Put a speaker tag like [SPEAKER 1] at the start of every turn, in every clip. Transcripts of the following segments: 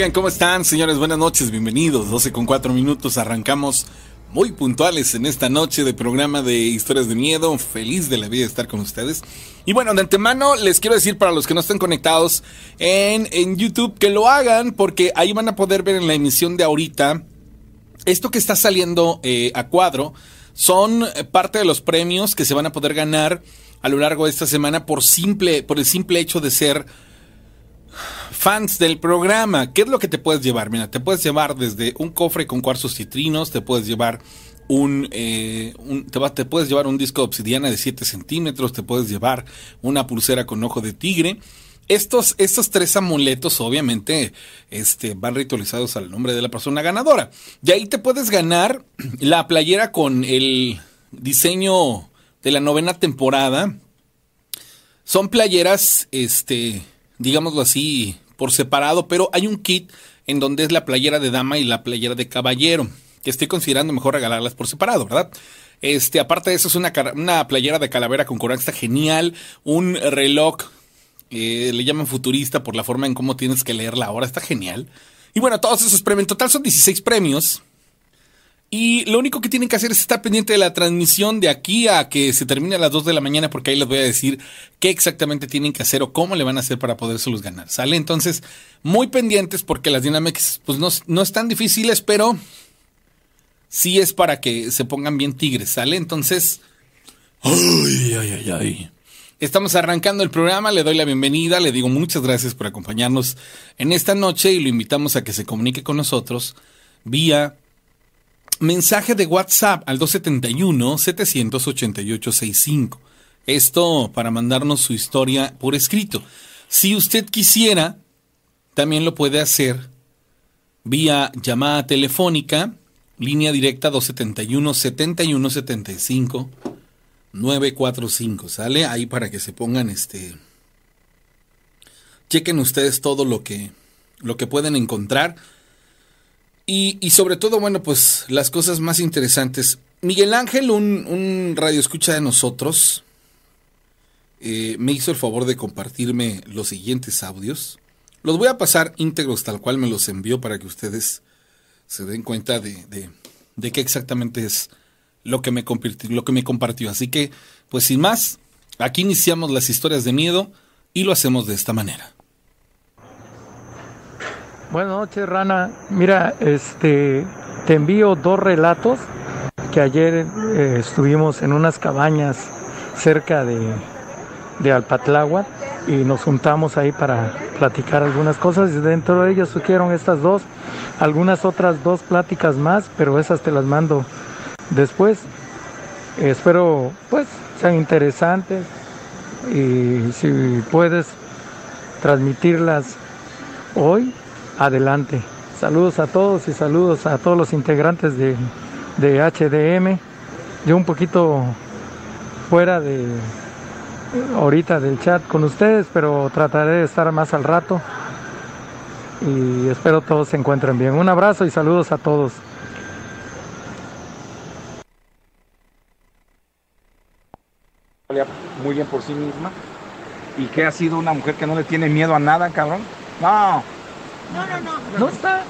[SPEAKER 1] Oigan, ¿cómo están, señores? Buenas noches, bienvenidos. 12 con 4 minutos, arrancamos muy puntuales en esta noche de programa de historias de miedo. Feliz de la vida de estar con ustedes. Y bueno, de antemano les quiero decir para los que no están conectados en, en YouTube que lo hagan porque ahí van a poder ver en la emisión de ahorita esto que está saliendo eh, a cuadro. Son eh, parte de los premios que se van a poder ganar a lo largo de esta semana por simple, por el simple hecho de ser fans del programa. ¿Qué es lo que te puedes llevar? Mira, te puedes llevar desde un cofre con cuarzos citrinos, te puedes llevar un, eh, te, te puedes llevar un disco de obsidiana de 7 centímetros, te puedes llevar una pulsera con ojo de tigre. Estos, estos tres amuletos, obviamente, este, van ritualizados al nombre de la persona ganadora. Y ahí te puedes ganar la playera con el diseño de la novena temporada. Son playeras, este, digámoslo así, por separado, pero hay un kit en donde es la playera de dama y la playera de caballero, que estoy considerando mejor regalarlas por separado, ¿verdad? Este, aparte de eso, es una, una playera de calavera con coral, está genial, un reloj, eh, le llaman futurista por la forma en cómo tienes que leer la hora, está genial. Y bueno, todos esos premios, en total son 16 premios. Y lo único que tienen que hacer es estar pendiente de la transmisión de aquí a que se termine a las 2 de la mañana, porque ahí les voy a decir qué exactamente tienen que hacer o cómo le van a hacer para podérselos ganar. ¿Sale? Entonces, muy pendientes porque las dinámicas pues no, no están difíciles, pero sí es para que se pongan bien tigres, ¿sale? Entonces, ay, ay, ay, ay. Estamos arrancando el programa, le doy la bienvenida, le digo muchas gracias por acompañarnos en esta noche y lo invitamos a que se comunique con nosotros vía mensaje de WhatsApp al 271-788-65. Esto para mandarnos su historia por escrito. Si usted quisiera, también lo puede hacer vía llamada telefónica, línea directa 271-7175. 945, ¿sale? Ahí para que se pongan este chequen ustedes todo lo que lo que pueden encontrar y, sobre todo, bueno, pues las cosas más interesantes. Miguel Ángel, un, un radio escucha de nosotros, eh, me hizo el favor de compartirme los siguientes audios. Los voy a pasar íntegros tal cual me los envió para que ustedes se den cuenta de, de, qué exactamente es lo que, me lo que me compartió. Así que, pues sin más, aquí iniciamos las historias de miedo y lo hacemos de esta manera.
[SPEAKER 2] Buenas noches, Rana. Mira, este, te envío dos relatos que ayer eh, estuvimos en unas cabañas cerca de, de Alpatláhuac y nos juntamos ahí para platicar algunas cosas y dentro de ellas surgieron estas dos, algunas otras dos pláticas más, pero esas te las mando después. Espero pues sean interesantes y si puedes transmitirlas hoy, adelante. Saludos a todos y saludos a todos los integrantes de, de HDM. Yo un poquito fuera de ahorita del chat con ustedes, pero trataré de estar más al rato y espero todos se encuentren bien. Un abrazo y saludos a todos.
[SPEAKER 3] muy bien por sí misma y que ha sido una mujer que no le tiene miedo a nada, cabrón. No.
[SPEAKER 4] No, no, no.
[SPEAKER 2] ¿No está?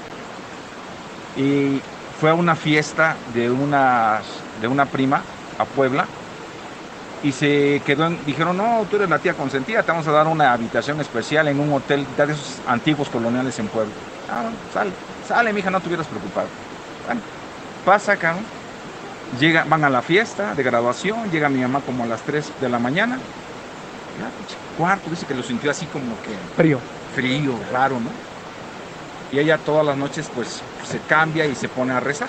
[SPEAKER 3] Y fue a una fiesta de una, de una prima a Puebla y se quedó, en- dijeron, no, tú eres la tía consentida, te vamos a dar una habitación especial en un hotel de esos antiguos coloniales en Puebla. Ah, bueno, sale, sale, mija, no te hubieras preocupado. Bueno, pasa, cabrón. Llega, van a la fiesta de graduación, llega mi mamá como a las 3 de la mañana. Cuarto, dice que lo sintió así como que
[SPEAKER 2] Frío.
[SPEAKER 3] frío, raro, ¿no? Y ella todas las noches pues se cambia y se pone a rezar.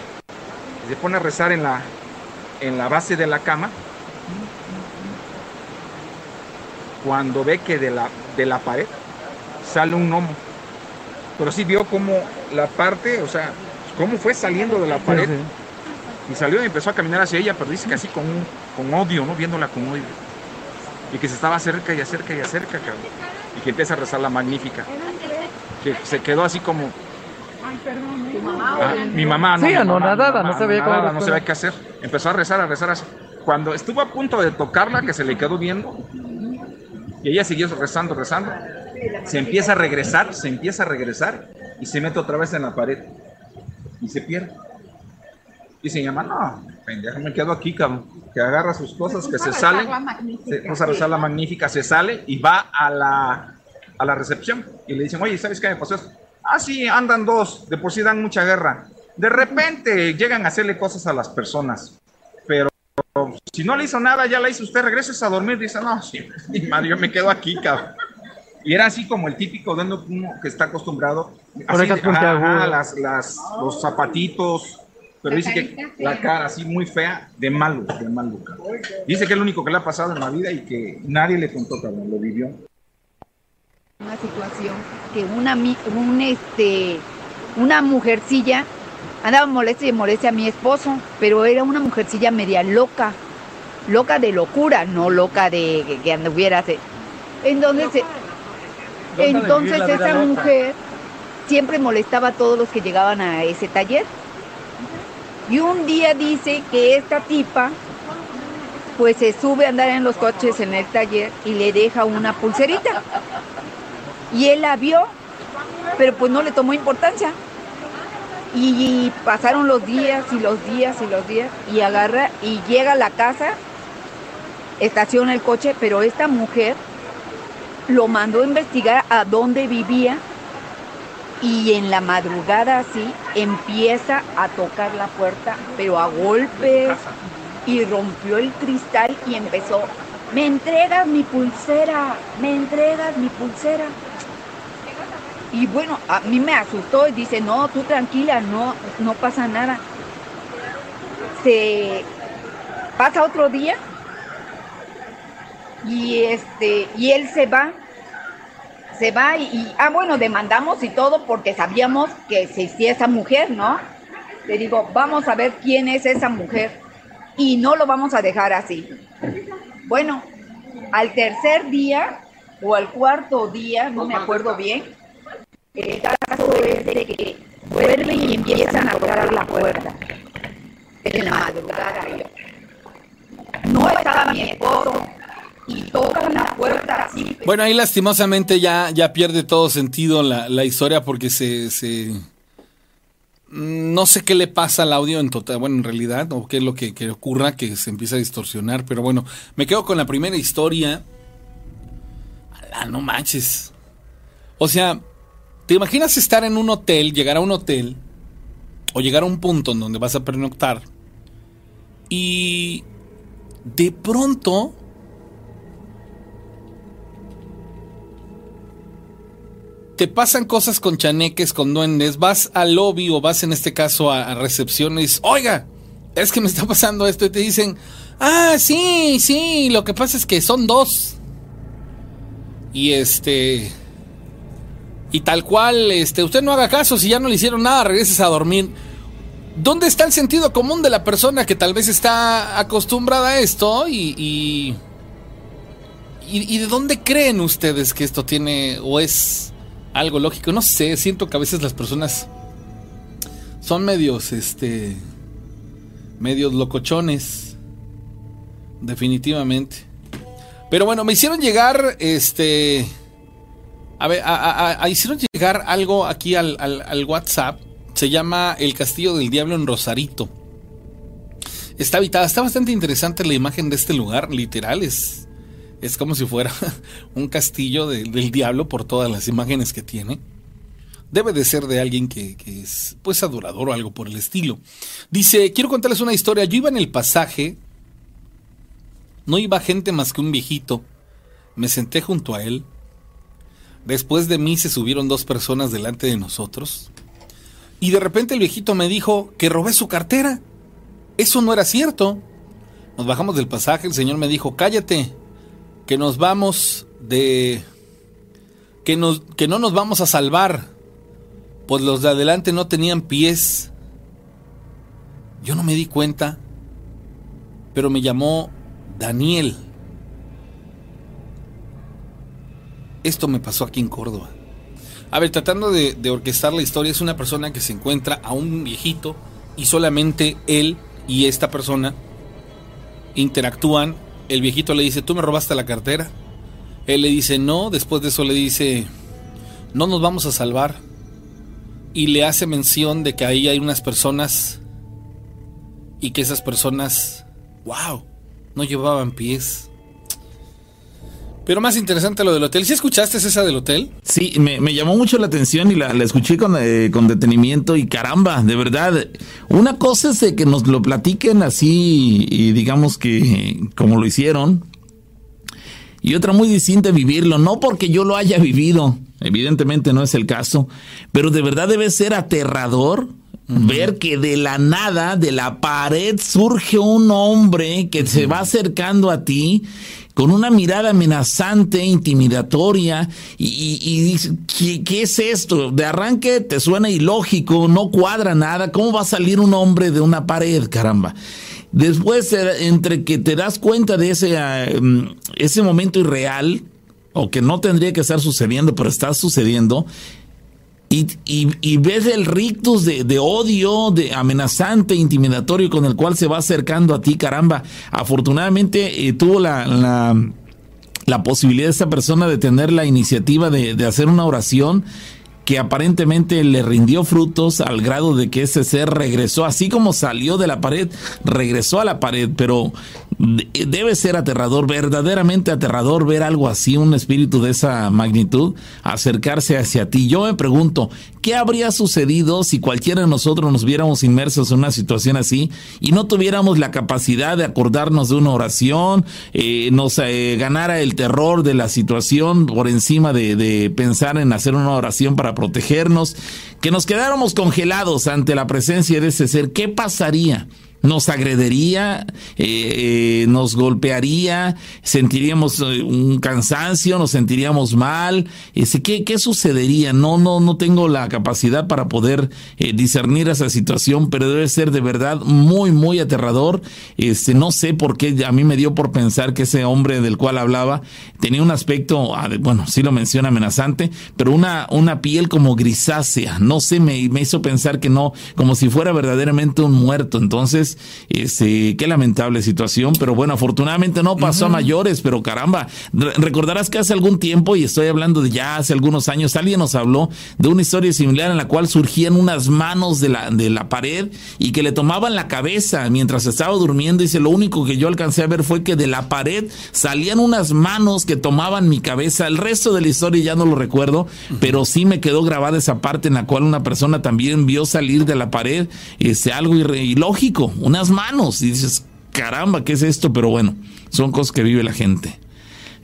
[SPEAKER 3] Se pone a rezar en la, en la base de la cama. Cuando ve que de la, de la pared sale un gnomo. Pero sí vio como la parte, o sea, cómo fue saliendo de la pared. Y salió y empezó a caminar hacia ella, pero dice que así con, con odio, ¿no? Viéndola con odio. Y que se estaba cerca y acerca y acerca, cabrón. Y que empieza a rezar la magnífica. Que se quedó así como. Ah, mi mamá, no.
[SPEAKER 2] Sí,
[SPEAKER 3] mi mamá,
[SPEAKER 2] anonadada,
[SPEAKER 3] mi
[SPEAKER 2] no sabía cómo
[SPEAKER 3] no sabía qué hacer. Empezó a rezar, a rezar así. Cuando estuvo a punto de tocarla, que se le quedó viendo, y ella siguió rezando, rezando, se empieza a regresar, se empieza a regresar y se mete otra vez en la pared y se pierde. Y se llama, no, pendejo, me quedo aquí, cabrón. Que agarra sus cosas, que se sale, se puso a rezar la magnífica, se sale y va a la, a la recepción. Y le dicen, oye, ¿sabes qué me pasó esto? Ah, sí, andan dos, de por sí dan mucha guerra. De repente llegan a hacerle cosas a las personas, pero si no le hizo nada, ya la hizo usted, regreses a dormir. Dice, no, sí, mi madre, yo me quedo aquí, cabrón. Y era así como el típico de uno que está acostumbrado. Así, ajá, las, las, los zapatitos. Pero dice que la cara así muy fea, de malo, de malo. cabrón. Dice que es lo único que le ha pasado en la vida y que nadie le contó, cabrón, lo vivió.
[SPEAKER 4] Una situación que una mi- un este una mujercilla andaba molesta y molesta a mi esposo, pero era una mujercilla media loca, loca de locura, no loca de que, que anduviera así. Entonces, entonces esa
[SPEAKER 2] loca.
[SPEAKER 4] mujer siempre molestaba a todos los que llegaban a ese taller. Y un día dice que esta tipa pues se sube a andar en los coches en el taller y le deja una pulserita. Y él la vio, pero pues no le tomó importancia. Y, pasaron los días y los días y los días y agarra y llega a la casa, estaciona el coche, pero esta mujer lo mandó a investigar a dónde vivía y en la madrugada así empieza a tocar la puerta, pero a golpes y rompió el cristal y empezó, me entregas mi pulsera, me entregas mi pulsera. Y bueno, a mí me asustó y dice, no, tú tranquila, no, no pasa nada. Se pasa otro día y este, y él se va, se va y, y- ah bueno, demandamos y todo porque sabíamos que existía esa mujer, ¿no? Le digo, vamos a ver quién es esa mujer y no lo vamos a dejar así. Bueno, al tercer día o al cuarto día, no me acuerdo bien, el caso es de que vuelven y empiezan a tocar la puerta en la madrugada. No estaba mi esposo y tocan la puerta así.
[SPEAKER 1] Bueno, ahí lastimosamente ya, ya pierde todo sentido la, la historia porque se, se... mm, No sé qué le pasa al audio en total, bueno, en realidad, o qué es lo que, que ocurra, que se empieza a distorsionar, pero bueno, me quedo con la primera historia. Alá, no manches. O sea, ¿te imaginas estar en un hotel, llegar a un hotel, o llegar a un punto en donde vas a pernoctar, y de pronto te pasan cosas con chaneques, con duendes, vas al lobby o vas en este caso a, a oiga, es que me está pasando esto y te dicen, ah, sí, sí, lo que pasa es que son dos. Y este... Y tal cual, este, usted no haga caso, si ya no le hicieron nada, regreses a dormir. ¿Dónde está el sentido común de la persona que tal vez está acostumbrada a esto y... y ¿Y, y de dónde creen ustedes que esto tiene o es algo lógico? No sé, siento que a veces las personas son medios, este, medios locochones, definitivamente. Pero bueno, me hicieron llegar, este, a ver, a- hicieron llegar algo aquí al, WhatsApp. Se llama El Castillo del Diablo en Rosarito. Está habitada, está bastante interesante la imagen de este lugar, literal, es, es como si fuera un castillo de- del diablo por todas las imágenes que tiene. Debe de ser de alguien que, que es pues adorador o algo por el estilo. Dice, quiero contarles una historia. Yo iba en el pasaje, no iba gente más que un viejito. Me senté junto a él. Después de mí se subieron dos personas delante de nosotros. Y de repente el viejito me dijo que robé su cartera. Eso no era cierto. Nos bajamos del pasaje, el señor me dijo, cállate, que nos vamos de... que, nos, que no nos vamos a salvar, pues los de adelante no tenían pies. Yo no me di cuenta, pero me llamó Daniel. Esto me pasó aquí en Córdoba. A ver, tratando de, de, orquestar la historia, es una persona que se encuentra a un viejito y solamente él y esta persona interactúan. El viejito le dice, ¿tú me robaste la cartera? Él le dice, no. Después de eso le dice, no nos vamos a salvar. Y le hace mención de que ahí hay unas personas y que esas personas, wow, no llevaban pies. Pero más interesante lo del hotel. ¿Sí escuchaste esa del hotel?
[SPEAKER 5] Sí, me, me llamó mucho la atención y la, la escuché con, eh, con, detenimiento y caramba, de verdad. Una cosa es de que nos lo platiquen así y digamos que como lo hicieron. Y otra muy distinta vivirlo, no porque yo lo haya vivido, evidentemente no es el caso, pero de verdad debe ser aterrador ver que de la nada, de la pared, surge un hombre que se va acercando a ti con una mirada amenazante, intimidatoria, y, y, ¿qué, ¿qué, es esto? De arranque te suena ilógico, no cuadra nada, ¿cómo va a salir un hombre de una pared, caramba? Después, entre que te das cuenta de ese, uh, ese momento irreal, o que no tendría que estar sucediendo, pero está sucediendo, y, y, y, ves el rictus de, de, odio, de amenazante, intimidatorio con el cual se va acercando a ti, caramba. Afortunadamente eh, tuvo la, la, la, posibilidad de esta persona de tener la iniciativa de, de hacer una oración que aparentemente le rindió frutos al grado de que ese ser regresó, así como salió de la pared, regresó a la pared, pero debe ser aterrador, verdaderamente aterrador ver algo así, un espíritu de esa magnitud, acercarse hacia ti. Yo me pregunto, ¿qué habría sucedido si cualquiera de nosotros nos viéramos inmersos en una situación así y no tuviéramos la capacidad de acordarnos de una oración, eh, nos eh, ganara el terror de la situación por encima de, de pensar en hacer una oración para protegernos, que nos quedáramos congelados ante la presencia de ese ser? ¿Qué pasaría? Nos agredería, eh, nos golpearía, sentiríamos eh, un cansancio, nos sentiríamos mal. Este, ¿qué, ¿Qué sucedería? No, no, no tengo la capacidad para poder eh, discernir esa situación, pero debe ser de verdad muy, muy aterrador. Este, no sé por qué a mí me dio por pensar que ese hombre del cual hablaba tenía un aspecto, ah, bueno, sí lo menciona amenazante, pero una, una piel como grisácea. No sé, me, me hizo pensar que no, como si fuera verdaderamente un muerto. Entonces, este, qué lamentable situación, pero bueno, afortunadamente no pasó uh -huh. a mayores, pero caramba, recordarás que hace algún tiempo, y estoy hablando de ya hace algunos años, alguien nos habló de una historia similar en la cual surgían unas manos de la, de la pared y que le tomaban la cabeza mientras estaba durmiendo, y dice, lo único que yo alcancé a ver fue que de la pared salían unas manos que tomaban mi cabeza, el resto de la historia ya no lo recuerdo, uh -huh. pero sí me quedó grabada esa parte en la cual una persona también vio salir de la pared este, algo ilógico, unas manos. Y dices, caramba, ¿qué es esto? Pero bueno, son cosas que vive la gente.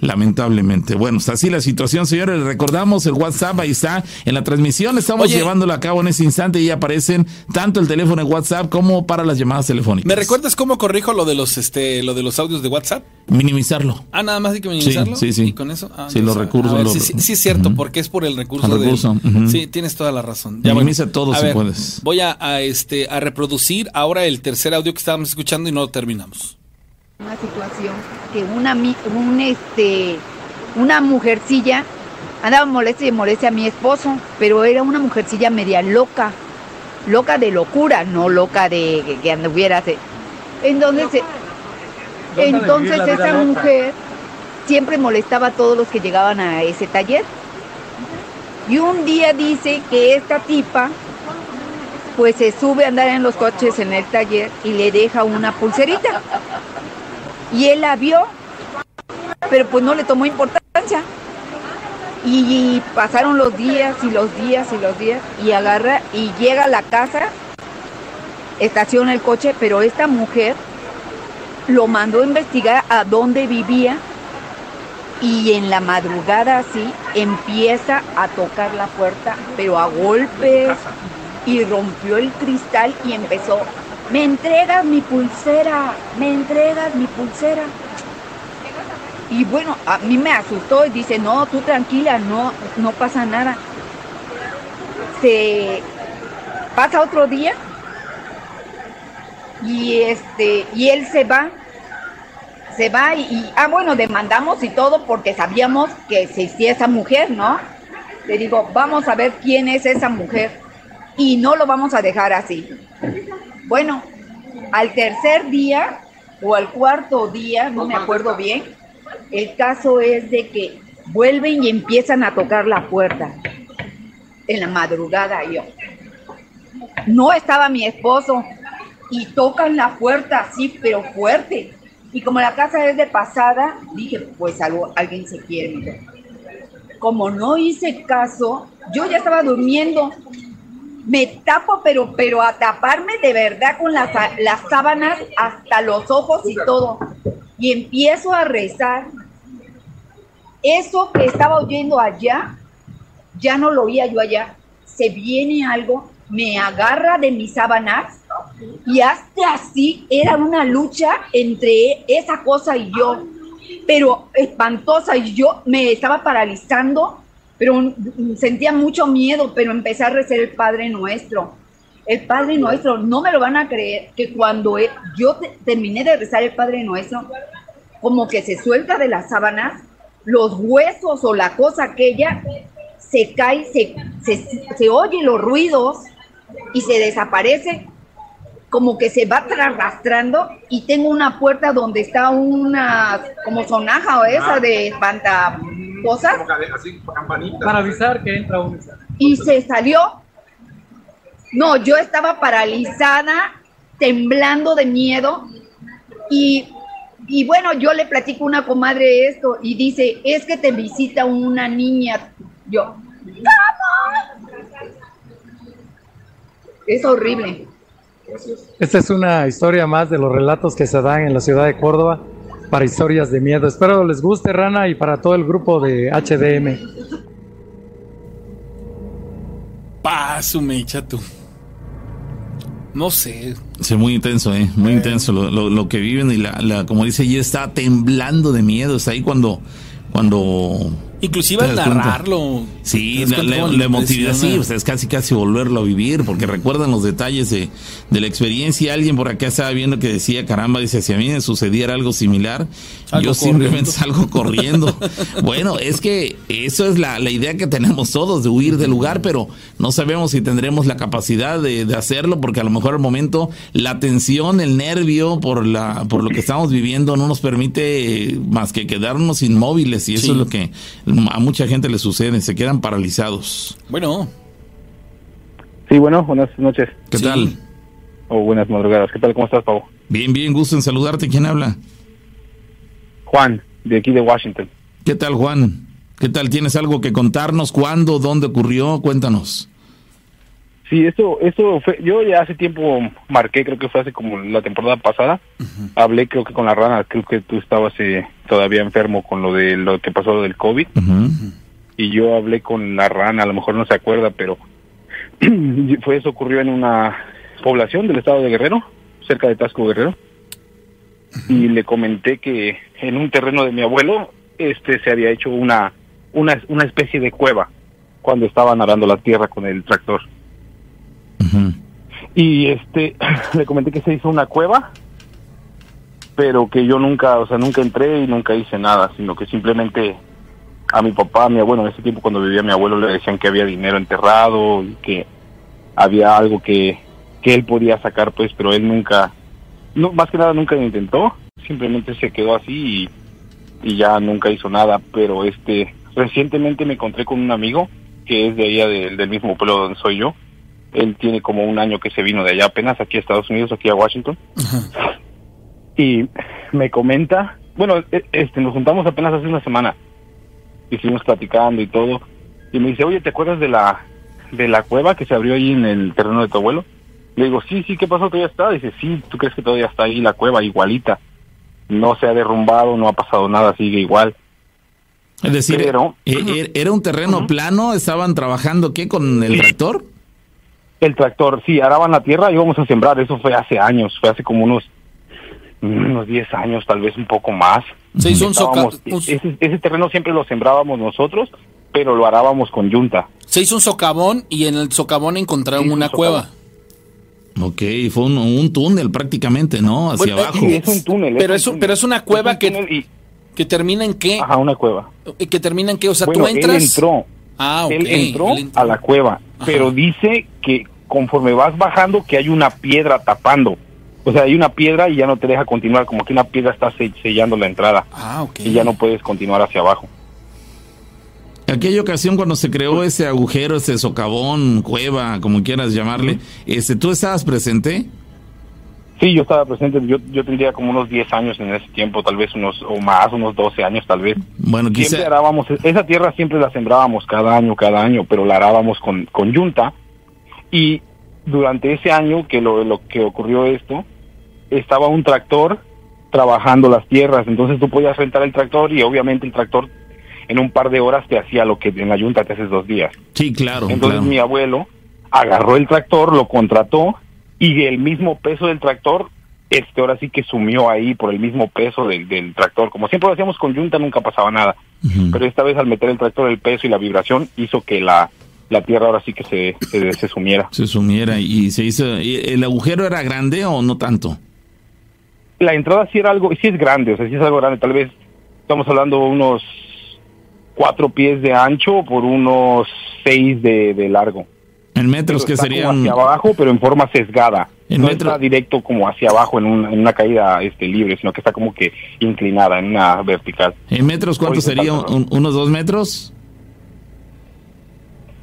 [SPEAKER 5] Lamentablemente. Bueno, está así la situación, señores. Recordamos el WhatsApp, ahí está en la transmisión. Estamos Oye, llevándolo a cabo en ese instante y aparecen tanto el teléfono de WhatsApp como para las llamadas telefónicas.
[SPEAKER 1] ¿Me recuerdas cómo corrijo lo de los este lo de los audios de WhatsApp?
[SPEAKER 5] Minimizarlo.
[SPEAKER 1] Ah, nada más hay que minimizarlo.
[SPEAKER 5] Sí, sí.
[SPEAKER 1] ¿Y con eso? Ah,
[SPEAKER 5] sí, los recursos.
[SPEAKER 1] Ver,
[SPEAKER 5] los...
[SPEAKER 1] Sí, sí, sí, es cierto, uh -huh. porque es por el recurso.
[SPEAKER 5] El recurso.
[SPEAKER 1] Del...
[SPEAKER 5] Uh -huh.
[SPEAKER 1] Sí, tienes toda la razón.
[SPEAKER 5] Ya, Minimiza bueno, todo si
[SPEAKER 1] ver,
[SPEAKER 5] puedes.
[SPEAKER 1] Voy a, a, este, a reproducir ahora el tercer audio que estábamos escuchando y no lo terminamos.
[SPEAKER 4] Una situación que una, un, este, una mujercilla andaba molesta y molesta a mi esposo, pero era una mujercilla media loca, loca de locura, no loca de que, que anduviera. Entonces, entonces esa mujer siempre molestaba a todos los que llegaban a ese taller. Y un día dice que esta tipa pues se sube a andar en los coches en el taller y le deja una pulserita. Y él la vio, pero pues no le tomó importancia. Y, y, pasaron los días y los días y los días y agarra y llega a la casa, estaciona el coche, pero esta mujer lo mandó a investigar a dónde vivía y en la madrugada así empieza a tocar la puerta, pero a golpes y rompió el cristal y empezó, me entregas mi pulsera, me entregas mi pulsera. Y bueno, a mí me asustó y dice, no, tú tranquila, no, no pasa nada. Se pasa otro día y este, y él se va se va y, ah, bueno, demandamos y todo porque sabíamos que hacía esa mujer, ¿no? Le digo, vamos a ver quién es esa mujer y no lo vamos a dejar así. Bueno, al tercer día o al cuarto día, no me acuerdo bien, el caso es de que vuelven y empiezan a tocar la puerta en la madrugada yo. No estaba mi esposo y tocan la puerta así, pero fuerte. Y como la casa es de pasada, dije, pues algo, alguien se quiere. Como no hice caso, yo ya estaba durmiendo. Me tapo, pero, pero a taparme de verdad con las, las sábanas hasta los ojos y todo. Y empiezo a rezar. Eso que estaba oyendo allá, ya no lo oía yo allá. Se viene algo, me agarra de mis sábanas y hasta así era una lucha entre esa cosa y yo, pero espantosa y yo me estaba paralizando, pero sentía mucho miedo, pero empecé a rezar el Padre Nuestro. El Padre Nuestro, no me lo van a creer, que cuando yo terminé de rezar el Padre Nuestro, como que se suelta de las sábanas, los huesos o la cosa aquella se cae, se, se, se oye los ruidos y se desaparece como que se va arrastrando y tengo una puerta donde está una como sonaja o esa ah. de espanta cosas.
[SPEAKER 2] Para avisar que entra un
[SPEAKER 4] y se salió. No yo estaba paralizada temblando de miedo. Y y bueno yo le platico a una comadre esto y dice es que te visita una niña yo es horrible.
[SPEAKER 2] Esta es una historia más de los relatos que se dan en la ciudad de Córdoba para historias de miedo. Espero les guste, Rana, y para todo el grupo de HDM.
[SPEAKER 1] Paso, me echa tú. No sé.
[SPEAKER 5] Sí, muy intenso, ¿eh? Muy intenso lo, que viven y la, como dice, ella está temblando de miedo. Está ahí cuando, cuando
[SPEAKER 1] Inclusive al narrarlo.
[SPEAKER 5] Sí, la, emotividad, sí, o sea, es casi casi volverlo a vivir, porque recuerdan los detalles de, de, la experiencia. Alguien por acá estaba viendo que decía, caramba, dice, si a mí me sucediera algo similar, yo simplemente salgo corriendo. bueno, es que eso es la, la, idea que tenemos todos, de huir del lugar, pero no sabemos si tendremos la capacidad de, de, hacerlo, porque a lo mejor al momento la tensión, el nervio por, la, por lo que estamos viviendo no nos permite más que quedarnos inmóviles, y eso es lo que a mucha gente le sucede, se quedan paralizados.
[SPEAKER 1] Bueno.
[SPEAKER 6] Sí, bueno, buenas noches.
[SPEAKER 5] ¿Qué tal?
[SPEAKER 6] O buenas madrugadas. ¿Qué tal? ¿Cómo estás, Pau?
[SPEAKER 5] Bien, bien, gusto en saludarte. ¿Quién habla?
[SPEAKER 6] Juan, de aquí de Washington.
[SPEAKER 5] ¿Qué tal, Juan? ¿Qué tal? ¿Tienes algo que contarnos? ¿Cuándo? ¿Dónde ocurrió? Cuéntanos.
[SPEAKER 6] Sí, eso, eso fue, yo ya hace tiempo marqué, creo que fue hace como la temporada pasada, hablé creo que con la rana, creo que tú estabas eh, todavía enfermo con lo de lo que pasó del COVID, y yo hablé con la rana, a lo mejor no se acuerda, pero fue eso ocurrió en una población del estado de Guerrero, cerca de Tasco Guerrero, y le comenté que en un terreno de mi abuelo, este se había hecho una, una, una especie de cueva cuando estaban arando la tierra con el tractor. Y este, le comenté que se hizo una cueva, pero que yo nunca, o sea, nunca entré y nunca hice nada, sino que simplemente a mi papá, a mi abuelo, en ese tiempo cuando vivía mi abuelo le decían que había dinero enterrado y que había algo que, que él podía sacar, pues, pero él nunca, no, más que nada nunca lo intentó, simplemente se quedó así y, ya nunca hizo nada, pero este, recientemente me encontré con un amigo que es de allá del mismo pueblo donde soy yo, él tiene como un año que se vino de allá apenas, aquí a Estados Unidos, aquí a Washington. Y me comenta, bueno, e, este, nos juntamos apenas hace una semana. Y estuvimos platicando y todo. Y me dice, oye, ¿te acuerdas de la, de la cueva que se abrió ahí en el terreno de tu abuelo? Le digo, sí, sí, ¿qué pasó? ¿Todavía está? Dice, sí, ¿tú crees que todavía está ahí la cueva igualita? No se ha derrumbado, no ha pasado nada, sigue igual.
[SPEAKER 5] Es decir,
[SPEAKER 6] Pero-
[SPEAKER 5] e- e- ¿era un terreno plano? ¿Estaban trabajando qué con el tractor?
[SPEAKER 6] El tractor, sí, araban la tierra y íbamos a sembrar. Eso fue hace años, fue hace como unos unos 10 años, tal vez un poco más.
[SPEAKER 1] Se hizo un soca-
[SPEAKER 6] Estábamos-
[SPEAKER 1] un-
[SPEAKER 6] ese, ese terreno siempre lo sembrábamos nosotros, pero lo arábamos con yunta.
[SPEAKER 1] Se hizo un socavón y en el socavón encontraron
[SPEAKER 6] un
[SPEAKER 1] una
[SPEAKER 6] socavón.
[SPEAKER 1] cueva.
[SPEAKER 5] Ok, fue un, un túnel prácticamente, ¿no? Hacia
[SPEAKER 1] Bueno,
[SPEAKER 5] abajo.
[SPEAKER 6] Sí, es un túnel.
[SPEAKER 1] Pero
[SPEAKER 6] un
[SPEAKER 1] es un-
[SPEAKER 6] túnel.
[SPEAKER 1] pero es una cueva
[SPEAKER 6] un
[SPEAKER 1] que-
[SPEAKER 6] y-
[SPEAKER 1] ¿Que termina en qué?
[SPEAKER 6] ajá, una cueva.
[SPEAKER 1] ¿Que termina en qué? O sea,
[SPEAKER 6] bueno,
[SPEAKER 1] tú entras...
[SPEAKER 6] él entró.
[SPEAKER 1] Ah, ok.
[SPEAKER 6] él entró
[SPEAKER 1] él entró.
[SPEAKER 6] a la cueva,
[SPEAKER 1] Ajá.
[SPEAKER 6] pero dice que conforme vas bajando que hay una piedra tapando. O sea, hay una piedra y ya no te deja continuar, como que una piedra está se- sellando la entrada
[SPEAKER 1] Ah, ok.
[SPEAKER 6] y ya no puedes continuar hacia abajo.
[SPEAKER 5] Aquella ocasión cuando se creó ese agujero, ese socavón, cueva, como quieras llamarle, este, ¿tú estabas presente?
[SPEAKER 6] Sí, yo estaba presente, yo, yo tendría como unos 10 años en ese tiempo, tal vez unos, o más, unos 12 años tal vez.
[SPEAKER 5] Bueno,
[SPEAKER 6] Siempre
[SPEAKER 5] quizá...
[SPEAKER 6] arábamos, esa tierra siempre la sembrábamos cada año, cada año, pero la arábamos con, con yunta. Y durante ese año que lo, lo que ocurrió esto, estaba un tractor trabajando las tierras, entonces tú podías rentar el tractor y obviamente el tractor en un par de horas te hacía lo que en la yunta te haces dos días.
[SPEAKER 5] Sí, claro,
[SPEAKER 6] Entonces
[SPEAKER 5] claro.
[SPEAKER 6] mi abuelo agarró el tractor, lo contrató y el mismo peso del tractor, este ahora sí que sumió ahí por el mismo peso del, del tractor. Como siempre lo hacíamos con yunta, nunca pasaba nada. Pero esta vez al meter el tractor, el peso y la vibración hizo que la, la tierra ahora sí que se, se, se sumiera.
[SPEAKER 5] Se sumiera y se hizo... ¿y ¿El agujero era grande o no tanto?
[SPEAKER 6] La entrada sí era algo, sí es grande, o sea, sí es algo grande. Tal vez estamos hablando unos cuatro pies de ancho por unos seis de, de largo.
[SPEAKER 5] En metros, que serían...
[SPEAKER 6] hacia abajo, pero en forma sesgada.
[SPEAKER 5] En
[SPEAKER 6] no
[SPEAKER 5] metro-
[SPEAKER 6] está directo como hacia abajo en, un- en una caída este libre, sino que está como que inclinada en una vertical.
[SPEAKER 5] ¿En metros cuánto
[SPEAKER 6] Horizontal,
[SPEAKER 5] sería?
[SPEAKER 6] perdón.
[SPEAKER 5] ¿Un- ¿Unos dos metros?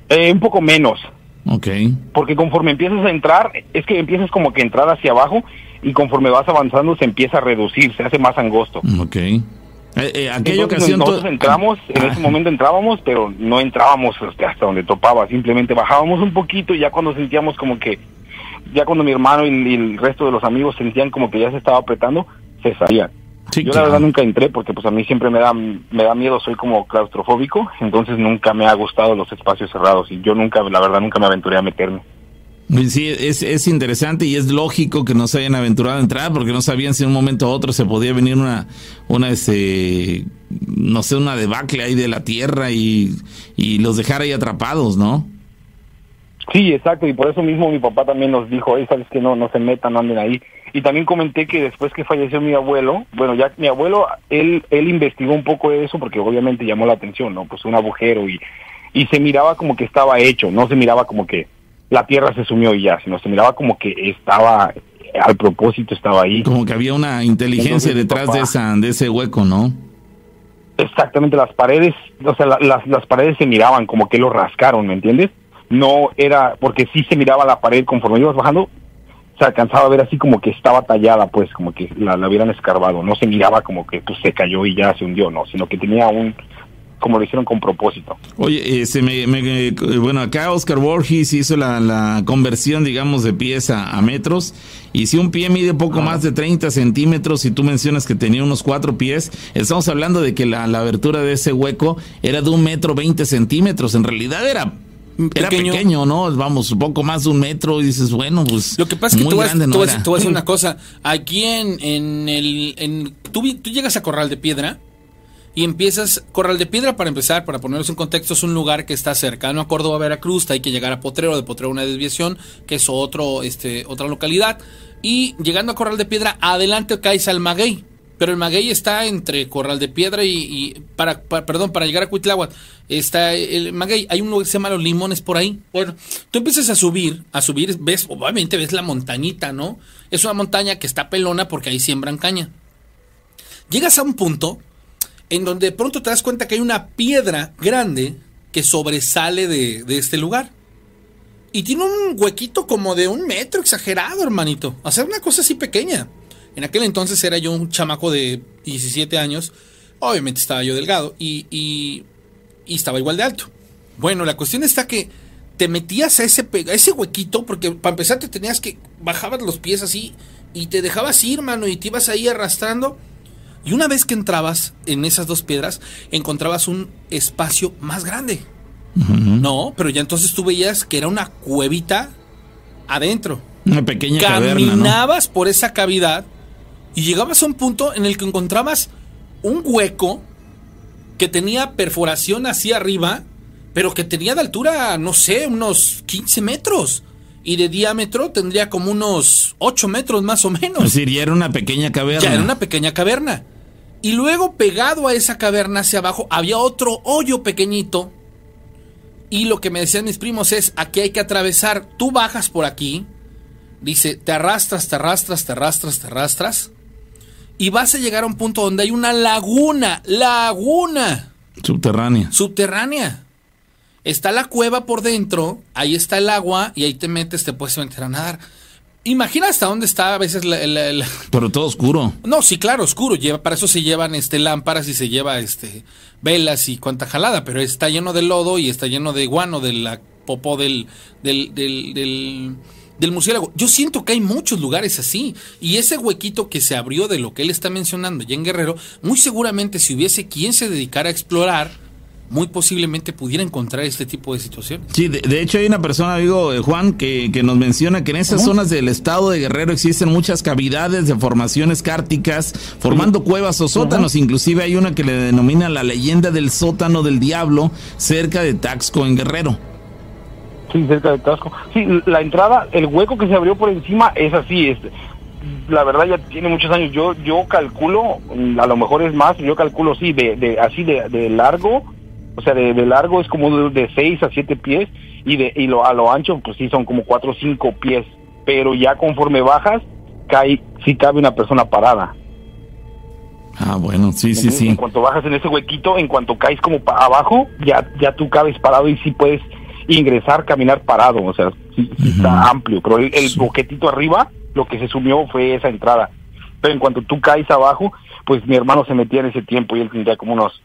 [SPEAKER 6] Eh, un poco menos,
[SPEAKER 5] Ok.
[SPEAKER 6] porque conforme empiezas a entrar, es que empiezas como que a entrar hacia abajo y conforme vas avanzando se empieza a reducir, se hace más angosto.
[SPEAKER 5] Ok. Eh, eh, aquella
[SPEAKER 6] Entonces,
[SPEAKER 5] ocasión... tú-
[SPEAKER 6] nosotros entramos, en
[SPEAKER 5] Ah.
[SPEAKER 6] ese momento entrábamos, pero no entrábamos hasta hasta donde topaba, simplemente bajábamos un poquito y ya cuando sentíamos como que, ya cuando mi hermano y, y el resto de los amigos sentían como que ya se estaba apretando, se salían.
[SPEAKER 5] Sí,
[SPEAKER 6] Yo
[SPEAKER 5] claro.
[SPEAKER 6] la verdad nunca entré porque pues a mí siempre me da me da miedo, soy como claustrofóbico, entonces nunca me ha gustado los espacios cerrados y yo nunca, la verdad nunca me aventuré a meterme.
[SPEAKER 5] Sí, es, es interesante y es lógico que no se hayan aventurado a entrar porque no sabían si en un momento u otro se podía venir una, una este, no sé, una debacle ahí de la tierra y, y los dejar ahí atrapados, ¿no?
[SPEAKER 6] Sí, exacto, y por eso mismo mi papá también nos dijo, sabes que no, no se metan, no anden ahí. Y también comenté que después que falleció mi abuelo, bueno, ya mi abuelo, él, él investigó un poco eso porque obviamente llamó la atención, ¿no? Pues un agujero y, y se miraba como que estaba hecho, no se miraba como que la tierra se sumió y ya, sino se miraba como que estaba, al propósito estaba ahí.
[SPEAKER 5] Como que había una inteligencia
[SPEAKER 6] Entonces,
[SPEAKER 5] detrás
[SPEAKER 6] papá-
[SPEAKER 5] de, esa, de ese hueco, ¿no?
[SPEAKER 6] Exactamente, las paredes, o sea, la- las, las paredes se miraban como que lo rascaron, ¿me entiendes? No era, porque sí se miraba la pared conforme ibas bajando, se alcanzaba a ver así como que estaba tallada, pues, como que la, la hubieran escarbado, no se miraba como que pues, se cayó y ya se hundió, no, sino que tenía un, como lo hicieron con propósito.
[SPEAKER 5] Oye, se me, me- eh, bueno, acá Oscar Borges hizo la, la conversión, digamos, de pies a, a metros. Y si un pie mide poco más de 30 centímetros y tú mencionas que tenía unos cuatro pies, estamos hablando de que la, la abertura de ese hueco era de un metro 20 centímetros. En realidad era, era
[SPEAKER 1] Pequeño.
[SPEAKER 5] pequeño. ¿no? Vamos, un poco más de un metro y dices, bueno, pues
[SPEAKER 1] Lo que pasa es que
[SPEAKER 5] muy
[SPEAKER 1] tú vas,
[SPEAKER 5] grande no
[SPEAKER 1] tú vas-
[SPEAKER 5] era.
[SPEAKER 1] tú vas a decir una cosa. Aquí en, en el. En, tú llegas a Corral de Piedra y empiezas. Corral de Piedra, para empezar, para ponernos en contexto, es un lugar que está cercano a Córdoba, Veracruz. Hay que llegar a Potrero, de Potrero una desviación, que es otro, este, otra localidad. Y llegando a Corral de Piedra, adelante caes al Maguey. Pero el Maguey está entre Corral de Piedra y, para, pa- perdón, para llegar a Cuitláhuac está el Maguey, hay un lugar que se llama Los Limones por ahí. Bueno, tú empiezas a subir, a subir, ves, obviamente ves la montañita, ¿no? Es una montaña que está pelona porque ahí siembran caña. Llegas a un punto en donde de pronto te das cuenta que hay una piedra grande que sobresale de, de este lugar. Y tiene un huequito como de un metro exagerado, hermanito. Sea, una cosa así pequeña. En aquel entonces era yo un chamaco de 17 años. Obviamente estaba yo delgado y, y, estaba igual de alto. Bueno, la cuestión está que te metías a ese, ese huequito porque para empezar te tenías que... Bajabas los pies así y te dejabas ir, mano, y te ibas ahí arrastrando. Y una vez que entrabas en esas dos piedras, encontrabas un espacio más grande. No, pero ya entonces tú veías que era una cuevita adentro.
[SPEAKER 5] Una pequeña caverna, ¿no?
[SPEAKER 1] Caminabas por esa cavidad y llegabas a un punto en el que encontrabas un hueco que tenía perforación hacia arriba, pero que tenía de altura, no sé, unos 15 metros. Y de diámetro tendría como unos 8 metros más o menos.
[SPEAKER 5] Es decir, ya era una pequeña caverna.
[SPEAKER 1] Ya era una pequeña caverna. Y luego pegado a esa caverna hacia abajo había otro hoyo pequeñito. Y lo que me decían mis primos es, aquí hay que atravesar, tú bajas por aquí, dice, te arrastras, te arrastras, te arrastras, te arrastras, y vas a llegar a un punto donde hay una laguna, laguna
[SPEAKER 5] Subterránea.
[SPEAKER 1] subterránea. Está la cueva por dentro, ahí está el agua y ahí te metes, te puedes meter a nadar. Imagina hasta dónde está a veces la, la- la-
[SPEAKER 5] Pero todo oscuro.
[SPEAKER 1] no, sí, claro, oscuro. Lleva, para eso se llevan este lámparas y se lleva este velas y cuanta jalada, pero está lleno de lodo y está lleno de guano de la popó del, del, del, del, del murciélago. Yo siento que hay muchos lugares así. Y ese huequito que se abrió de lo que él está mencionando ya en Guerrero, muy seguramente si hubiese quien se dedicara a explorar, muy posiblemente pudiera encontrar este tipo de situaciones.
[SPEAKER 5] Sí, de, de hecho hay una persona, amigo eh, Juan, que, que nos menciona que en esas zonas del estado de Guerrero existen muchas cavidades de formaciones cárticas, formando cuevas o sótanos. Inclusive hay una que le denomina la leyenda del sótano del diablo cerca de Taxco en Guerrero.
[SPEAKER 6] Sí, cerca de Tasco. Sí, la entrada, el hueco que se abrió por encima es así. Es, la verdad ya tiene muchos años. Yo yo calculo, a lo mejor es más, yo calculo sí, de, de así de, de largo, o sea, de, de largo es como de 6 a 7 pies y de y lo, a lo ancho pues sí son como 4 o 5 pies. Pero ya conforme bajas, cae, sí cabe una persona parada.
[SPEAKER 5] Ah, bueno, sí, sí,
[SPEAKER 6] En-
[SPEAKER 5] sí.
[SPEAKER 6] En cuanto bajas en ese huequito, en cuanto caes como abajo, ya, ya tú cabes parado y sí puedes ingresar, caminar parado. O sea, sí, sí está amplio. Pero el, el boquetito arriba, lo que se sumió fue esa entrada. Pero en cuanto tú caes abajo, pues mi hermano se metía en ese tiempo y él tendría como unos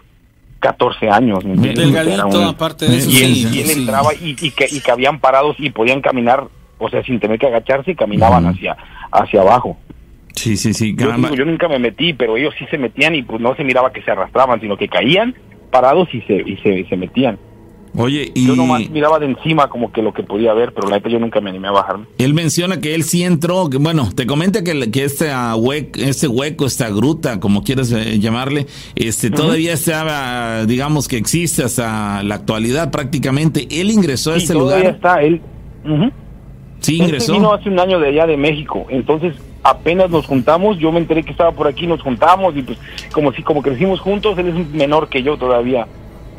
[SPEAKER 6] 14 años.
[SPEAKER 1] Delgadito,
[SPEAKER 6] un-
[SPEAKER 1] aparte de eso,
[SPEAKER 6] y él,
[SPEAKER 1] sí,
[SPEAKER 6] y él
[SPEAKER 1] sí.
[SPEAKER 6] entraba y, y, que, y cabían parados y podían caminar, o sea, sin tener que agacharse, y caminaban hacia, hacia abajo.
[SPEAKER 5] Sí, sí, sí,
[SPEAKER 6] Yo, digo, yo nunca me metí, pero ellos sí se metían y pues no se miraba que se arrastraban, sino que caían parados y se, y se, y se metían.
[SPEAKER 5] Oye, y
[SPEAKER 6] Yo nomás miraba de encima como que lo que podía ver, pero la neta yo nunca me animé a bajarme.
[SPEAKER 5] él menciona que él sí entró, que, bueno, te comenta que, que este, ah, huec- este hueco, esta gruta, como quieras eh, llamarle, este todavía estaba, digamos que existe hasta la actualidad prácticamente. Él ingresó a
[SPEAKER 6] Sí, todavía
[SPEAKER 5] lugar.
[SPEAKER 6] está él.
[SPEAKER 5] Sí,
[SPEAKER 6] Este
[SPEAKER 5] ingresó.
[SPEAKER 6] vino hace un año de allá de México, entonces apenas nos juntamos, yo me enteré que estaba por aquí, nos juntamos y pues como si como crecimos juntos, él es menor que yo todavía,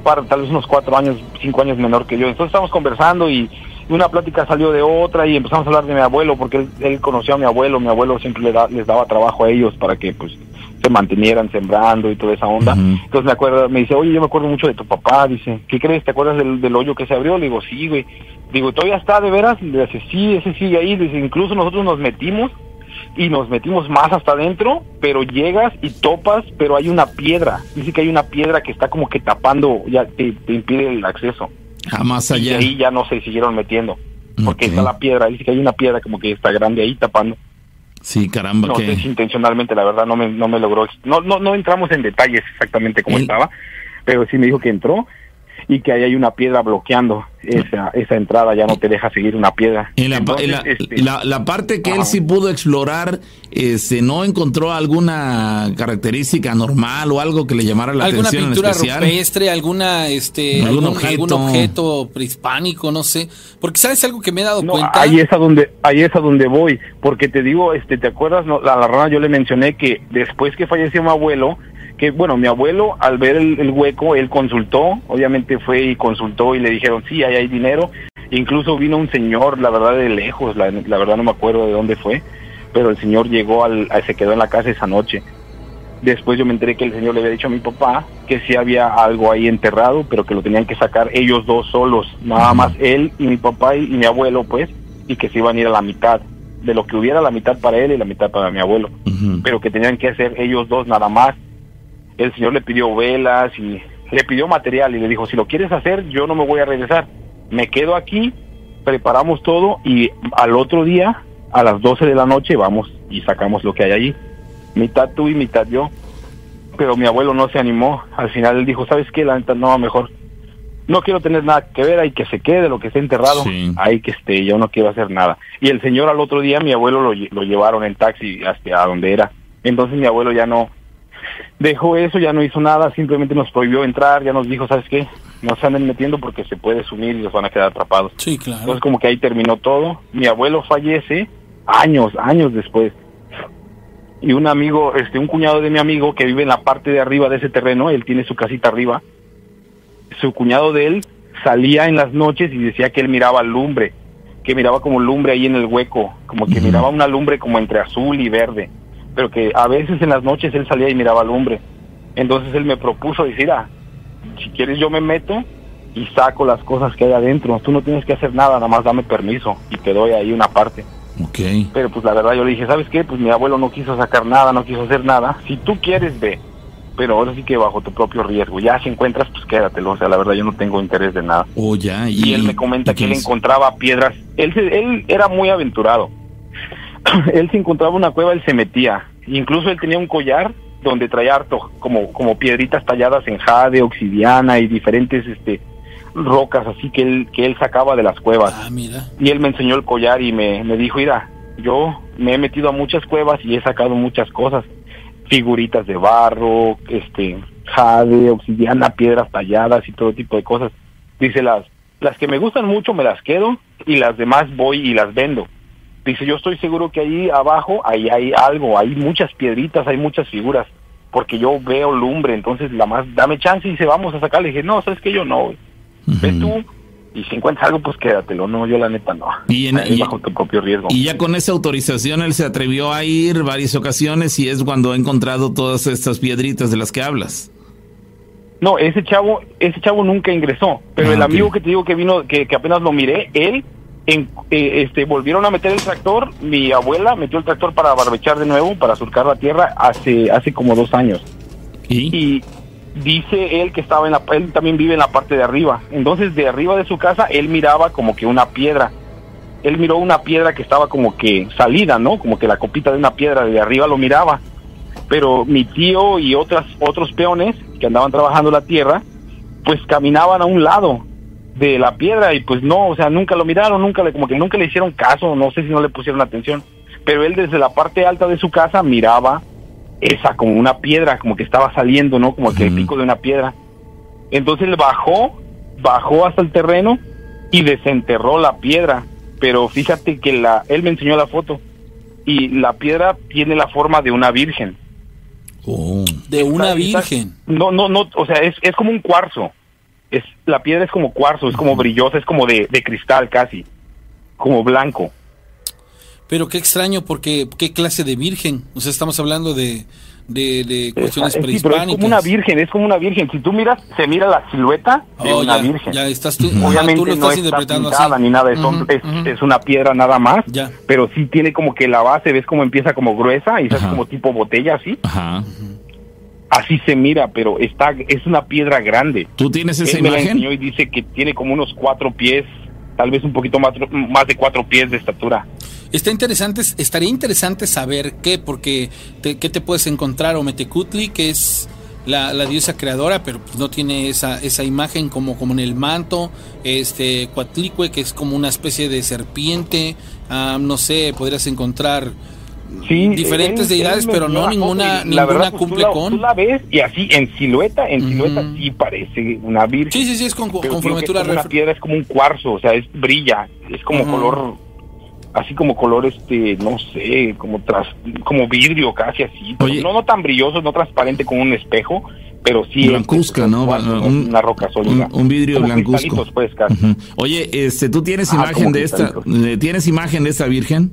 [SPEAKER 6] tal vez unos cuatro años, cinco años menor que yo. Entonces estábamos conversando y una plática salió de otra y empezamos a hablar de mi abuelo porque él, él conoció a mi abuelo, mi abuelo siempre le da- les daba trabajo a ellos para que pues se mantenieran sembrando y toda esa onda. Entonces me acuerdo, me dice, oye, yo me acuerdo mucho de tu papá, dice, ¿qué crees? ¿Te acuerdas del, del hoyo que se abrió? Le digo, sí, güey. Digo, ¿todavía está de veras? Le dice, sí, ese sigue ahí. Dice, incluso nosotros nos metimos y nos metimos más hasta adentro, pero llegas y topas, pero hay una piedra. Dice que hay una piedra que está como que tapando, ya te, te impide el acceso.
[SPEAKER 5] Ah, más
[SPEAKER 6] Y
[SPEAKER 5] allá.
[SPEAKER 6] ahí ya no se siguieron metiendo. Porque está la piedra, dice que hay una piedra como que está grande ahí tapando.
[SPEAKER 5] Sí, caramba,
[SPEAKER 6] No
[SPEAKER 5] que...
[SPEAKER 6] sé si intencionalmente, la verdad, no me, no me logró. No, no, no entramos en detalles exactamente cómo estaba, pero sí me dijo que entró y que ahí hay una piedra bloqueando esa, esa entrada, ya no te deja seguir una piedra.
[SPEAKER 5] En la, pa-
[SPEAKER 6] Entonces,
[SPEAKER 5] en la-
[SPEAKER 6] este,
[SPEAKER 5] la- la parte que él sí pudo explorar, este, no encontró alguna característica normal o algo que le llamara la
[SPEAKER 1] alguna
[SPEAKER 5] atención en
[SPEAKER 1] pintura
[SPEAKER 5] especial.
[SPEAKER 1] rupestre, alguna este
[SPEAKER 5] Algún
[SPEAKER 1] algún, algún objeto. prehispánico, no sé, porque sabes algo que me he dado
[SPEAKER 6] No,
[SPEAKER 1] cuenta.
[SPEAKER 6] ahí es a donde ahí es a donde voy, porque te digo, este, ¿te acuerdas? No, a la rana yo le mencioné que después que falleció mi abuelo, que bueno, mi abuelo al ver el, el hueco, él consultó, obviamente fue y consultó y le dijeron, sí, ahí hay dinero. Incluso vino un señor, la verdad de lejos, la, la verdad no me acuerdo de dónde fue, pero el señor llegó al, a- se quedó en la casa esa noche. Después yo me enteré que el señor le había dicho a mi papá que sí había algo ahí enterrado, pero que lo tenían que sacar ellos dos solos, nada más él y mi papá y, y mi abuelo, pues, y que se iban a ir a la mitad, de lo que hubiera la mitad para él y la mitad para mi abuelo, pero que tenían que hacer ellos dos nada más. El señor le pidió velas y le pidió material y le dijo, si lo quieres hacer, yo no me voy a regresar, me quedo aquí, preparamos todo y al otro día, a las 12 de la noche, vamos y sacamos lo que hay allí, mitad tú y mitad yo. pero mi abuelo no se animó. Al final él dijo, ¿sabes qué? La neta, no, mejor. No quiero tener nada que ver, hay que se quede lo que esté enterrado,
[SPEAKER 5] Sí.
[SPEAKER 6] hay que esté, yo no quiero hacer nada. Y el señor al otro día, mi abuelo lo, lo llevaron en taxi hasta donde era. Entonces mi abuelo ya no dejó eso, ya no hizo nada, simplemente nos prohibió entrar, ya nos dijo, ¿sabes qué? No se anden metiendo porque se puede sumir y los van a quedar atrapados.
[SPEAKER 1] Sí, claro.
[SPEAKER 6] Entonces como que ahí terminó todo. Mi abuelo fallece años, años después. Y un amigo, este, un cuñado de mi amigo que vive en la parte de arriba de ese terreno, él tiene su casita arriba. Su cuñado de él salía en las noches y decía que él miraba lumbre, que miraba como lumbre ahí en el hueco, como que miraba una lumbre como entre azul y verde, pero que a veces en las noches él salía y miraba lumbre. Entonces él me propuso decir, ah, si quieres yo me meto y saco las cosas que hay adentro. Tú no tienes que hacer nada, nada más dame permiso y te doy ahí una parte.
[SPEAKER 5] Ok.
[SPEAKER 6] Pero pues la verdad yo le dije, ¿sabes qué? Pues mi abuelo no quiso sacar nada, no quiso hacer nada. Si tú quieres, ve. Pero ahora sí que bajo tu propio riesgo. Ya si encuentras, pues quédatelo. O sea, la verdad yo no tengo interés de nada.
[SPEAKER 5] Oh, ya.
[SPEAKER 6] Y, él me comenta
[SPEAKER 5] ¿y
[SPEAKER 6] que él encontraba piedras. Él, él era muy aventurado. él se encontraba una cueva, él se metía. Incluso él tenía un collar donde traía harto, como, como piedritas talladas en jade, obsidiana y diferentes este rocas así que él, que él sacaba de las cuevas.
[SPEAKER 1] Ah, mira.
[SPEAKER 6] Y él me enseñó el collar y me, me dijo, mira, yo me he metido a muchas cuevas y he sacado muchas cosas. Figuritas de barro, este, jade, obsidiana, piedras talladas y todo tipo de cosas. Dice, las, las que me gustan mucho me las quedo y las demás voy y las vendo. Dice, yo estoy seguro que ahí abajo, ahí hay algo, hay muchas piedritas, hay muchas figuras, porque yo veo lumbre, entonces la más, dame chance y dice, vamos a sacar. Le dije, no, sabes que yo no. Ve
[SPEAKER 5] Ujú.
[SPEAKER 6] tú y si encuentras algo, pues quédatelo. No, yo la neta no.
[SPEAKER 5] Y en-
[SPEAKER 6] Ahí
[SPEAKER 5] y-
[SPEAKER 6] bajo tu propio riesgo.
[SPEAKER 5] Y ya con esa autorización él se atrevió a ir varias ocasiones y es cuando ha encontrado todas estas piedritas de las que hablas.
[SPEAKER 6] No, ese chavo, ese chavo nunca ingresó, pero
[SPEAKER 5] Ah,
[SPEAKER 6] el amigo que te digo que vino, que, que apenas lo miré, él, en, eh, este, volvieron a meter el tractor, mi abuela metió el tractor para barbechar de nuevo, para surcar la tierra, hace, hace como dos años.
[SPEAKER 5] ¿Y?
[SPEAKER 6] Y dice él que estaba en la, él también vive en la parte de arriba, entonces de arriba de su casa, él miraba como que una piedra, él miró una piedra que estaba como que salida, ¿no? Como que la copita de una piedra de arriba lo miraba. Pero mi tío y otras otros peones que andaban trabajando la tierra, pues caminaban a un lado de la piedra y pues no, o sea, nunca lo miraron, nunca le como que nunca le hicieron caso, no sé si no le pusieron atención, pero él desde la parte alta de su casa miraba esa como una piedra, como que estaba saliendo, ¿no? Como que el pico de una piedra. Entonces él bajó, bajó hasta el terreno y desenterró la piedra. Pero fíjate que la, él me enseñó la foto y la piedra tiene la forma de una virgen.
[SPEAKER 5] Oh.
[SPEAKER 1] De una virgen.
[SPEAKER 6] No, no, no, o sea, es, es como un cuarzo. Es, la piedra es como cuarzo, es como brillosa, es como de, de cristal casi, como blanco.
[SPEAKER 1] Pero qué extraño, porque qué clase de virgen. O sea, estamos hablando de, de, de cuestiones
[SPEAKER 6] Es- sí, pero es
[SPEAKER 1] prehispánicas.
[SPEAKER 6] como una virgen, es como una virgen. Si tú miras, se mira la silueta de
[SPEAKER 1] Oh,
[SPEAKER 6] una
[SPEAKER 1] ya,
[SPEAKER 6] virgen.
[SPEAKER 1] ya estás tú, ajá,
[SPEAKER 6] Obviamente
[SPEAKER 1] tú lo
[SPEAKER 6] no
[SPEAKER 1] estás
[SPEAKER 6] está
[SPEAKER 1] interpretando
[SPEAKER 6] pintada
[SPEAKER 1] así.
[SPEAKER 6] ni nada, es, es, una piedra nada más,
[SPEAKER 1] Ya.
[SPEAKER 6] pero sí tiene como que la base, ves como empieza como gruesa y es como tipo botella así,
[SPEAKER 5] Ajá.
[SPEAKER 6] Así se mira, pero está es una piedra grande.
[SPEAKER 5] ¿Tú tienes esa
[SPEAKER 6] Él me la
[SPEAKER 5] imagen?
[SPEAKER 6] enseñó y dice que tiene como unos cuatro pies, tal vez un poquito más, más de cuatro pies de estatura.
[SPEAKER 1] Está interesante, estaría interesante saber qué, porque te, qué te puedes encontrar o Metecutli, que es la, la diosa creadora, pero pues no tiene esa, esa imagen como, como en el manto, este Coatlicue, que es como una especie de serpiente, ah, no sé, podrías encontrar
[SPEAKER 6] Sí,
[SPEAKER 1] diferentes
[SPEAKER 6] él-
[SPEAKER 1] deidades,
[SPEAKER 6] él
[SPEAKER 1] pero no ninguna, ninguna
[SPEAKER 6] la verdad, pues, tú
[SPEAKER 1] cumple
[SPEAKER 6] la-
[SPEAKER 1] con.
[SPEAKER 6] Tú la ves y así en silueta, en silueta sí parece una virgen.
[SPEAKER 1] Sí, sí, sí, es con, conforme tú la
[SPEAKER 6] como una
[SPEAKER 1] refer-
[SPEAKER 6] piedra es como un cuarzo, o sea, es brilla, es como color así como color este, no sé, como tras como vidrio casi así,
[SPEAKER 5] Oye.
[SPEAKER 6] no no tan brilloso, no transparente como un espejo, pero sí
[SPEAKER 5] Blancuzca, ¿no?
[SPEAKER 6] cuarzo,
[SPEAKER 5] Un-
[SPEAKER 6] una roca sólida.
[SPEAKER 5] Un, un vidrio
[SPEAKER 6] Como
[SPEAKER 5] blancuzco.
[SPEAKER 6] pues, casi.
[SPEAKER 5] Oye, este, ¿tú tienes
[SPEAKER 6] Ah,
[SPEAKER 5] imagen de esta? eh, ¿Tienes imagen de esta virgen?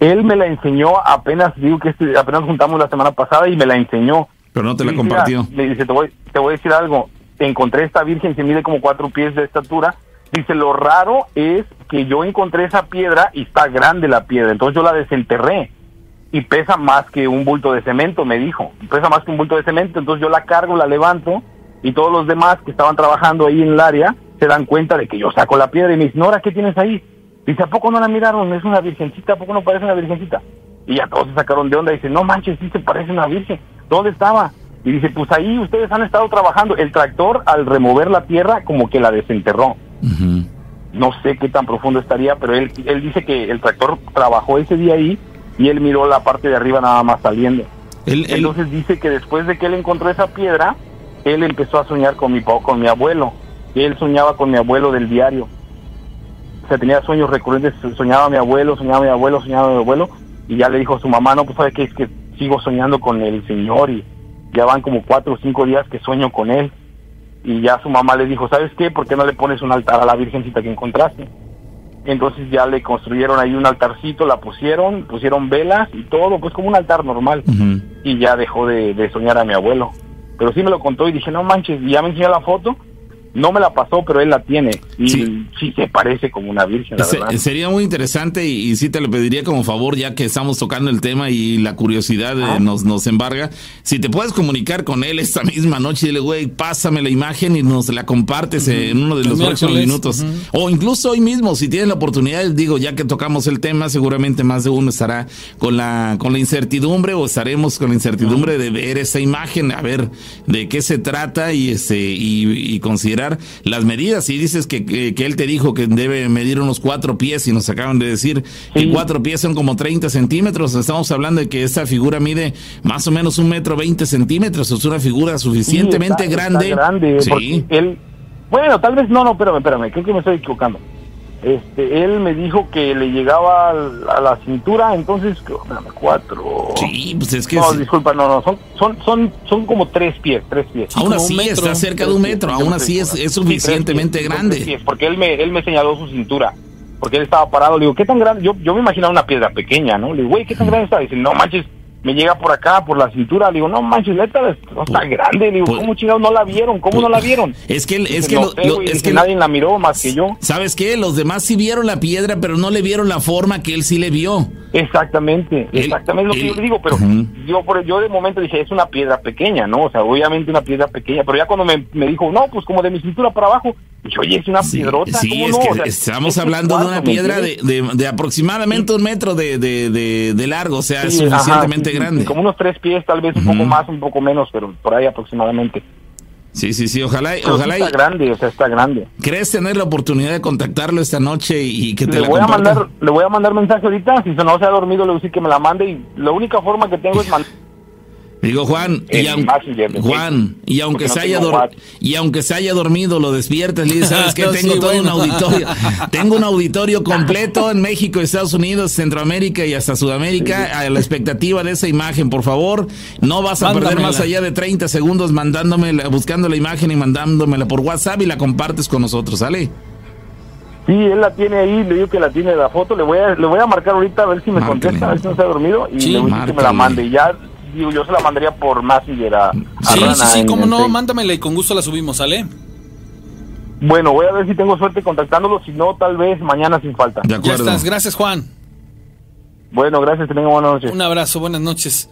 [SPEAKER 6] Él me la enseñó apenas, digo que este, apenas juntamos la semana pasada y me la enseñó.
[SPEAKER 5] Pero no te la
[SPEAKER 6] mira,
[SPEAKER 5] compartió.
[SPEAKER 6] le dice, te voy, te voy a decir algo. Encontré esta virgen que mide como cuatro pies de estatura. Dice, lo raro es que yo encontré esa piedra y está grande la piedra. Entonces yo la desenterré. Y pesa más que un bulto de cemento, me dijo. Pesa más que un bulto de cemento. Entonces yo la cargo, la levanto. Y todos los demás que estaban trabajando ahí en el área se dan cuenta de que yo saco la piedra. Y me dicen, Nora, ¿qué tienes ahí? Dice, ¿a poco no la miraron? Es una virgencita. ¿A poco no parece una virgencita? Y ya todos se sacaron de onda y dicen, no manches, sí se parece una virgen. ¿dónde estaba? Y dice, pues ahí ustedes han estado trabajando. El tractor, al remover la tierra, como que la desenterró. No sé qué tan profundo estaría, pero él, él dice que el tractor trabajó ese día ahí y él miró la parte de arriba nada más saliendo.
[SPEAKER 5] Él- él-
[SPEAKER 6] Entonces dice que después de que él encontró esa piedra, él empezó a soñar con mi con mi abuelo. Él soñaba con mi abuelo del diario. O sea, tenía sueños recurrentes, soñaba a mi abuelo, soñaba a mi abuelo, soñaba a mi abuelo, y ya le dijo a su mamá, no, pues sabe que es que sigo soñando con el Señor y ya van como cuatro o cinco días que sueño con él. Y ya su mamá le dijo, ¿sabes qué? ¿Por qué no le pones un altar a la Virgencita que encontraste? Entonces ya le construyeron ahí un altarcito, la pusieron, pusieron velas y todo, pues como un altar normal y ya dejó de, de soñar a mi abuelo. Pero sí me lo contó y dije, no manches, y ya me enseñó la foto, no me la pasó, pero él la tiene. Y
[SPEAKER 5] Sí.
[SPEAKER 6] sí, se parece como una virgen, la
[SPEAKER 5] Se-
[SPEAKER 6] verdad.
[SPEAKER 5] sería muy interesante y, y sí te lo pediría como favor, ya que estamos tocando el tema y la curiosidad eh, nos, nos embarga. Si te puedes comunicar con él esta misma noche, dile, güey, pásame la imagen y nos la compartes en uno de los próximos minutos. O incluso hoy mismo, si tienes la oportunidad, digo, ya que tocamos el tema, seguramente más de uno estará con la, con la incertidumbre o estaremos con la incertidumbre de ver esa imagen, a ver de qué se trata y, este, y, y considerar las medidas. Si dices que, que, que él te dijo que debe medir unos cuatro pies y nos acaban de decir que cuatro pies son como 30 centímetros, estamos hablando de que esta figura mide más o menos un metro 20 centímetros, es una figura
[SPEAKER 6] Sí,
[SPEAKER 5] suficientemente
[SPEAKER 6] está-
[SPEAKER 5] grande.
[SPEAKER 6] está grande,
[SPEAKER 5] Sí.
[SPEAKER 6] él, bueno, tal vez, no, no, espérame, espérame, creo que me estoy equivocando. Este, él me dijo que le llegaba a la cintura, entonces, cuatro.
[SPEAKER 5] Sí, pues es que
[SPEAKER 6] no,
[SPEAKER 5] sí.
[SPEAKER 6] disculpa, no, no, son, son, son, son como tres pies, tres pies.
[SPEAKER 5] aún así
[SPEAKER 1] metro.
[SPEAKER 5] está cerca de un metro, aún así es, es suficientemente
[SPEAKER 6] Sí, tres pies,
[SPEAKER 5] grande.
[SPEAKER 6] pies, porque él me, él me señaló su cintura. Porque él estaba parado. Le digo, ¿qué tan grande? Yo, yo me imaginaba una piedra pequeña, ¿no? Le digo, güey, ¿qué tan grande está? Dice, no manches, me llega por acá, por la cintura. Le digo, no manches, neta, no está grande. Le digo,
[SPEAKER 5] Pues-
[SPEAKER 6] ¿cómo chingados no la vieron? ¿Cómo
[SPEAKER 5] Pues-
[SPEAKER 6] no la vieron?
[SPEAKER 5] Es que, es que,
[SPEAKER 6] no
[SPEAKER 5] lo-
[SPEAKER 6] sé,
[SPEAKER 5] lo-
[SPEAKER 6] güey,
[SPEAKER 5] es que
[SPEAKER 6] nadie la miró más que yo.
[SPEAKER 5] ¿Sabes qué? Los demás sí vieron la piedra, pero no le vieron la forma que él sí le vio.
[SPEAKER 6] Exactamente, exactamente lo que
[SPEAKER 5] él-
[SPEAKER 6] yo le digo, pero yo por, yo de momento dije, es una piedra pequeña, ¿no? O sea, obviamente una piedra pequeña, pero ya cuando me, me dijo, no, pues como de mi cintura para abajo, dije, oye, es una
[SPEAKER 5] Sí,
[SPEAKER 6] piedrota,
[SPEAKER 5] sí,
[SPEAKER 6] ¿cómo
[SPEAKER 5] es
[SPEAKER 6] no?
[SPEAKER 5] que
[SPEAKER 6] O sea,
[SPEAKER 5] estamos
[SPEAKER 6] es
[SPEAKER 5] hablando de una
[SPEAKER 6] ¿me
[SPEAKER 5] piedra de, de- de aproximadamente un metro de, de, de- largo, o sea, es
[SPEAKER 6] Sí,
[SPEAKER 5] suficientemente
[SPEAKER 6] sí,
[SPEAKER 5] grande.
[SPEAKER 6] Como unos tres pies, tal vez un poco más, un poco menos, pero por ahí aproximadamente.
[SPEAKER 5] Sí, sí, sí, ojalá,
[SPEAKER 6] Pero
[SPEAKER 5] ojalá y
[SPEAKER 6] está grande, o sea, está grande.
[SPEAKER 5] crees tener la oportunidad de contactarlo esta noche y que te
[SPEAKER 6] Le
[SPEAKER 5] la
[SPEAKER 6] voy, a mandar, le voy a mandar mensaje ahorita, si se no se ha dormido le voy a decir que me la mande y la única forma que tengo es mandar...
[SPEAKER 5] Digo, Juan, y, aun- Juan, y aunque
[SPEAKER 6] no
[SPEAKER 5] se haya dor- y aunque se haya dormido, lo despiertas, le dices, ¿sabes qué?
[SPEAKER 1] No,
[SPEAKER 5] Tengo
[SPEAKER 1] sí,
[SPEAKER 5] todo
[SPEAKER 1] bueno.
[SPEAKER 5] un auditorio. Tengo un auditorio completo en México, Estados Unidos, Centroamérica y hasta Sudamérica a la expectativa de esa imagen, por favor. No vas a perder más allá de 30 segundos mandándome, buscando la imagen y mandándomela por WhatsApp y la compartes con nosotros, ¿sale?
[SPEAKER 6] Sí, él la tiene ahí, le digo que la tiene la foto, le voy a, le voy a marcar ahorita a ver si me
[SPEAKER 5] Márcale.
[SPEAKER 6] contesta, a ver si no se ha dormido y
[SPEAKER 1] Sí,
[SPEAKER 6] le voy a decir que me la mande. Y ya, digo, yo se la mandaría por Messenger a, a
[SPEAKER 1] Sí, sí,
[SPEAKER 6] Rana
[SPEAKER 1] sí,
[SPEAKER 6] en-
[SPEAKER 1] cómo
[SPEAKER 6] en
[SPEAKER 1] no,
[SPEAKER 6] Facebook.
[SPEAKER 1] mándamela y con gusto la subimos, ¿sale?
[SPEAKER 6] Bueno, voy a ver si tengo suerte contactándolo, si no, tal vez mañana sin falta.
[SPEAKER 5] De
[SPEAKER 1] Ya
[SPEAKER 5] acuerdo.
[SPEAKER 1] estás, gracias Juan.
[SPEAKER 6] Bueno, gracias, tengan buenas noches.
[SPEAKER 1] Un abrazo, buenas noches.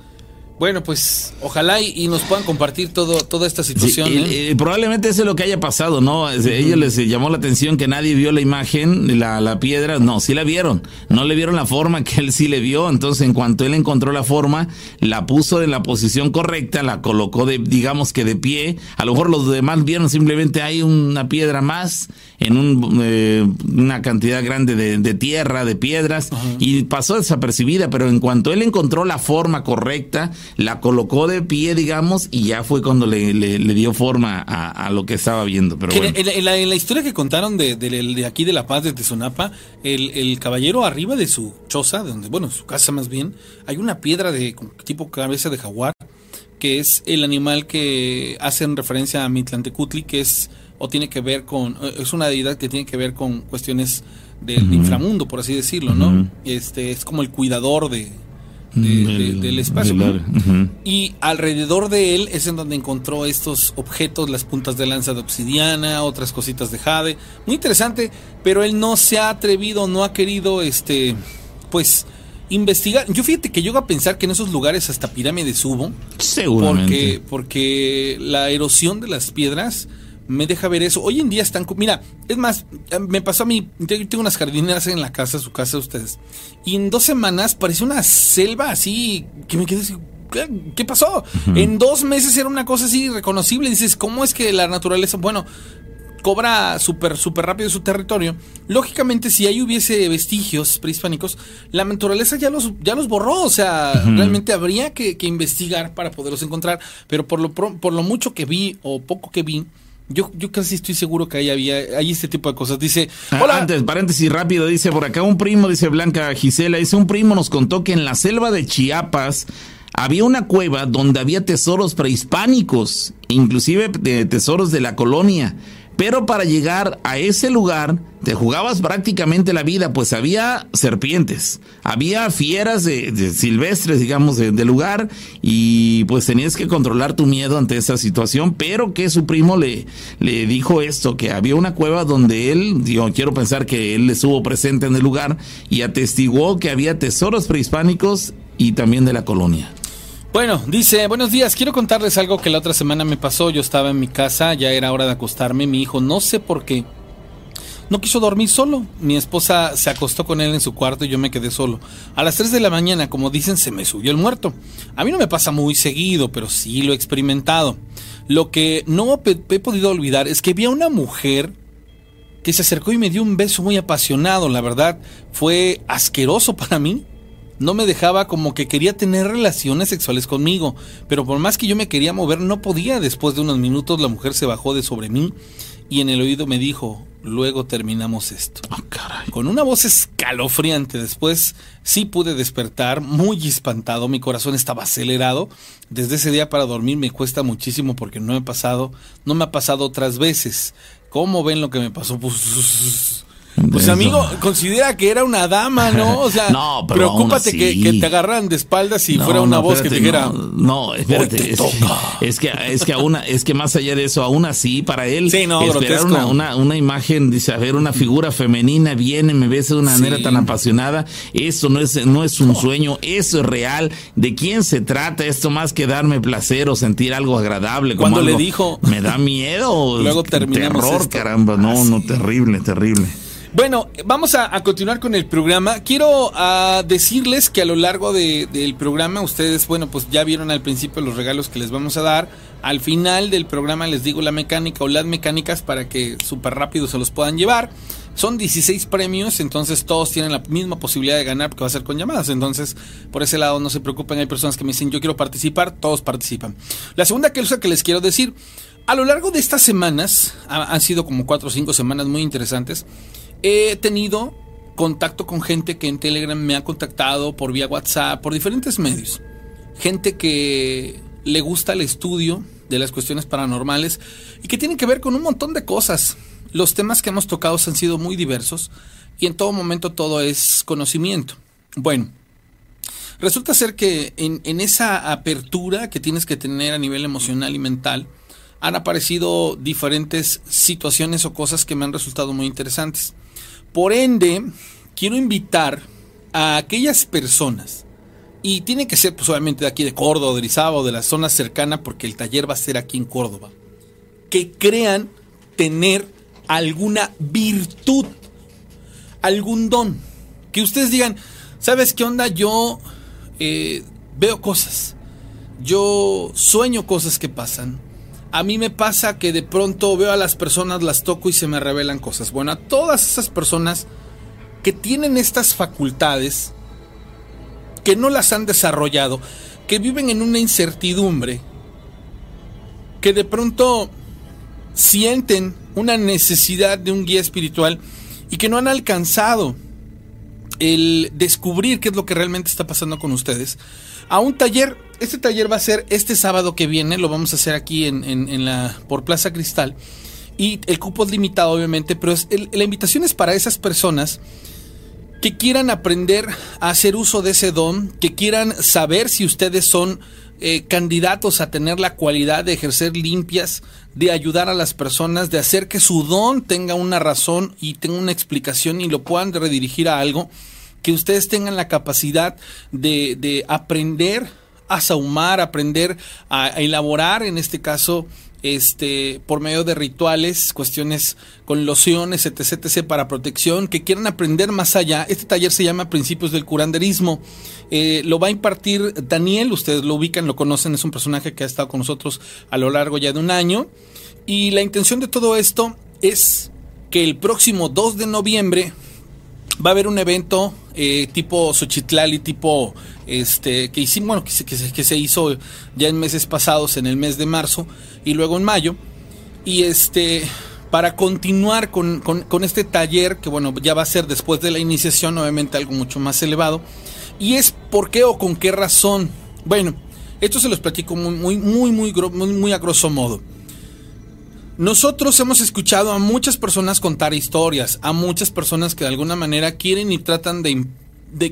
[SPEAKER 1] Bueno, pues ojalá y, y nos puedan compartir todo, toda esta
[SPEAKER 5] Sí,
[SPEAKER 1] situación.
[SPEAKER 5] el-
[SPEAKER 1] ¿eh?
[SPEAKER 5] eh, probablemente eso es lo que haya pasado, ¿no? Ellos les llamó la atención que nadie vio la imagen, la, la piedra. No, sí la vieron. No le vieron la forma que él sí le vio. Entonces, en cuanto él encontró la forma, la puso en la posición correcta, la colocó de, digamos que de pie. A lo mejor los demás vieron simplemente hay una piedra más en un, eh, una cantidad grande de, de tierra, de piedras, y pasó desapercibida. Pero en cuanto él encontró la forma correcta, la colocó de pie, digamos, y ya fue cuando le, le- le dio forma a, a lo que estaba viendo. Pero bueno.
[SPEAKER 1] en, en la, en la historia que contaron de, de- de aquí de La Paz, de Tezonapa, el, el caballero arriba de su choza, de donde, bueno, su casa más bien, hay una piedra de tipo cabeza de jaguar, que es el animal que hacen referencia a Mitlantecutli, que es, o tiene que ver con, eh, es una deidad que tiene que ver con cuestiones del inframundo, por así decirlo, ¿no? Este, es como el cuidador de, de- de-
[SPEAKER 5] Del-
[SPEAKER 1] espacio.
[SPEAKER 5] Ujú.
[SPEAKER 1] Y alrededor de él es en donde encontró estos objetos, las puntas de lanza de obsidiana, otras cositas de jade. Muy interesante, pero él no se ha atrevido, no ha querido, este, pues, investigar. Yo fíjate que llego a pensar que en esos lugares hasta pirámides hubo,
[SPEAKER 5] Seguramente.
[SPEAKER 1] porque, porque la erosión de las piedras me deja ver eso. Hoy en día están... Mira, es más, eh, me pasó a mí, yo tengo unas jardineras en la casa, su casa de ustedes, y en dos semanas pareció una selva así, que me quedé así, ¿qué pasó? En dos meses era una cosa así reconocible. Dices, ¿cómo es que la naturaleza, bueno, cobra súper súper rápido su territorio, lógicamente si ahí hubiese vestigios prehispánicos, la naturaleza ya los, ya los borró, o sea, realmente habría que, que investigar para poderlos encontrar, pero por lo, por lo mucho que vi o poco que vi, yo, yo casi estoy seguro que ahí había hay este tipo de cosas. Dice,
[SPEAKER 5] Ah,
[SPEAKER 1] hola,
[SPEAKER 5] Antes, paréntesis rápido, dice por acá un primo, dice Blanca Gisela, dice un primo nos contó que en la selva de Chiapas había una cueva donde había tesoros prehispánicos, inclusive de tesoros de la colonia. Pero para llegar a ese lugar te jugabas prácticamente la vida, pues había serpientes, había fieras de, silvestres, digamos, de- lugar, y pues tenías que controlar tu miedo ante esa situación, pero que su primo le, le dijo esto, que había una cueva donde él, yo quiero pensar que él estuvo presente en el lugar y atestiguó que había tesoros prehispánicos y también de la colonia.
[SPEAKER 1] Bueno, dice, buenos días, quiero contarles algo que la otra semana me pasó. Yo estaba en mi casa, ya era hora de acostarme. Mi hijo, no sé por qué, no quiso dormir solo. Mi esposa se acostó con él en su cuarto y yo me quedé solo. A las 3 de la mañana, como dicen, se me subió el muerto. A mí no me pasa muy seguido, pero sí lo he experimentado. Lo que no he podido olvidar es que vi a una mujer que se acercó y me dio un beso muy apasionado. La verdad, fue asqueroso para mí. No me dejaba como que quería tener relaciones sexuales conmigo, pero por más que yo me quería mover, no podía. Después de unos minutos, la mujer se bajó de sobre mí y en el oído me dijo, luego terminamos esto.
[SPEAKER 5] Ah, caray.
[SPEAKER 1] Con una voz escalofriante. Después sí pude despertar, muy espantado. Mi corazón estaba acelerado. Desde ese día para dormir me cuesta muchísimo porque no he pasado, no me ha pasado otras veces. ¿Cómo ven lo que me pasó? Pues, pues
[SPEAKER 5] Eso.
[SPEAKER 1] amigo, considera que era una dama, ¿no? O sea,
[SPEAKER 5] No, pero
[SPEAKER 1] preocúpate que, te agarraran de espaldas y
[SPEAKER 5] No,
[SPEAKER 1] fuera una
[SPEAKER 5] no,
[SPEAKER 1] voz que te dijera.
[SPEAKER 5] No, espérate.
[SPEAKER 1] "Hoy te
[SPEAKER 5] es,
[SPEAKER 1] toca".
[SPEAKER 5] es que es que aún es que más allá de eso, aún así, para él,
[SPEAKER 1] Sí,
[SPEAKER 5] esperar una, una, una imagen, dice, a ver, una figura femenina viene, me besa de una
[SPEAKER 1] Sí.
[SPEAKER 5] manera tan apasionada, eso no es, no es un sueño, eso es real. ¿De quién se trata esto más que darme placer o sentir algo agradable?
[SPEAKER 1] Cuando le dijo-
[SPEAKER 5] Me da miedo.
[SPEAKER 1] Luego terminamos
[SPEAKER 5] Terror,
[SPEAKER 1] esto.
[SPEAKER 5] caramba, no,
[SPEAKER 1] Ah,
[SPEAKER 5] no, terrible, terrible.
[SPEAKER 1] Bueno, vamos a, continuar con el programa. Quiero ah, decirles que a lo largo de- del programa, ustedes, bueno, pues ya vieron al principio los regalos que les vamos a dar. Al final del programa les digo la mecánica o las mecánicas para que súper rápido se los puedan llevar. Son 16 premios, entonces todos tienen la misma posibilidad de ganar porque va a ser con llamadas. Entonces, por ese lado no se preocupen, hay personas que me dicen yo quiero participar, todos participan. La segunda cosa que les quiero decir, a lo largo de estas semanas, ha- han sido como 4 o 5 semanas muy interesantes, he tenido contacto con gente que en Telegram me ha contactado por vía WhatsApp, por diferentes medios. Gente que le gusta el estudio de las cuestiones paranormales y que tiene que ver con un montón de cosas. Los temas que hemos tocado han sido muy diversos y en todo momento todo es conocimiento. Bueno, resulta ser que en, en esa apertura que tienes que tener a nivel emocional y mental, han aparecido diferentes situaciones o cosas que me han resultado muy interesantes. Por ende, quiero invitar a aquellas personas, y tiene que ser pues, obviamente de aquí de Córdoba, de o de la zona cercana, porque el taller va a ser aquí en Córdoba, que crean tener alguna virtud, algún don. Que ustedes digan, ¿sabes qué onda? Yo eh, veo cosas, yo sueño cosas que pasan. A mí me pasa que de pronto veo a las personas, las toco y se me revelan cosas. Bueno, a todas esas personas que tienen estas facultades, que no las han desarrollado, que viven en una incertidumbre, que de pronto sienten una necesidad de un guía espiritual y que no han alcanzado el descubrir qué es lo que realmente está pasando con ustedes, a un taller. Este taller va a ser este sábado que viene, lo vamos a hacer aquí en, en- la por Plaza Cristal. Y el cupo es limitado, obviamente, pero es- la invitación es para esas personas que quieran aprender a hacer uso de ese don, que quieran saber si ustedes son eh, candidatos a tener la cualidad de ejercer limpias, de ayudar a las personas, de hacer que su don tenga una razón y tenga una explicación y lo puedan redirigir a algo, que ustedes tengan la capacidad de, de aprender a sahumar, aprender a elaborar, en este caso, este, por medio de rituales, cuestiones con lociones, etc, etc, para protección, que quieran aprender más allá. Este taller se llama Principios del Curanderismo. Eh, lo va a impartir Daniel, ustedes lo ubican, lo conocen, es un personaje que ha estado con nosotros a lo largo ya de un año. Y la intención de todo esto es que el próximo 2 de noviembre va a haber un evento eh, tipo Xochitlali, tipo este que hicimos, bueno, que se, que, se, hizo ya en meses pasados, en el mes de marzo y luego en mayo. Y este para continuar con, con, este taller, que bueno, ya va a ser después de la iniciación, obviamente algo mucho más elevado. Y es por qué o con qué razón. Bueno, esto se los platico muy, muy, muy, muy, muy, muy a grosso modo. Nosotros hemos escuchado a muchas personas contar historias, a muchas personas que de alguna manera quieren y tratan de,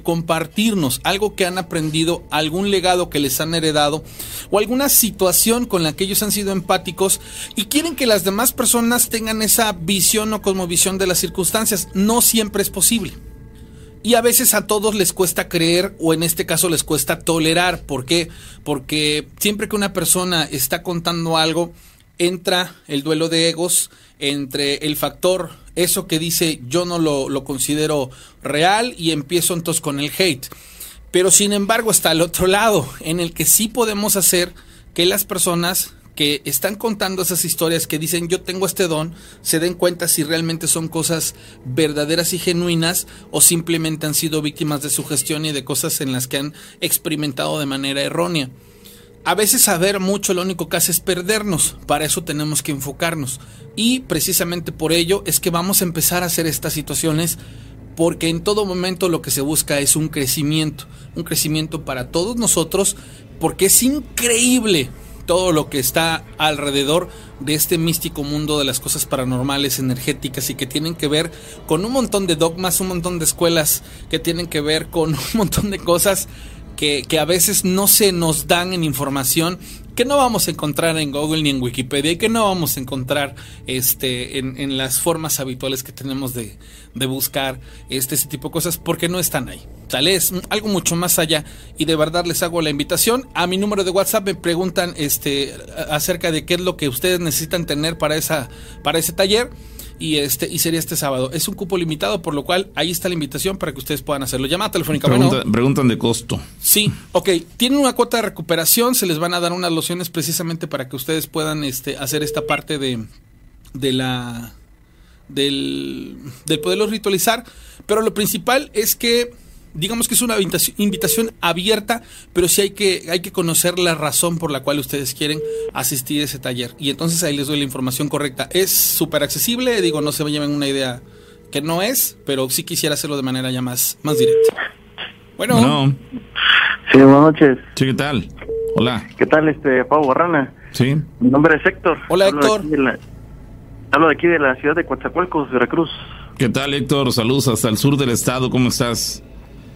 [SPEAKER 1] compartirnos algo que han aprendido, algún legado que les han heredado o alguna situación con la que ellos han sido empáticos y quieren que las demás personas tengan esa visión o cosmovisión de las circunstancias. No siempre es posible. Y a veces a todos les cuesta creer o en este caso les cuesta tolerar. ¿Por qué? Porque siempre que una persona está contando algo, entra el duelo de egos entre el factor, eso que dice yo no lo, lo considero real y empiezo entonces con el hate. Pero sin embargo está el otro lado, en el que sí podemos hacer que las personas que están contando esas historias que dicen yo tengo este don, se den cuenta si realmente son cosas verdaderas y genuinas o simplemente han sido víctimas de su gestión y de cosas en las que han experimentado de manera errónea. A veces saber mucho lo único que hace es perdernos, para eso tenemos que enfocarnos. Y precisamente por ello es que vamos a empezar a hacer estas situaciones porque en todo momento lo que se busca es un crecimiento, un crecimiento para todos nosotros, porque es increíble todo lo que está alrededor de este místico mundo de las cosas paranormales, energéticas y que tienen que ver con un montón de dogmas, un montón de escuelas que tienen que ver con un montón de cosas que, a veces no se nos dan en información que no vamos a encontrar en Google ni en Wikipedia y que no vamos a encontrar este, en, las formas habituales que tenemos de, buscar este, ese tipo de cosas porque no están ahí. Tal es algo mucho más allá y de verdad les hago la invitación. A mi número de WhatsApp me preguntan este, acerca de qué es lo que ustedes necesitan tener para, esa, para ese taller y este y sería este sábado. Es un cupo limitado, por lo cual ahí está la invitación para que ustedes puedan hacerlo. Llamada telefónica.
[SPEAKER 5] preguntan de costo.
[SPEAKER 1] Sí, ok. Tienen una cuota de recuperación, se les van a dar unas lociones precisamente para que ustedes puedan este, hacer esta parte de, de la del, del poderlo ritualizar. Pero lo principal es que digamos que es una invitación, abierta, pero sí hay que, hay que conocer la razón por la cual ustedes quieren asistir a ese taller. Y entonces ahí les doy la información correcta. Es súper accesible, digo, no se me lleven una idea que no es, pero sí quisiera hacerlo de manera ya más, más directa. Bueno.
[SPEAKER 7] Sí, buenas noches.
[SPEAKER 5] Sí, ¿qué tal? Hola.
[SPEAKER 7] ¿Qué tal, este, Pau Barrana?
[SPEAKER 5] Sí.
[SPEAKER 7] Mi nombre es Héctor.
[SPEAKER 1] Hola, Héctor.
[SPEAKER 7] hablo de aquí de la ciudad de Coatzacoalcos, Veracruz.
[SPEAKER 5] ¿Qué tal, Héctor? Saludos hasta el sur del estado. ¿Cómo estás?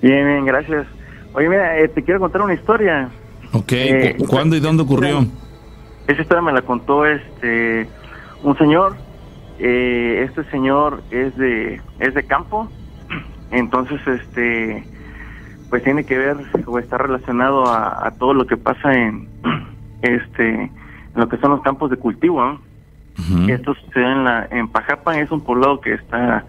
[SPEAKER 7] Bien, bien, gracias. Oye, mira, eh, te quiero contar una historia.
[SPEAKER 5] Ok, eh, ¿cuándo y dónde ocurrió?
[SPEAKER 7] Esa historia me la contó este un señor. Eh, este señor es de es de campo, entonces este pues tiene que ver o está relacionado a, todo lo que pasa en este en lo que son los campos de cultivo. Esto sucede en la en Pajapan, es un poblado que está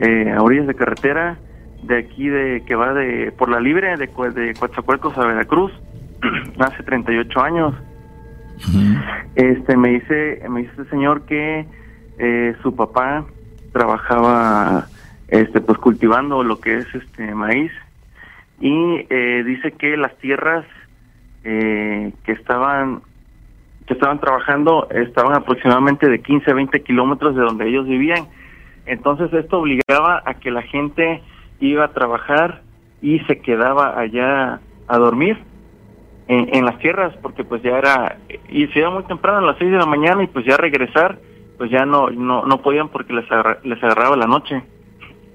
[SPEAKER 7] a orillas de carretera de aquí de que va de por la libre de, de Coatzacoalcos a Veracruz hace 38 años. Este me dice me dice este señor que eh, su papá trabajaba este pues cultivando lo que es este maíz. Y eh, dice que las tierras eh, que estaban que estaban trabajando estaban aproximadamente de 15 a 20 kilómetros de donde ellos vivían. Entonces esto obligaba a que la gente iba a trabajar y se quedaba allá a dormir en, las tierras porque pues ya era y se iba muy temprano a las 6 de la mañana y pues ya regresar pues ya no no, no podían porque les, les agarraba la noche.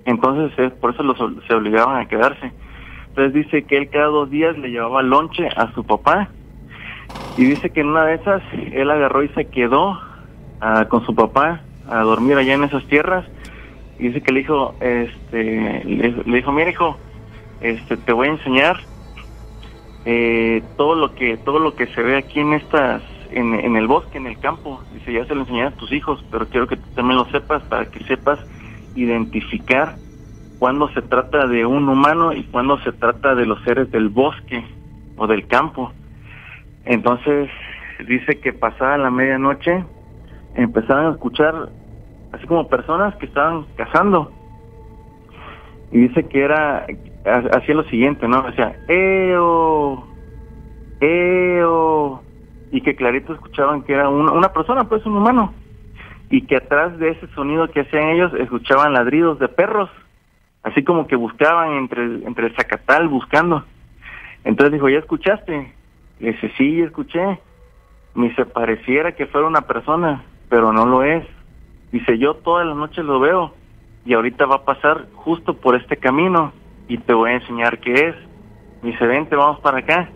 [SPEAKER 7] Entonces eh, por eso los, se obligaban a quedarse. Entonces dice que él cada dos días le llevaba lonche a su papá y dice que en una de esas él agarró y se quedó ah, con su papá a dormir allá en esas tierras dice que le dijo, este, le, dijo, mira hijo, este, te voy a enseñar eh, todo lo que todo lo que se ve aquí en estas en, en el bosque, en el campo. Dice, ya se lo enseñé a tus hijos, pero quiero que tú también lo sepas para que sepas identificar cuando se trata de un humano y cuando se trata de los seres del bosque o del campo. Entonces dice que pasada la medianoche empezaron a escuchar así como personas que estaban cazando. Y dice que era, ha- hacía lo siguiente, ¿no? Decía, ¡Eo! ¡Eo! Y que clarito escuchaban que era una, una persona, pues un humano. Y que atrás de ese sonido que hacían ellos escuchaban ladridos de perros. Así como que buscaban entre, entre el zacatal, buscando. Entonces dijo, ¿ya escuchaste? Le dice, sí, escuché. Me dice, pareciera que fuera una persona, pero no lo es. Dice, yo todas las noches lo veo y ahorita va a pasar justo por este camino y te voy a enseñar qué es. Dice, vente, vamos para acá.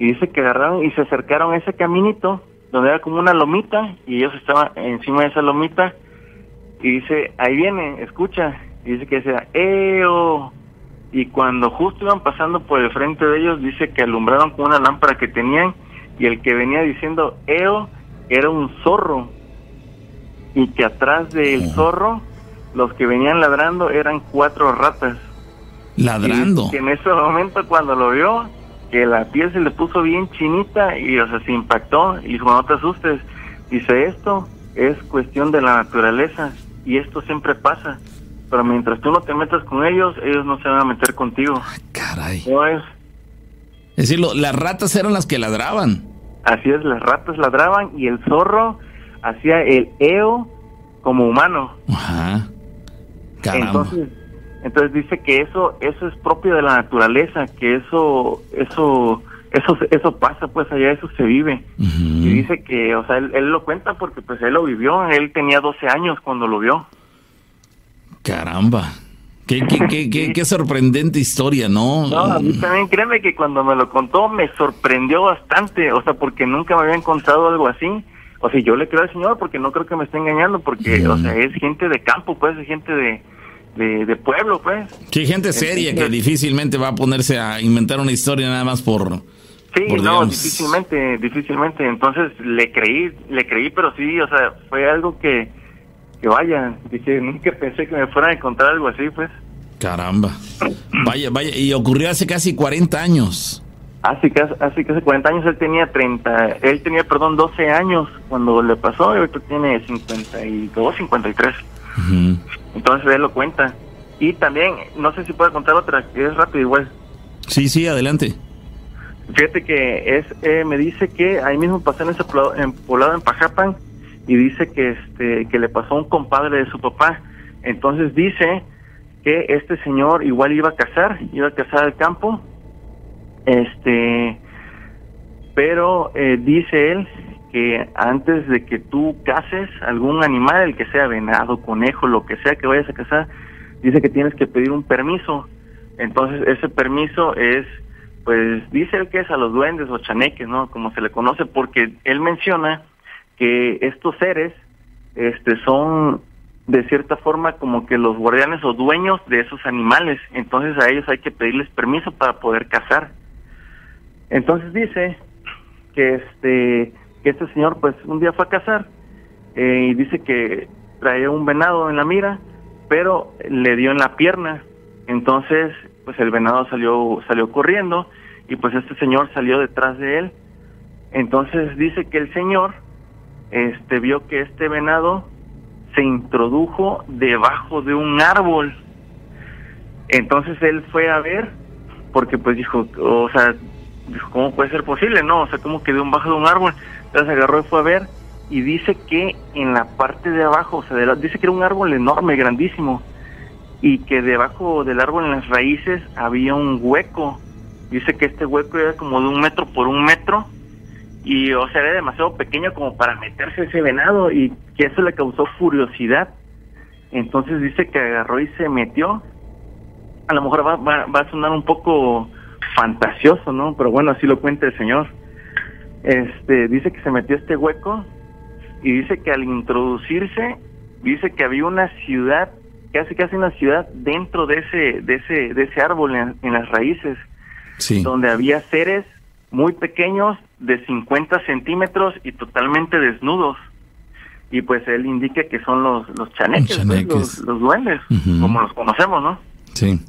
[SPEAKER 7] Y dice que agarraron y se acercaron a ese caminito donde era como una lomita y ellos estaban encima de esa lomita y dice, ahí viene, escucha. Y dice que decía, ¡Eo! Y cuando justo iban pasando por el frente de ellos, dice que alumbraron con una lámpara que tenían y el que venía diciendo eo era un zorro y que atrás del zorro los que venían ladrando eran cuatro ratas.
[SPEAKER 5] Ladrando.
[SPEAKER 7] Y que en ese momento cuando lo vio, que la piel se le puso bien chinita y o sea, se impactó y dijo, no te asustes. Dice, esto es cuestión de la naturaleza y esto siempre pasa. Pero mientras tú no te metas con ellos, ellos no se van a meter contigo.
[SPEAKER 5] Caray.
[SPEAKER 7] No es
[SPEAKER 5] Es decir, lo- las ratas eran las que ladraban.
[SPEAKER 7] Así es, las ratas ladraban y el zorro hacía el eo como humano.
[SPEAKER 5] Ajá. Caramba.
[SPEAKER 7] Entonces, entonces dice que eso eso es propio de la naturaleza, que eso eso eso eso pasa pues allá, eso se vive. Y dice que, o sea, él, él lo cuenta porque pues él lo vivió, él tenía 12 años cuando lo vio.
[SPEAKER 5] Caramba. Qué, qué, qué, qué, qué sorprendente historia, ¿no?
[SPEAKER 7] No, a mí también créeme que cuando me lo contó me sorprendió bastante, o sea, porque nunca me habían contado algo así. O sea, yo le creo al señor porque no creo que me esté engañando, porque, o sea, es gente de campo, pues, es gente de, de, de pueblo, pues.
[SPEAKER 5] Qué gente seria que difícilmente va a ponerse a inventar una historia nada más por...
[SPEAKER 7] Sí,
[SPEAKER 5] por,
[SPEAKER 7] no,
[SPEAKER 5] digamos,
[SPEAKER 7] difícilmente, difícilmente. Entonces le creí, le creí, pero sí, o sea, fue algo que, que vaya, dije, nunca pensé que me fueran a encontrar algo así, pues.
[SPEAKER 5] Caramba. Vaya, vaya. Y ocurrió hace casi 40 años.
[SPEAKER 7] Hace casi, hace casi 40 años él tenía 30, él tenía, perdón, 12 años cuando le pasó, y ahorita tiene 52, 53.
[SPEAKER 5] Ujú.
[SPEAKER 7] Entonces él lo cuenta. Y también, no sé si puedo contar otra, que es rápido igual.
[SPEAKER 5] Sí, sí, adelante.
[SPEAKER 7] Fíjate que es, eh, me dice que ahí mismo pasó en ese poblado en, poblado en Pajapan y dice que este que le pasó a un compadre de su papá. Entonces dice que este señor igual iba a cazar, iba a cazar al campo, este, pero eh, dice él que antes de que tú cases algún animal, el que sea venado, conejo, lo que sea que vayas a cazar, dice que tienes que pedir un permiso. Entonces ese permiso es pues dice él que es a los duendes o chaneques, ¿no? Como se le conoce, porque él menciona que estos seres este, son de cierta forma como que los guardianes o dueños de esos animales, entonces a ellos hay que pedirles permiso para poder cazar. Entonces dice que este que este señor pues un día fue a cazar eh, y dice que traía un venado en la mira, pero le dio en la pierna. Entonces, pues el venado salió salió corriendo y pues este señor salió detrás de él. Entonces dice que el señor este vio que este venado se introdujo debajo de un árbol. Entonces él fue a ver porque pues dijo, o sea, dijo, ¿cómo puede ser posible? No, o sea, como que de un bajo de un árbol. Entonces agarró y fue a ver y dice que en la parte de abajo, o sea, dice que era un árbol enorme, grandísimo, y que debajo del árbol en las raíces había un hueco. Dice que este hueco era como de un metro por un metro y, o sea, era demasiado pequeño como para meterse ese venado y que eso le causó curiosidad. Entonces dice que agarró y se metió. A lo mejor va, va, va a sonar un poco fantasioso, ¿no? Pero bueno, así lo cuenta el señor. Este, dice que se metió este hueco y dice que al introducirse, dice que había una ciudad, casi casi una ciudad dentro de ese, de ese, de ese árbol en, en las raíces,
[SPEAKER 5] Sí.
[SPEAKER 7] donde había seres muy pequeños de 50 centímetros y totalmente desnudos. Y pues él indica que son los, los chaneques,
[SPEAKER 5] Los
[SPEAKER 7] pues, los, los duendes, como los conocemos, ¿no?
[SPEAKER 5] Sí.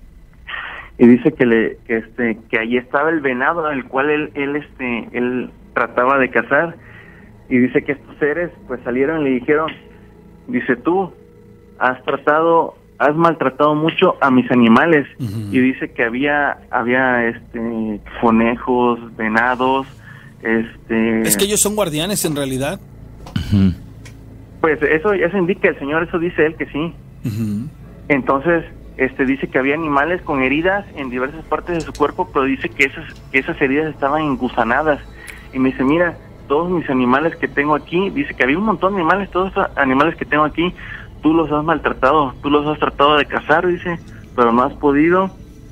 [SPEAKER 7] Y dice que le que este que ahí estaba el venado al cual él él este él trataba de cazar. Y dice que estos seres pues salieron y le dijeron dice tú has tratado has maltratado mucho a mis animales y dice que había había este conejos venados este
[SPEAKER 1] Es que ellos son guardianes en realidad.
[SPEAKER 7] Pues eso eso indica el señor eso dice él que sí. Entonces, este dice que había animales con heridas en diversas partes de su cuerpo, pero dice que esas que esas heridas estaban engusanadas. Y me dice, mira, todos mis animales que tengo aquí, dice que había un montón de animales, todos estos animales que tengo aquí, tú los has maltratado, tú los has tratado de cazar, dice, pero no has podido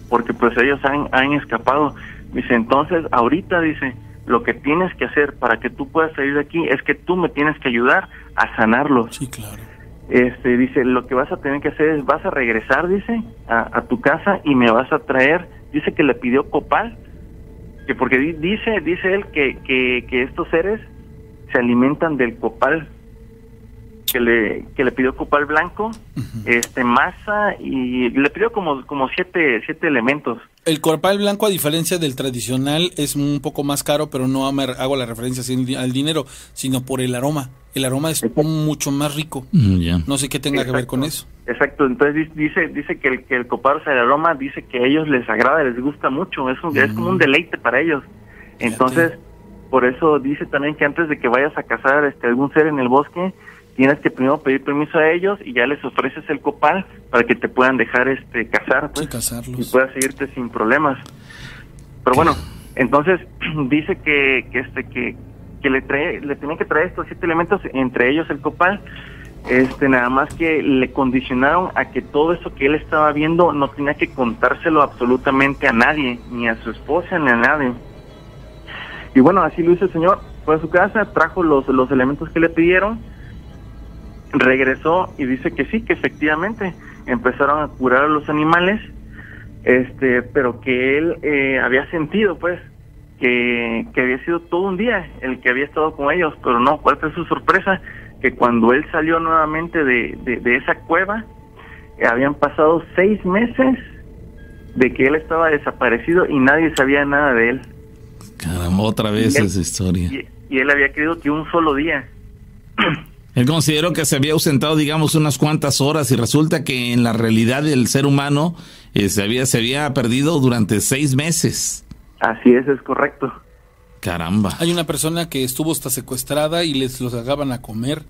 [SPEAKER 7] porque pues ellos han, escapado. Dice, entonces, ahorita, dice, lo que tienes que hacer para que tú puedas salir de aquí es que tú me tienes que ayudar a sanarlos
[SPEAKER 1] Sí, claro.
[SPEAKER 7] Este dice lo que vas a tener que hacer es vas a regresar dice a, a tu casa y me vas a traer dice que le pidió copal que porque di- dice dice él que, que, que estos seres se alimentan del copal que le que le pidió copal blanco este masa y le pidió como como siete siete elementos
[SPEAKER 1] El corpal blanco, a diferencia del tradicional, es un poco más caro, pero no hago la referencia al di- al dinero, sino por el aroma. El aroma es mucho más rico.
[SPEAKER 5] Mm.
[SPEAKER 1] No sé qué tenga que ver con eso.
[SPEAKER 7] Exacto, entonces di- dice dice que el, que el copal, o sea, el aroma, dice que a ellos les agrada, les gusta mucho, es, un- es como un deleite para ellos. Entonces, por eso dice también que antes de que vayas a cazar este, algún ser en el bosque, tienes que primero pedir permiso a ellos y ya les ofreces el copal para que te puedan dejar este cazar pues,
[SPEAKER 1] Sí,
[SPEAKER 7] y puedas seguirte sin problemas. Pero bueno, entonces dice que, que este que, que le trae, le tenía que traer estos siete elementos, entre ellos el copal, este nada más que le condicionaron a que todo eso que él estaba viendo no tenía que contárselo absolutamente a nadie, ni a su esposa ni a nadie. Y bueno, así lo hizo el señor, fue a su casa, trajo los, los elementos que le pidieron, regresó y dice que sí, que efectivamente empezaron a curar a los animales, este, pero que él eh, había sentido, pues, que, que había sido todo un día el que había estado con ellos, pero no, ¿cuál fue su sorpresa? Que cuando él salió nuevamente de, de, de esa cueva, eh, habían pasado seis meses de que él estaba desaparecido y nadie sabía nada de él.
[SPEAKER 5] Caramba, otra vez
[SPEAKER 7] Él-
[SPEAKER 5] esa historia.
[SPEAKER 7] Y, y él había creído que un solo día.
[SPEAKER 5] Él consideró que se había ausentado, digamos, unas cuantas horas y resulta que en la realidad del ser humano eh, se, había, se había perdido durante seis meses.
[SPEAKER 7] Así es, es correcto.
[SPEAKER 5] Caramba.
[SPEAKER 1] Hay una persona que estuvo hasta secuestrada y les los hagaban a comer.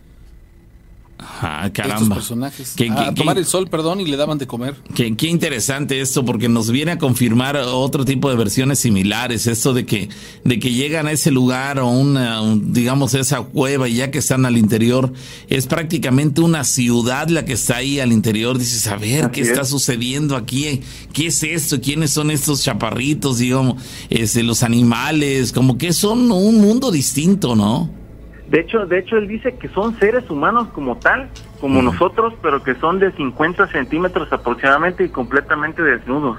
[SPEAKER 5] Ah,
[SPEAKER 1] Estos
[SPEAKER 5] caramba.
[SPEAKER 1] personajes.
[SPEAKER 5] Qué-
[SPEAKER 1] a
[SPEAKER 5] qué-
[SPEAKER 1] tomar
[SPEAKER 5] qué-
[SPEAKER 1] el sol, perdón, y le daban de comer.
[SPEAKER 5] Qué, qué interesante esto, porque nos viene a confirmar otro tipo de versiones similares. Esto de que, de que llegan a ese lugar o una, un- digamos, esa cueva y ya que están al interior, es prácticamente una ciudad la que está ahí al interior. Dices, a ver, ¿qué está
[SPEAKER 7] es.
[SPEAKER 5] sucediendo aquí? ¿Qué es esto? ¿Quiénes son estos chaparritos? Digamos, este, los animales, como que son un mundo distinto, ¿no?
[SPEAKER 7] De hecho, de hecho, él dice que son seres humanos como tal, como nosotros, pero que son de 50 centímetros aproximadamente y completamente desnudos.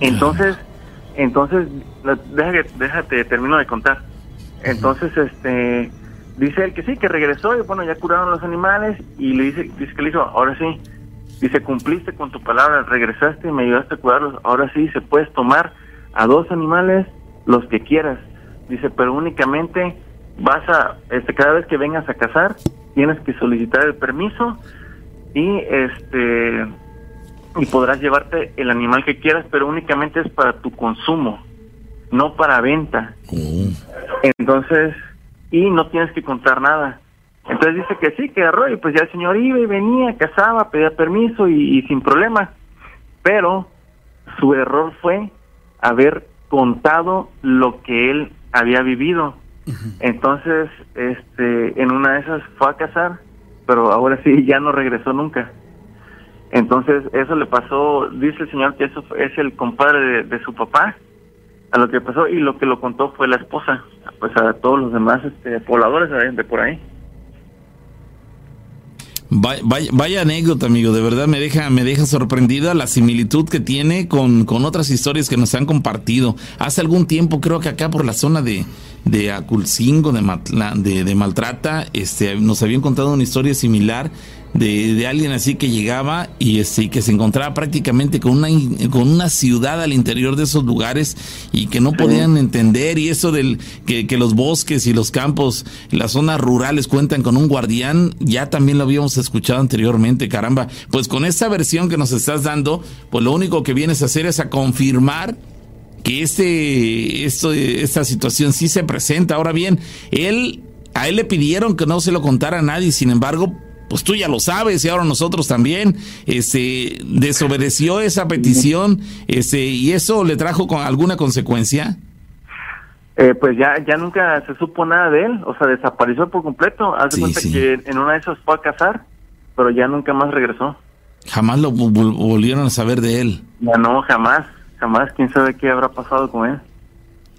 [SPEAKER 7] Entonces, entonces, déjate, termino de contar. Entonces, este, dice él que sí, que regresó y bueno, ya curaron los animales y le dice, dice que le dijo, ahora sí, dice, cumpliste con tu palabra, regresaste y me ayudaste a cuidarlos, ahora sí, se puedes tomar a dos animales los que quieras. Dice, pero únicamente vas a, este, cada vez que vengas a cazar, tienes que solicitar el permiso y este y podrás llevarte el animal que quieras, pero únicamente es para tu consumo, no para venta. Entonces, y no tienes que contar nada. Entonces dice que sí, que y pues ya el señor iba y venía, cazaba, pedía permiso y, y sin problema. Pero su error fue haber contado lo que él había vivido. Entonces, este, en una de esas fue a cazar, pero ahora sí ya no regresó nunca. Entonces, eso le pasó, dice el señor que eso es el compadre de, de su papá, a lo que pasó, y lo que lo contó fue la esposa, pues a todos los demás este, pobladores de, de por ahí.
[SPEAKER 5] Vaya, vaya- vaya anécdota, amigo. De verdad me deja, me deja sorprendida la similitud que tiene con, con otras historias que nos han compartido. Hace algún tiempo, creo que acá por la zona de, de Aculcingo, de, de, de Maltrata, este, nos habían contado una historia similar de, de, alguien así que llegaba y este, que se encontraba prácticamente con una, con una ciudad al interior de esos lugares y que no podían entender y eso del que, que, los bosques y los campos, las zonas rurales cuentan con un guardián, ya también lo habíamos escuchado anteriormente, caramba, pues con esta versión que nos estás dando, pues lo único que vienes a hacer es a confirmar que este, esto, esta situación sí se presenta. Ahora bien, él, a él le pidieron que no se lo contara a nadie, sin embargo, pues tú ya lo sabes y ahora nosotros también, este, desobedeció esa petición, este, y eso le trajo con alguna consecuencia.
[SPEAKER 7] Eh, pues ya ya nunca se supo nada de él, o sea, desapareció por completo. Haz de cuenta que en una de esas fue a casar, pero ya nunca más regresó.
[SPEAKER 5] Jamás lo volvieron a saber de él.
[SPEAKER 7] Ya no, jamás, jamás. ¿Quién sabe qué habrá pasado con él?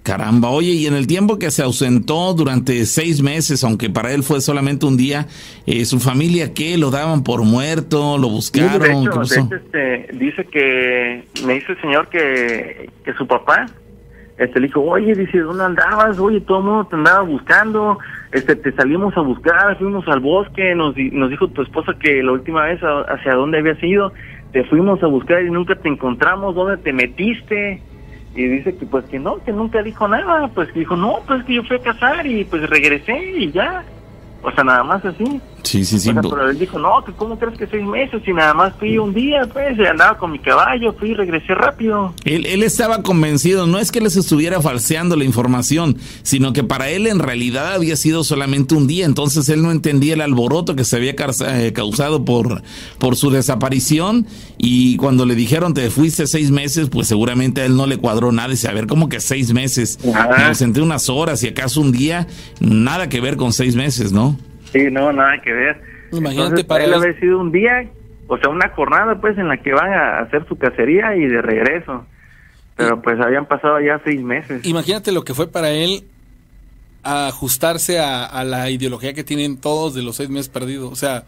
[SPEAKER 5] Caramba, oye, y en el tiempo que se ausentó durante seis meses, aunque para él fue solamente un día, eh, ¿su familia qué? ¿Lo daban por muerto? ¿Lo buscaron?
[SPEAKER 7] de hecho, de hecho, este, dice que me dice el señor que, que su papá este, le dijo, oye, dice, ¿dónde andabas? Oye, todo el mundo te andaba buscando, este, te salimos a buscar, fuimos al bosque, nos, nos dijo tu esposa que la última vez hacia dónde habías ido, te fuimos a buscar y nunca te encontramos, ¿dónde te metiste? y dice que pues que no, que nunca dijo nada, pues que dijo, no, pues que yo fui a casar y pues regresé y ya. O sea, nada más así.
[SPEAKER 5] Sí, sí, sí.
[SPEAKER 7] pero él dijo, no, que ¿cómo crees que seis meses? Y nada más fui un día, pues, andaba con mi caballo, fui y regresé rápido.
[SPEAKER 5] Él, él estaba convencido, no es que les estuviera falseando la información, sino que para él en realidad había sido solamente un día, entonces él no entendía el alboroto que se había eh, causado por, por su desaparición y cuando le dijeron te fuiste seis meses, pues seguramente a él no le cuadró nada, dice, a ver, ¿cómo que seis meses? Me ausenté unas horas y acaso un día, nada que ver con seis meses, ¿no?
[SPEAKER 7] Sí, no, nada que ver.
[SPEAKER 1] Imagínate para
[SPEAKER 7] él haber sido un día, o sea, una jornada pues en la que van a hacer su cacería y de regreso. Pero pues habían pasado ya seis meses.
[SPEAKER 1] Imagínate lo que fue para él ajustarse a, a la ideología que tienen todos de los seis meses perdidos. O sea,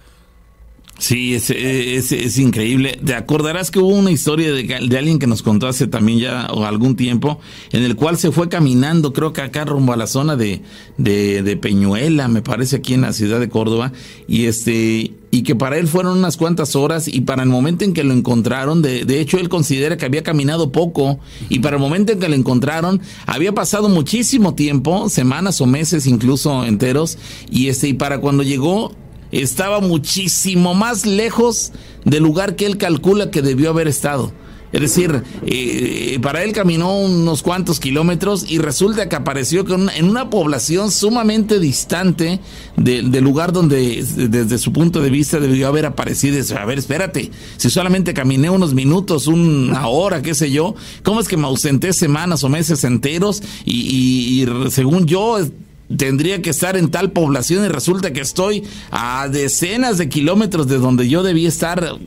[SPEAKER 5] Sí, es, es, es, increíble. Te acordarás que hubo una historia de, de, alguien que nos contó hace también ya o algún tiempo, en el cual se fue caminando, creo que acá rumbo a la zona de, de, de, Peñuela, me parece aquí en la ciudad de Córdoba, y este y que para él fueron unas cuantas horas y para el momento en que lo encontraron, de, de hecho él considera que había caminado poco y para el momento en que lo encontraron había pasado muchísimo tiempo, semanas o meses incluso enteros, y este y para cuando llegó estaba muchísimo más lejos del lugar que él calcula que debió haber estado. Es decir, eh, para él caminó unos cuantos kilómetros y resulta que apareció en una población sumamente distante del lugar donde desde su punto de vista debió haber aparecido. A ver, espérate, si solamente caminé unos minutos, una hora, qué sé yo, ¿cómo es que me ausenté semanas o meses enteros y, y según yo tendría que estar en tal población y resulta que estoy a decenas de kilómetros de donde yo debía estar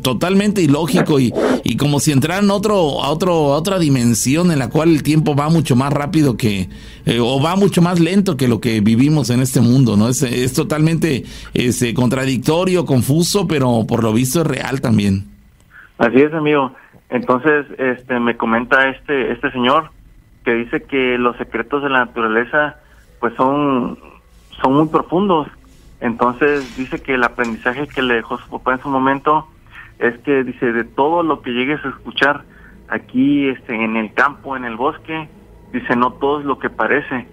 [SPEAKER 5] totalmente ilógico y, y como si entraran otro, a, otro, a otra dimensión en la cual el tiempo va mucho más rápido que, eh, o va mucho más lento que lo que vivimos en este mundo, ¿no? Es, es totalmente es, este, contradictorio, confuso, pero por lo visto es real también.
[SPEAKER 7] Así es, amigo. Entonces, este, me comenta este, este señor que dice que los secretos de la naturaleza pues son, son muy profundos. Entonces dice que el aprendizaje que le dejó su papá en su momento es que dice de todo lo que llegues a escuchar aquí este en el campo, en el bosque, dice no todo es lo que parece.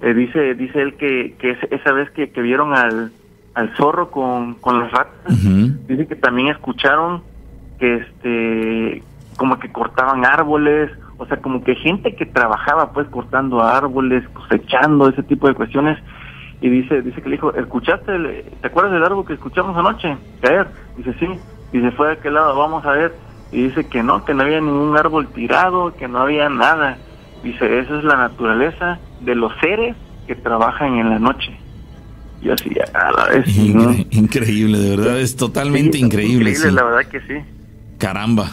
[SPEAKER 7] Eh, dice dice él que, que esa vez que, que vieron al, al zorro con, con las ratas, dice que también escucharon que este como que cortaban árboles o sea, como que gente que trabajaba pues cortando árboles, cosechando, ese tipo de cuestiones. Y dice, dice que le dijo, ¿escuchaste? ¿Te acuerdas del árbol que escuchamos anoche? Caer. Dice, sí. Dice, fue de aquel lado, vamos a ver. Y dice que no, que no había ningún árbol tirado, que no había nada. Dice, esa es la naturaleza de los seres que trabajan en la noche. Y así, a la vez.
[SPEAKER 5] Increíble, de verdad, es totalmente increíble.
[SPEAKER 7] Increíble, la verdad que sí.
[SPEAKER 5] Caramba.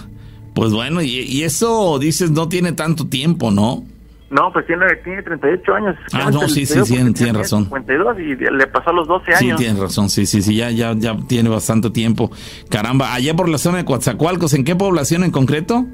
[SPEAKER 5] Pues bueno, y, eso dices no tiene tanto tiempo, ¿no?
[SPEAKER 7] No, pues tiene, tiene 38 años.
[SPEAKER 5] Ah, no, sí, sí, sí, tiene razón.
[SPEAKER 7] 52 y le pasó a los 12 años.
[SPEAKER 5] Sí, tiene razón, sí, sí, sí, ya, ya, ya tiene bastante tiempo. Caramba, allá por la zona de Coatzacoalcos, ¿en qué población en concreto?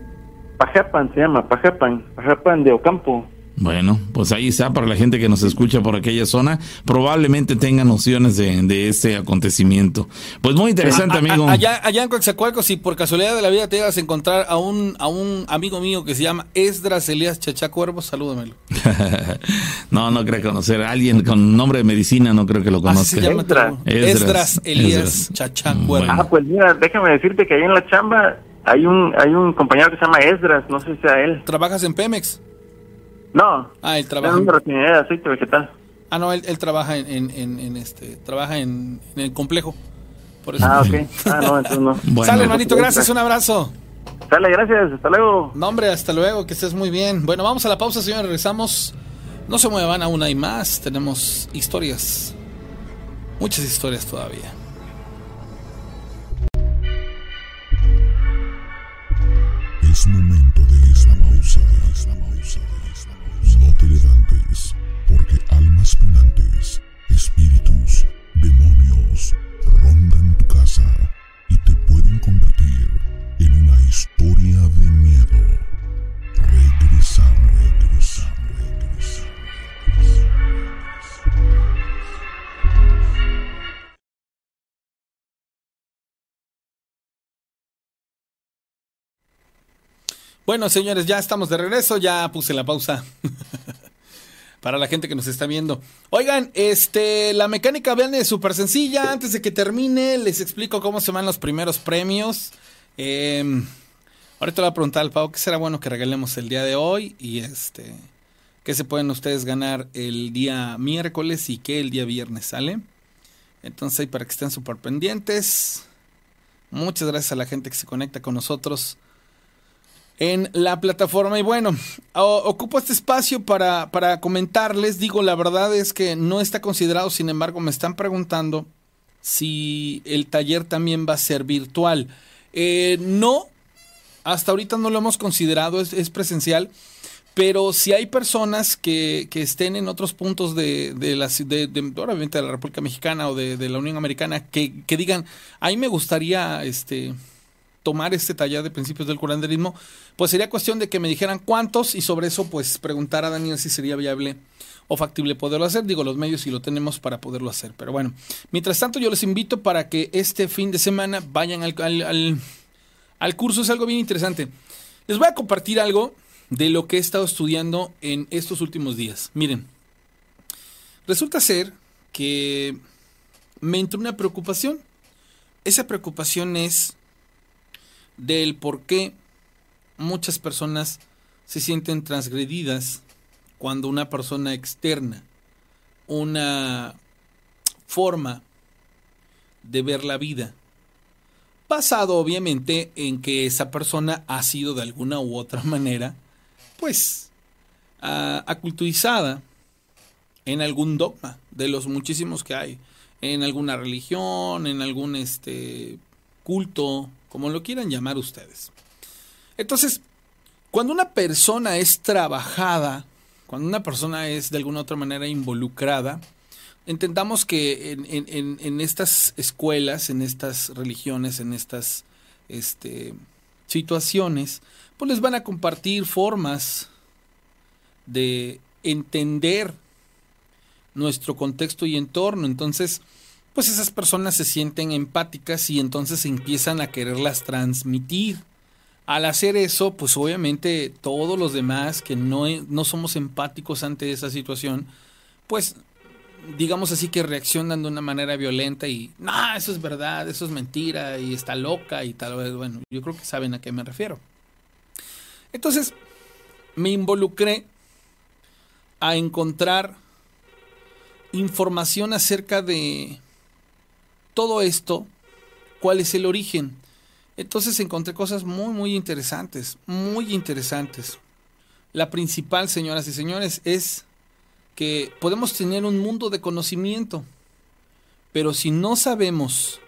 [SPEAKER 7] Pajapan se llama, Pajapan, Pajapan de Ocampo.
[SPEAKER 5] Bueno, pues ahí está para la gente que nos escucha por aquella zona. Probablemente tenga nociones de, de este acontecimiento. Pues muy interesante,
[SPEAKER 1] A- a-
[SPEAKER 5] amigo.
[SPEAKER 1] allá, allá en Coaxacualcos, si por casualidad de la vida te llegas a encontrar a un, a un amigo mío que se llama Esdras Elías Chachá Cuervo, salúdamelo.
[SPEAKER 5] no, no creo conocer a alguien con nombre de medicina, no creo que lo conozca.
[SPEAKER 7] Esdras.
[SPEAKER 1] Elías. Chachá Cuervo.
[SPEAKER 5] bueno.
[SPEAKER 7] Ah, pues mira, déjame decirte que ahí en la chamba hay un hay un compañero que se llama Esdras, no sé si sea él.
[SPEAKER 1] ¿Trabajas en Pemex?
[SPEAKER 7] No,
[SPEAKER 1] Ah, él
[SPEAKER 7] es
[SPEAKER 1] trabaja. en-
[SPEAKER 7] refinería de aceite vegetal.
[SPEAKER 1] Ah, no, él, él trabaja en, en, en- en este, trabaja en, en el complejo. Por eso.
[SPEAKER 7] Ah, ok. Ah, no, entonces no.
[SPEAKER 5] Bueno.
[SPEAKER 1] Sale, hermanito, gracias, un abrazo.
[SPEAKER 7] Sale, gracias, hasta luego.
[SPEAKER 1] No, hombre, hasta luego, que estés muy bien. Bueno, vamos a la pausa, señores, regresamos. No se muevan aún hay más, tenemos historias. Muchas historias todavía. Bueno, señores, ya estamos de regreso, ya puse la pausa. Para la gente que nos está viendo. Oigan, este, la mecánica vean es súper sencilla. Antes de que termine, les explico cómo se van los primeros premios. Eh, ahorita le voy a preguntar al Pau qué será bueno que regalemos el día de hoy. Y este, qué se pueden ustedes ganar el día miércoles y qué el día viernes sale. Entonces, para que estén súper pendientes. Muchas gracias a la gente que se conecta con nosotros en la plataforma. Y bueno, ocupo este espacio para, para comentarles. Digo, la verdad es que no está considerado, sin embargo, me están preguntando si el taller también va a ser virtual. Eh, no, hasta ahorita no lo hemos considerado, es, es presencial. Pero si hay personas que, que estén en otros puntos de, de la de, de- obviamente de la República Mexicana o de, de la Unión Americana que, que digan, ahí me gustaría este tomar este taller de principios del curanderismo, pues sería cuestión de que me dijeran cuántos y sobre eso pues preguntar a Daniel si sería viable o factible poderlo hacer. Digo, los medios si lo tenemos para poderlo hacer. Pero bueno, mientras tanto yo les invito para que este fin de semana vayan al, al, al- al curso. Es algo bien interesante. Les voy a compartir algo de lo que he estado estudiando en estos últimos días. Miren, resulta ser que me entró una preocupación. Esa preocupación es del por qué muchas personas se sienten transgredidas cuando una persona externa, una forma de ver la vida, basado obviamente en que esa persona ha sido de alguna u otra manera, pues, aculturizada en algún dogma de los muchísimos que hay, en alguna religión, en algún este culto, como lo quieran llamar ustedes. Entonces, cuando una persona es trabajada, cuando una persona es de alguna otra manera involucrada, entendamos que en estas escuelas, en estas religiones, en estas este, situaciones, pues les van a compartir formas de entender nuestro contexto y entorno. Entonces, pues esas personas se sienten empáticas y entonces empiezan a quererlas transmitir. Al hacer eso, pues obviamente todos los demás que no, no somos empáticos ante esa situación, pues digamos así que reaccionan de una manera violenta y, no, eso es verdad, eso es mentira y está loca y tal vez, bueno, yo creo que saben a qué me refiero. Entonces, me involucré a encontrar información acerca de todo esto, cuál es el origen. Entonces encontré cosas muy, muy interesantes, muy interesantes. La principal, señoras y señores, es que podemos tener un mundo de conocimiento, pero si no sabemos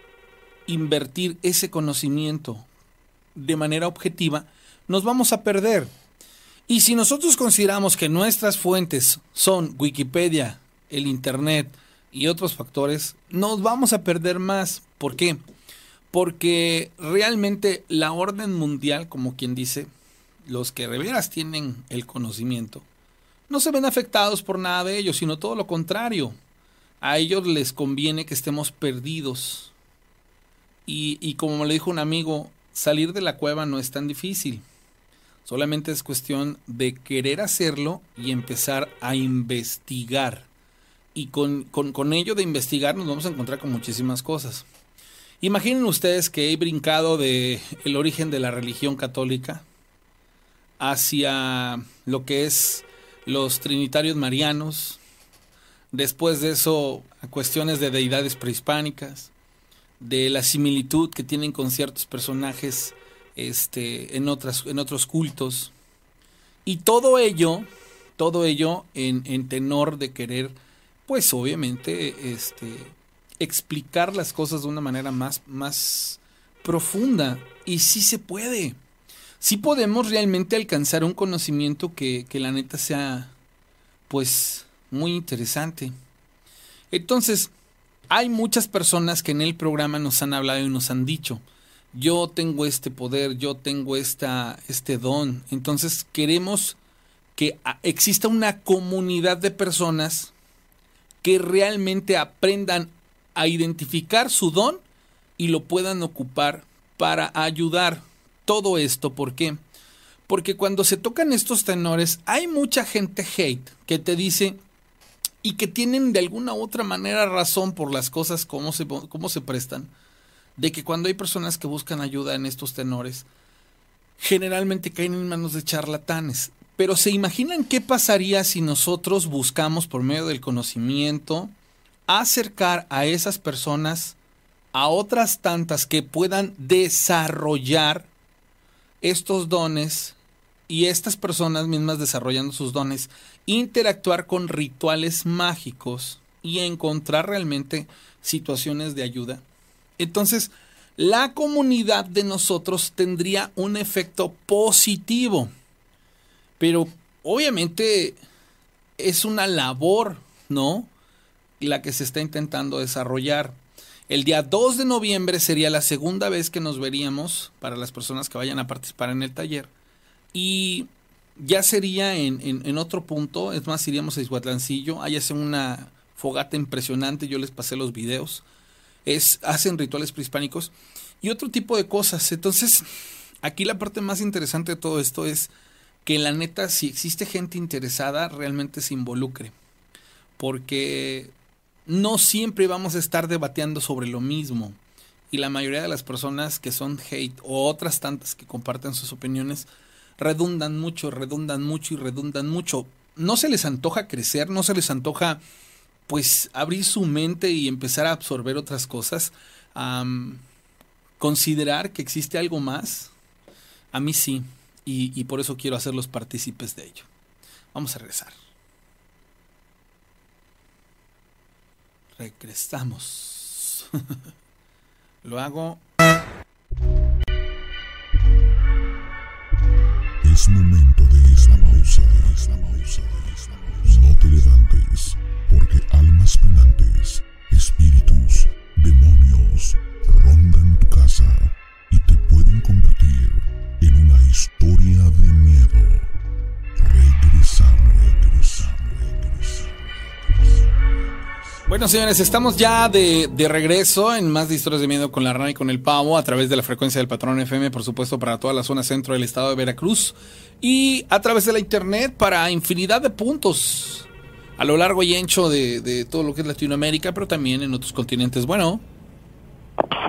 [SPEAKER 1] invertir ese conocimiento de manera objetiva, nos vamos a perder. Y si nosotros consideramos que nuestras fuentes son Wikipedia, el Internet y otros factores, nos vamos a perder más. ¿Por qué? Porque realmente la orden mundial, como quien dice, los que de veras tienen el conocimiento, no se ven afectados por nada de ello, sino todo lo contrario. A ellos les conviene que estemos perdidos. Y, y como lo dijo un amigo, salir de la cueva no es tan difícil. Solamente es cuestión de querer hacerlo y empezar a investigar. Y con, con, ello de investigar nos vamos a encontrar con muchísimas cosas. Imaginen ustedes que he brincado de el origen de la religión católica hacia lo que es los trinitarios marianos, después de eso a cuestiones de deidades prehispánicas, de la similitud que tienen con ciertos personajes este, en, otras, en otros cultos. Y todo ello, todo ello en, en tenor de querer, pues obviamente, este, explicar las cosas de una manera más, más profunda. Y sí se puede. Sí podemos realmente alcanzar un conocimiento que, que la neta sea, pues, muy interesante. Entonces, hay muchas personas que en el programa nos han hablado y nos han dicho, yo tengo este poder, yo tengo esta, este don. Entonces queremos que exista una comunidad de personas que realmente aprendan a identificar su don y lo puedan ocupar para ayudar. Todo esto, ¿por qué? Porque cuando se tocan estos tenores, hay mucha gente hate que te dice, y que tienen de alguna u otra manera razón por las cosas como se, cómo se prestan, de que cuando hay personas que buscan ayuda en estos tenores, generalmente caen en manos de charlatanes. Pero se imaginan qué pasaría si nosotros buscamos por medio del conocimiento acercar a esas personas a otras tantas que puedan desarrollar estos dones y estas personas mismas desarrollando sus dones, interactuar con rituales mágicos y encontrar realmente situaciones de ayuda. Entonces, la comunidad de nosotros tendría un efecto positivo. Pero obviamente es una labor, ¿no? La que se está intentando desarrollar. El día 2 de noviembre sería la segunda vez que nos veríamos para las personas que vayan a participar en el taller. Y ya sería en, en, otro punto, es más, iríamos a Ishuatlancillo, ahí hacen una fogata impresionante, yo les pasé los videos, es, hacen rituales prehispánicos y otro tipo de cosas. Entonces, aquí la parte más interesante de todo esto es que la neta, si existe gente interesada, realmente se involucre. Porque no siempre vamos a estar debateando sobre lo mismo. Y la mayoría de las personas que son hate o otras tantas que comparten sus opiniones, redundan mucho, redundan mucho y redundan mucho. No se les antoja crecer, no se les antoja pues abrir su mente y empezar a absorber otras cosas. considerar que existe algo más. A mí sí, y, y por eso quiero hacerlos partícipes de ello. Vamos a regresar. Regresamos. Lo hago
[SPEAKER 8] Es momento de esta pausa. No te levantes, porque almas penantes, espíritus, demonios, rondan tu casa y te pueden historia de miedo. Regresamos, regresamos, regresamos.
[SPEAKER 1] Bueno, señores, estamos ya de, de, regreso en más de historias de miedo con la rana y con el pavo a través de la frecuencia del patrón FM, por supuesto, para toda la zona centro del estado de Veracruz y a través de la internet para infinidad de puntos a lo largo y ancho de, de todo lo que es Latinoamérica, pero también en otros continentes. Bueno.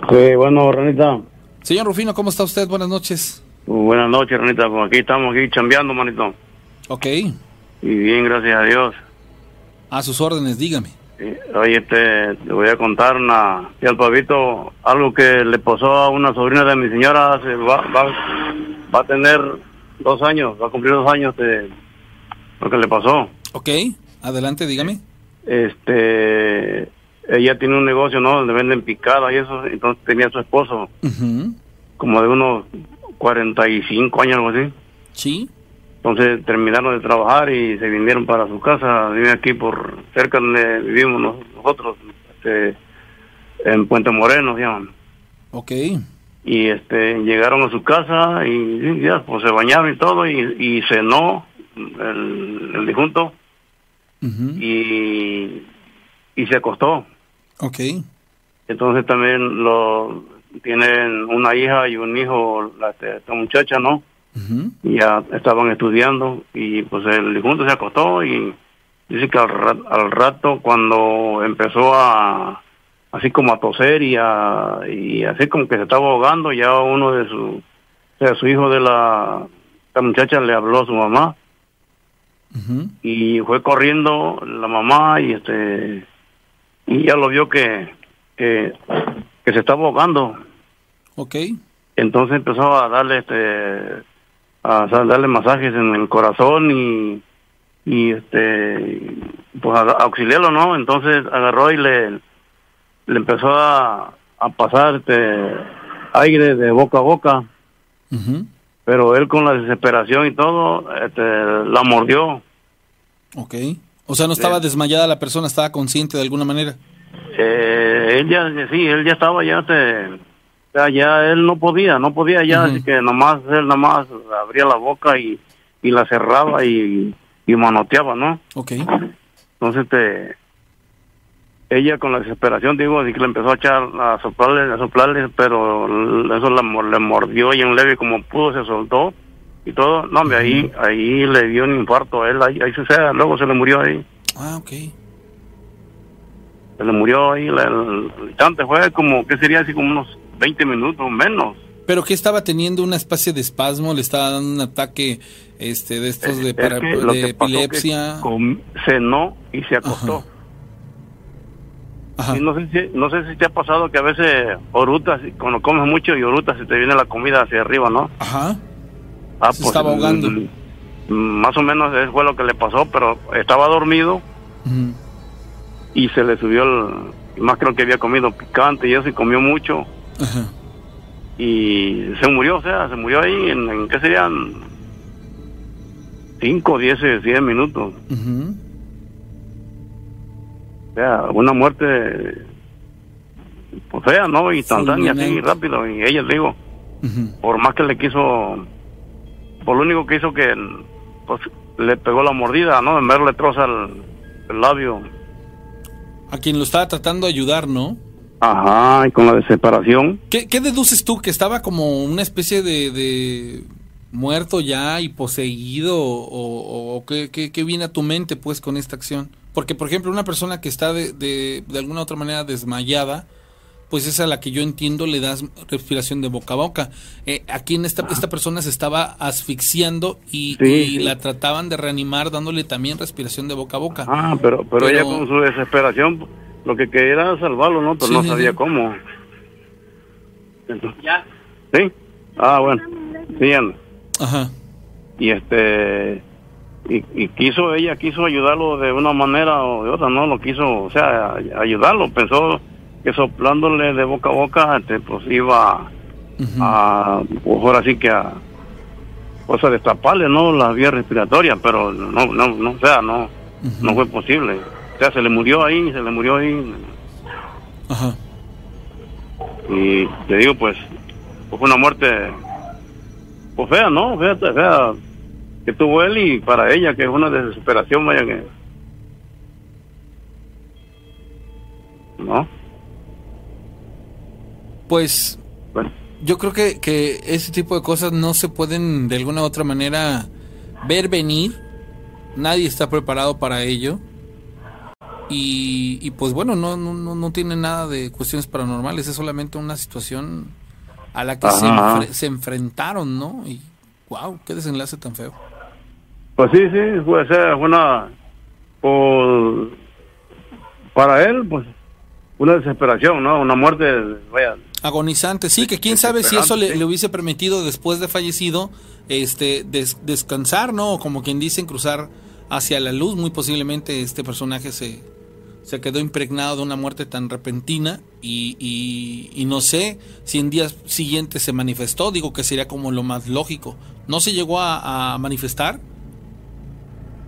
[SPEAKER 9] Sí, bueno, Ranita.
[SPEAKER 1] Señor Rufino, ¿cómo está usted? Buenas noches.
[SPEAKER 9] Buenas noches, Ranita. Pues aquí estamos aquí chambeando, manito.
[SPEAKER 1] Ok.
[SPEAKER 9] Y bien, gracias a Dios.
[SPEAKER 1] A sus órdenes, dígame.
[SPEAKER 9] Oye, te, te, voy a contar una, y al pavito algo que le pasó a una sobrina de mi señora, hace, va, va, va a tener dos años, va a cumplir dos años de lo que le pasó.
[SPEAKER 1] Ok, adelante, dígame.
[SPEAKER 9] Este, ella tiene un negocio, ¿no? Donde venden picada y eso, entonces tenía su esposo, como de unos 45 años, algo así.
[SPEAKER 1] Sí.
[SPEAKER 9] Entonces terminaron de trabajar y se vinieron para su casa, viven aquí por cerca donde vivimos nosotros, este, en Puente Moreno, se llaman.
[SPEAKER 1] Ok.
[SPEAKER 9] Y este, llegaron a su casa y ya, pues se bañaron y todo y, y cenó el, el difunto
[SPEAKER 1] Ujú.
[SPEAKER 9] y, y se acostó.
[SPEAKER 1] Ok.
[SPEAKER 9] Entonces también lo tienen una hija y un hijo, la, esta muchacha, ¿no? Y ya estaban estudiando y pues el difunto se acostó y dice que al, ra- al rato cuando empezó a así como a toser y a y así como que se estaba ahogando ya uno de su o sea su hijo de la esta muchacha le habló a su mamá. Y fue corriendo la mamá y este y ya lo vio que que, que se estaba ahogando
[SPEAKER 1] Ok.
[SPEAKER 9] entonces empezó a darle este a darle masajes en el corazón y y este pues a, a auxiliarlo no entonces agarró y le le empezó a, a pasar este aire de boca a boca pero él con la desesperación y todo este la mordió
[SPEAKER 1] Ok. O sea, no estaba desmayada la persona, estaba consciente de alguna manera.
[SPEAKER 9] eh, él ya sí él ya estaba ya este o sea, ya él no podía no podía ya así que nomás él nomás abría la boca y y la cerraba y y manoteaba no
[SPEAKER 1] Ok.
[SPEAKER 9] entonces este ella con la desesperación digo así que le empezó a echar a soplarle a soplarle pero eso la le mordió y en leve como pudo se soltó y todo. No hombre ahí ahí le dio un infarto a él ahí, ahí sea, luego se le murió ahí.
[SPEAKER 1] Ah, ok.
[SPEAKER 9] se le murió ahí el, el instante fue como que sería así como unos 20 minutos menos
[SPEAKER 1] Pero que estaba teniendo una especie de espasmo, le estaba dando un ataque este de estos de,
[SPEAKER 9] Es
[SPEAKER 1] para-
[SPEAKER 9] que
[SPEAKER 1] de
[SPEAKER 9] que que
[SPEAKER 1] epilepsia.
[SPEAKER 9] com- cenó y se acostó
[SPEAKER 1] Ajá.
[SPEAKER 9] Y no sé si no sé si te ha pasado que a veces orutas cuando comes mucho y orutas se te viene la comida hacia arriba no
[SPEAKER 1] Ajá.
[SPEAKER 9] Ah,
[SPEAKER 1] Se estaba ahogando.
[SPEAKER 9] mm, Más o menos eso fue lo que le pasó, pero estaba dormido
[SPEAKER 1] Ujú.
[SPEAKER 9] y se le subió el... Más creo que había comido picante y eso y comió mucho
[SPEAKER 1] Ajá.
[SPEAKER 9] y se murió, o sea, se murió ahí en, en ¿qué serían? 5, 10, 10 minutos. O sea, una muerte pues fea, ¿no? Instantánea, así,
[SPEAKER 1] Fulminante.
[SPEAKER 9] rápido. Y ella, le digo, por más que le quiso, por lo único que hizo que pues le pegó la mordida, ¿no? En vez le troza el, el labio.
[SPEAKER 1] A quien lo estaba tratando de ayudar, ¿no?
[SPEAKER 9] Ajá, y con la desesperación.
[SPEAKER 1] ¿Qué, qué deduces tú? ¿Que estaba como una especie de, de muerto ya y poseído? ¿O, qué, qué- qué viene a tu mente pues con esta acción? Porque, por ejemplo, una persona que está de, de, de alguna otra manera desmayada, pues es a la que yo entiendo le das respiración de boca a boca. Eh, aquí en esta, esta persona se estaba asfixiando y,
[SPEAKER 9] Sí,
[SPEAKER 1] y
[SPEAKER 9] sí.
[SPEAKER 1] la trataban de reanimardándole también respiración de boca a boca.
[SPEAKER 9] Ah, pero, pero,
[SPEAKER 1] Pero-
[SPEAKER 9] ella con su desesperación lo que quería era salvarlo, ¿no? Pero
[SPEAKER 1] Sí,
[SPEAKER 9] no
[SPEAKER 1] sí,
[SPEAKER 9] sabía
[SPEAKER 1] sí.
[SPEAKER 9] cómo. ¿Ya? ¿Sí? Ah, bueno. Sí, anda.
[SPEAKER 1] Ajá.
[SPEAKER 9] y este y, y quiso ella quiso ayudarlo de una manera o de otra no lo quiso o sea ayudarlo pensó que soplándole de boca a boca este, pues iba
[SPEAKER 1] Ujú.
[SPEAKER 9] a pues ahora sí que a pues a destaparle no la vía respiratoria pero no no no o sea no no fue posible o sea se le murió ahí se le murió ahí
[SPEAKER 1] Ajá.
[SPEAKER 9] y te digo pues, pues fue una muerte pues fea no fea, fea que tuvo él y para ella que es una desesperación vaya que no
[SPEAKER 1] Pues
[SPEAKER 9] bueno
[SPEAKER 1] yo creo que, que ese tipo de cosas no se pueden de alguna u otra manera ver venir. Nadie está preparado para ello. Y, y pues bueno, no, no, no, no tiene nada de cuestiones paranormales, es solamente una situación a la que se, enfre- se enfrentaron, ¿no? Y wow, qué desenlace tan feo.
[SPEAKER 9] pues sí sí sea, fue una por para él pues una desesperación no una muerte vaya
[SPEAKER 1] Agonizante, sí, que quién sabe si eso le, hubiese permitido después de fallecido este des- descansar, ¿no? O como quien dicen, cruzar hacia la luz. Muy posiblemente este personaje se, se quedó impregnado de una muerte tan repentina y, y, y no sé si en días siguientes se manifestó, digo que sería como lo más lógico. ¿No se llegó a, a manifestar?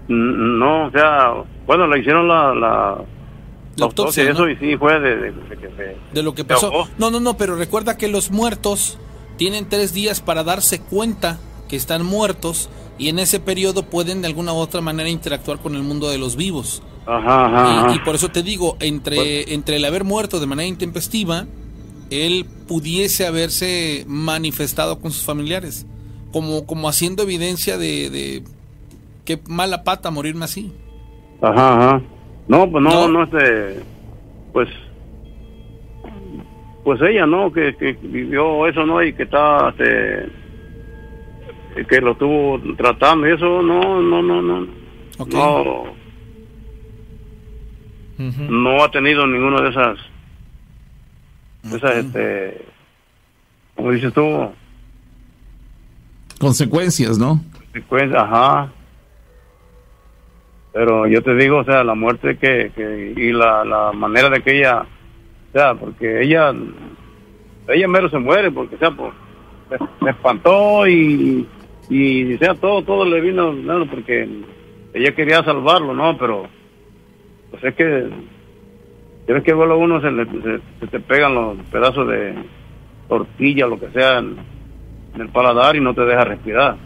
[SPEAKER 9] N- no o sea bueno le hicieron la la,
[SPEAKER 1] La autopsia, ¿no?
[SPEAKER 9] eso y sí fue de, de- de que se
[SPEAKER 1] de lo que pasó.
[SPEAKER 9] ahogó.
[SPEAKER 1] No, no, no, pero recuerda que los muertos tienen tres días para darse cuenta que están muertos y en ese periodo pueden de alguna u otra manera interactuar con el mundo de los vivos.
[SPEAKER 9] Ajá, ajá,
[SPEAKER 1] Y,
[SPEAKER 9] ajá.
[SPEAKER 1] y por eso te digo, entre, entre el haber muerto de manera intempestiva, él pudiese haberse manifestado con sus familiares, como, como haciendo evidencia de, de qué mala pata morirme así.
[SPEAKER 9] Ajá, ajá. No, pues no,
[SPEAKER 1] No.
[SPEAKER 9] no, este, pues, pues ella, ¿no? Que, que vivió eso, ¿no? Y que está, este, que lo estuvo tratando y eso, no, no, no, no.
[SPEAKER 1] Ok.
[SPEAKER 9] No, No ha tenido ninguna de esas, de esas, este, como dices tú,
[SPEAKER 5] Consecuencias, ¿no?
[SPEAKER 9] secuencias, ajá. Pero yo te digo, o sea, la muerte que, que y la, la manera de que ella, o sea, porque ella, ella mero se muere, porque, o sea, me, me espantó y, y, o sea, todo, todo le vino, no, porque ella quería salvarlo, ¿no? Pero, pues es que, tienes que a uno, se, le, se, se te pegan los pedazos de tortilla, lo que sea, en, en el paladar y no te deja respirar.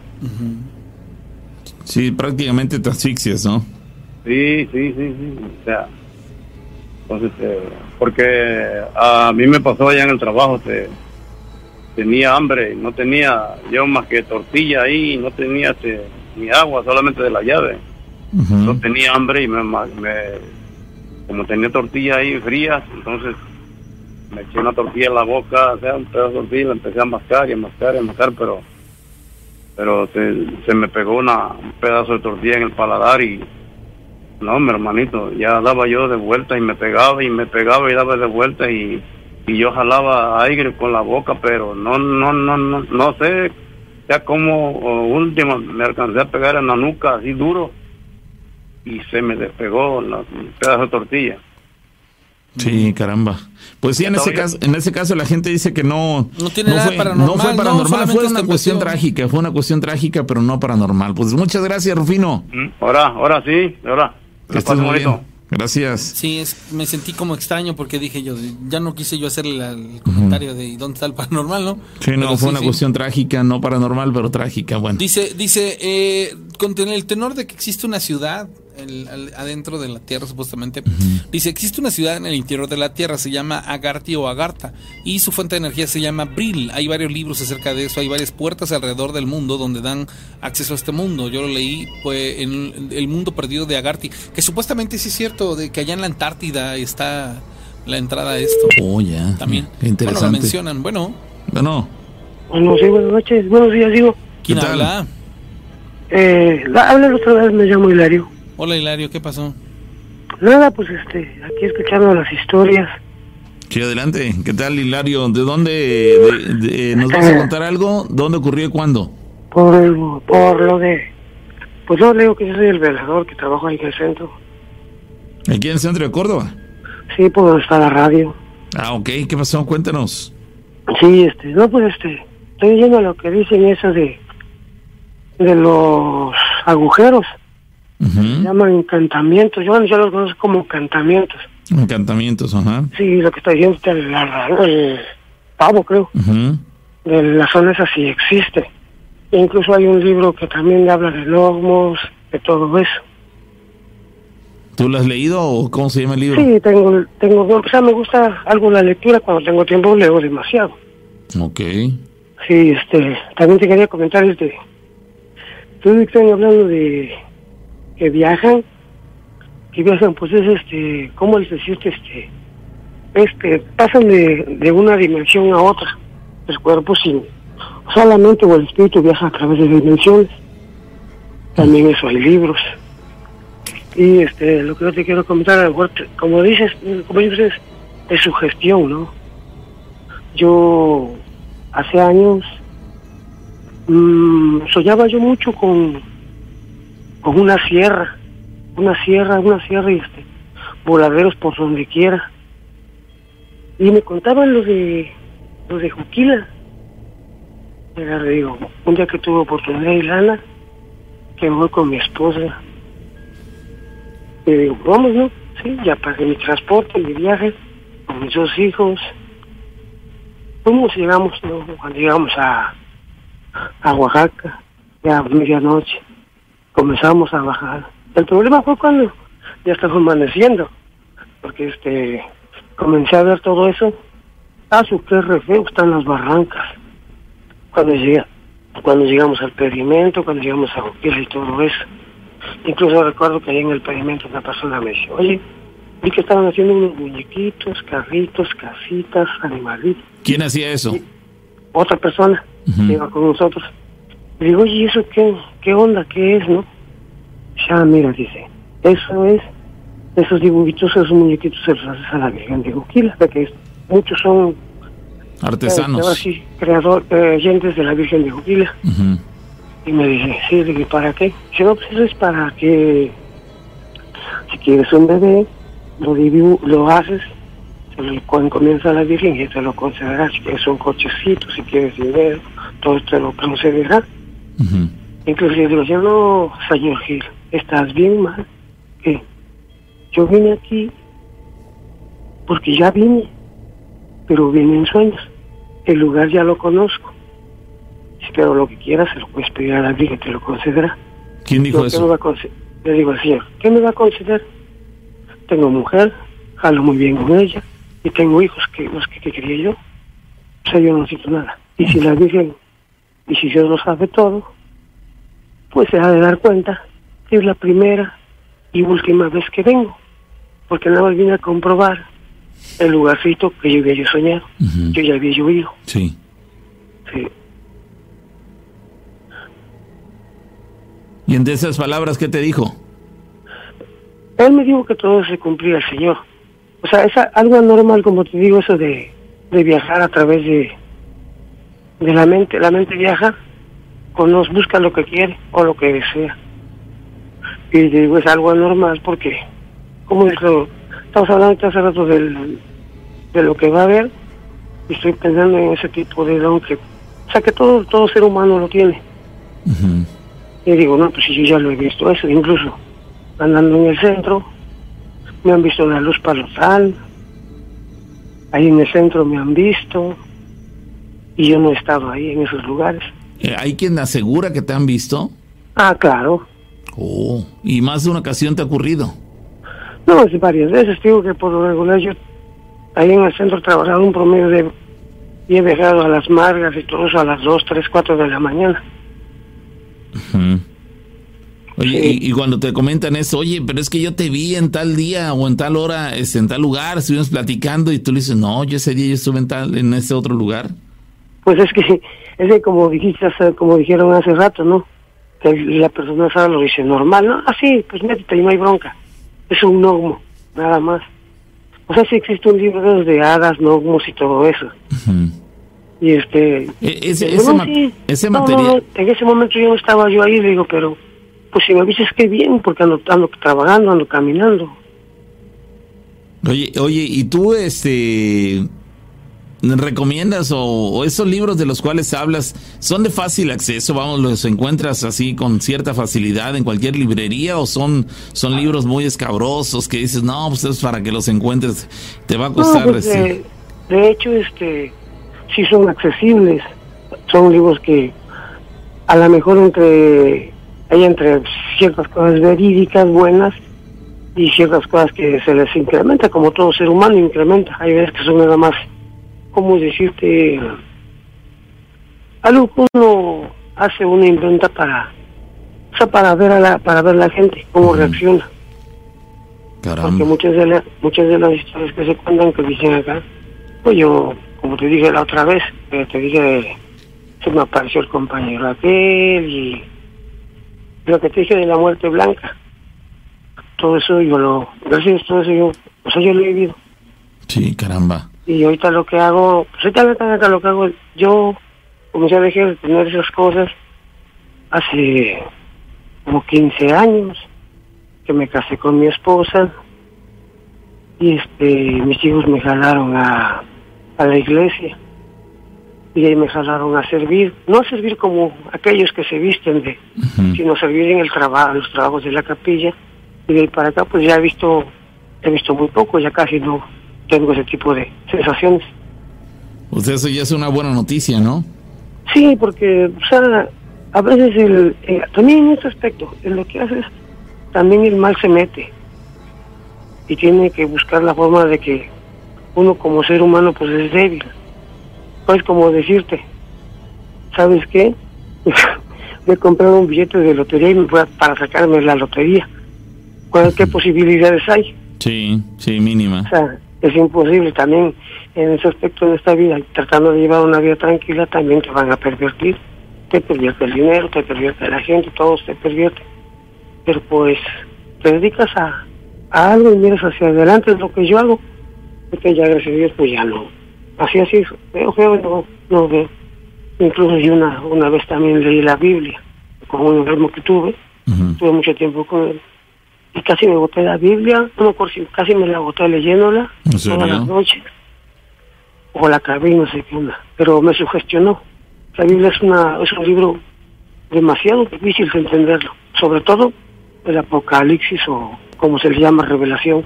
[SPEAKER 5] Sí, prácticamente te asfixias, ¿no?
[SPEAKER 9] Sí, sí, sí, sí. O sea, entonces, eh, porque a mí me pasó allá en el trabajo, te, tenía hambre, no tenía yo más que tortilla ahí, no tenía este, ni agua, solamente de la llave.
[SPEAKER 5] Ujú.
[SPEAKER 9] No tenía hambre y me- como tenía tortilla ahí frías, entonces me eché una tortilla en la boca, o sea, un pedazo de tortilla, la empecé a mascar y a mascar y a mascar, pero pero se, me pegó una, un pedazo de tortilla en el paladar y no, mi hermanito, ya daba yo de vuelta y me pegaba y me pegaba y daba de vuelta y, y yo jalaba aire con la boca, pero no, no, no, no, no sé, ya como o, último me alcancé a pegar en la nuca así duro y se me despegó la, un pedazo de tortilla.
[SPEAKER 5] Sí, caramba. Pues sí, en ese caso, en ese caso la gente dice que no,
[SPEAKER 1] No tiene nada
[SPEAKER 5] fue,
[SPEAKER 1] paranormal,
[SPEAKER 5] no fue
[SPEAKER 1] no,
[SPEAKER 5] paranormal,
[SPEAKER 1] solamente
[SPEAKER 5] fue una
[SPEAKER 1] una
[SPEAKER 5] cuestión
[SPEAKER 1] cuestión.
[SPEAKER 5] trágica, fue una cuestión trágica, pero no paranormal. Pues muchas gracias, Rufino.
[SPEAKER 9] ¿Mm? Ahora, ahora sí, ahora.
[SPEAKER 5] Que estés muy
[SPEAKER 9] bonito.
[SPEAKER 5] bien. Gracias.
[SPEAKER 1] Sí, es, me sentí como extraño porque dije yo, ya no quise yo hacerle la- el comentario de ¿y dónde está el paranormal, ¿no?
[SPEAKER 5] Sí, no,
[SPEAKER 1] Pero
[SPEAKER 5] fue una
[SPEAKER 1] sí.
[SPEAKER 5] cuestión trágica, no paranormal, pero trágica. Bueno,
[SPEAKER 1] Dice, dice, eh, con el tenor de que existe una ciudad el- al- adentro de la Tierra, supuestamente. Dice, existe una ciudad en el interior de la Tierra, se llama Agarti o Agartha, y su fuente de energía se llama Bril. Hay varios libros acerca de eso, hay varias puertas alrededor del mundo donde dan acceso a este mundo. Yo lo leí pues, en El Mundo Perdido de Agartha, que supuestamente sí es cierto, de que allá en la Antártida está la entrada a esto.
[SPEAKER 5] oh, ya.
[SPEAKER 1] También.
[SPEAKER 5] Qué
[SPEAKER 1] Bueno, lo
[SPEAKER 5] interesante.
[SPEAKER 1] mencionan. Bueno,
[SPEAKER 5] Bueno,
[SPEAKER 10] Bueno, sí, buenas noches, buenos días, digo.
[SPEAKER 1] ¿quién habla?
[SPEAKER 10] Eh, la- habla otra vez, me llamo Hilario.
[SPEAKER 1] Hola Hilario, ¿qué pasó?
[SPEAKER 10] Nada, pues este, aquí escuchando las historias.
[SPEAKER 5] sí, adelante. ¿Qué tal, Hilario? ¿De dónde de- de- nos vas a contar algo? ¿Dónde ocurrió y cuándo?
[SPEAKER 10] Por, el- por lo de. Pues yo le digo que yo soy el velador que trabajo ahí en el centro.
[SPEAKER 5] Aquí en el centro de Córdoba.
[SPEAKER 10] Sí, por donde está la radio.
[SPEAKER 5] Ah, ok. ¿Qué pasó? Cuéntanos.
[SPEAKER 10] Sí, este, no, pues este, estoy oyendo lo que dicen eso de. de los agujeros. Se llaman encantamientos. Yo, yo los conozco como encantamientos.
[SPEAKER 5] Encantamientos, ajá.
[SPEAKER 10] Sí, lo que está diciendo usted, el, el pavo, creo. De la zona esa sí existe. E incluso hay un libro que también habla de gnomos, de todo eso.
[SPEAKER 5] ¿Tú lo has leído o cómo se llama el libro?
[SPEAKER 10] Sí, tengo, tengo, o sea, me gusta algo la lectura, cuando tengo tiempo leo demasiado.
[SPEAKER 5] Ok.
[SPEAKER 10] Sí, este, también te quería comentar, este, tú están hablando de que viajan, que viajan, pues es este, ¿cómo les deciste, este, este, pasan de, de una dimensión a otra, el cuerpo sin, solamente o el espíritu viaja a través de dimensiones, también eso hay libros. Y este, lo que yo te quiero comentar, como dices, como dices, es su gestión, ¿no? Yo hace años mm, soñaba yo mucho con, con una sierra, una sierra, una sierra y este, voladeros por donde quiera. Y me contaban los de los de Juquila. Y le digo, un día que tuve oportunidad y lana, que voy con mi esposa. Y le digo, vamos, ¿no? Sí, ya pagué mi transporte, mi viaje, con mis dos hijos. Y llegamos, ¿no? Cuando llegamos a, a Oaxaca, ya medianoche, comenzamos a bajar. El problema fue cuando ya estaba amaneciendo, porque este comencé a ver todo eso. Ah, su qué re feo están las barrancas. Cuando llega, cuando llegamos al pedimento, cuando llegamos a Juquila y todo eso. Incluso recuerdo que ahí en el pedimento una persona me dice, oye, vi que estaban haciendo unos muñequitos, carritos, casitas, animalitos.
[SPEAKER 5] ¿Quién hacía eso?
[SPEAKER 10] Otra persona
[SPEAKER 5] Ujú.
[SPEAKER 10] que iba con nosotros. Le digo, oye, ¿y ¿eso qué, qué onda? ¿Qué es, no? Ya, mira, dice, eso es, esos dibujitos, esos muñequitos se los haces a la Virgen de Juquila, de que muchos son eh,
[SPEAKER 5] Artesanos.
[SPEAKER 10] ahora sí, creador, eh, de la Virgen de Juquila. Y me dice, sí, digo, ¿para qué? Dice, no, pues eso es para que si quieres un bebé, lo, dibu- lo haces, se lo cuando comienza la Virgen y te lo concederá. Si quieres un cochecito, si quieres dinero, todo te lo concederá. Incluso le digo, yo no, señor Gil, estás bien mal. ¿Qué? Yo vine aquí porque ya vine, pero vine en sueños. El lugar ya lo conozco. Si pero lo que quieras, se lo puedes pedir a la Virgen, te lo concederá.
[SPEAKER 5] ¿Quién dijo
[SPEAKER 10] Yo, ¿qué me
[SPEAKER 5] eso?
[SPEAKER 10] Le digo al señor, ¿qué me va a conceder? Tengo mujer, jalo muy bien con ella, y tengo hijos que los que, que quería yo. O sea, yo no necesito nada. Y si la Virgen, y si Dios lo sabe todo, pues se ha de dar cuenta que es la primera y última vez que vengo. Porque nada más vine a comprobar el lugarcito que yo había yo soñado.
[SPEAKER 5] Ujú.
[SPEAKER 10] Yo ya había llovido.
[SPEAKER 5] Sí.
[SPEAKER 10] Sí.
[SPEAKER 5] ¿Y entre esas palabras qué te dijo?
[SPEAKER 10] Él me dijo que todo se cumplía Señor. O sea, es algo anormal, como te digo, eso de, de viajar a través de, de la mente. La mente viaja, conoce, busca lo que quiere o lo que desea. Y digo, es algo anormal porque, como dijo, estamos hablando hace rato del, de lo que va a haber, y estoy pensando en ese tipo de don que, o sea, que todo, todo ser humano lo tiene. Y digo, no, pues si yo ya lo he visto eso, incluso andando en el centro, me han visto la luz palotal, ahí en el centro me han visto, y yo no he estado ahí en esos lugares.
[SPEAKER 5] Eh, ¿Hay quien asegura que te han visto?
[SPEAKER 10] Ah, claro,
[SPEAKER 5] Oh, y más de una ocasión te ha ocurrido.
[SPEAKER 10] no, es varias veces, digo que por lo regular yo ahí en el centro he trabajado un promedio de, y he viajado a las margas y todo eso a las 2, 3, 4 de la mañana.
[SPEAKER 5] Oye, y, y cuando te comentan eso, oye, pero es que yo te vi en tal día o en tal hora, este, en tal lugar, estuvimos platicando y tú le dices, no, yo ese día yo estuve en tal, en ese otro lugar.
[SPEAKER 10] Pues es que, es que como dijiste, como dijeron hace rato, ¿no? Que la persona sabe lo dice normal, ¿no? Ah, sí, pues métete y no hay bronca. Es un gnomo, nada más. O sea, sí existe un libro de hadas, gnomos y todo eso. Y este...
[SPEAKER 5] E- ese,
[SPEAKER 10] no,
[SPEAKER 5] ma-
[SPEAKER 10] sí.
[SPEAKER 5] ese
[SPEAKER 10] No, no,
[SPEAKER 5] material,
[SPEAKER 10] no, en ese momento yo no estaba yo ahí, le digo, pero pues si me avisas que bien, porque ando, ando trabajando, ando caminando.
[SPEAKER 5] Oye, oye, ¿y tú este recomiendas o, o esos libros de los cuales hablas son de fácil acceso? Vamos, los encuentras así con cierta facilidad en cualquier librería o son son libros muy escabrosos que dices, "No, pues es para que los encuentres, te va a
[SPEAKER 10] No,
[SPEAKER 5] costar
[SPEAKER 10] pues,
[SPEAKER 5] este,
[SPEAKER 10] de, de hecho, este, sí son accesibles. Son libros que a lo mejor entre hay entre ciertas cosas verídicas buenas y ciertas cosas que se les incrementa, como todo ser humano incrementa. Hay veces que son nada más, ¿cómo decirte? Algo que uno hace, uno inventa para, o sea, para ver a la, para ver la gente cómo reacciona porque muchas de las muchas de las historias que se cuentan que dicen acá pues yo como te dije la otra vez que te dije se me apareció el compañero aquel y lo que te dije de la muerte blanca todo eso yo lo gracias a todo eso yo o sea yo lo he vivido
[SPEAKER 5] Sí, caramba.
[SPEAKER 10] Y ahorita lo que hago pues ahorita lo que hago yo comencé a dejar de tener esas cosas hace como 15 años que me casé con mi esposa y este mis hijos me jalaron a, a la iglesia y ahí me jalaron a servir no a servir como aquellos que se visten de
[SPEAKER 5] Ujú.
[SPEAKER 10] sino servir en el trabajo los trabajos de la capilla y de ahí para acá pues ya he visto he visto muy poco ya casi no tengo ese tipo de sensaciones
[SPEAKER 5] Pues eso ya es una buena noticia, ¿no?
[SPEAKER 10] sí porque o sea a veces el, eh, también en este aspecto, en lo que haces, también el mal se mete y tiene que buscar la forma de que uno como ser humano pues es débil. Pues como decirte, ¿sabes qué? me compré un billete de lotería y me fue para sacarme la lotería. ¿Qué posibilidades hay?
[SPEAKER 5] Sí, sí, mínima.
[SPEAKER 10] O sea, es imposible también en ese aspecto de esta vida, tratando de llevar una vida tranquila, también te van a pervertir. Te pervierte el dinero, te pervierte la gente, todo te pervierte. Pero pues te dedicas a, algo y miras hacia adelante, es lo que yo hago. Porque ya gracias a Dios pues ya no. Así así, veo feo, no, no veo. Incluso yo una, una vez también leí la Biblia, con un enfermo que tuve, tuve mucho tiempo con él y casi me boté la Biblia, no me si casi me la boté leyéndola todas las noches. O la acabé y no sé qué onda, pero me sugestionó. La Biblia es, una, es un libro demasiado difícil de entenderlo, sobre todo el Apocalipsis o como se le llama, revelación.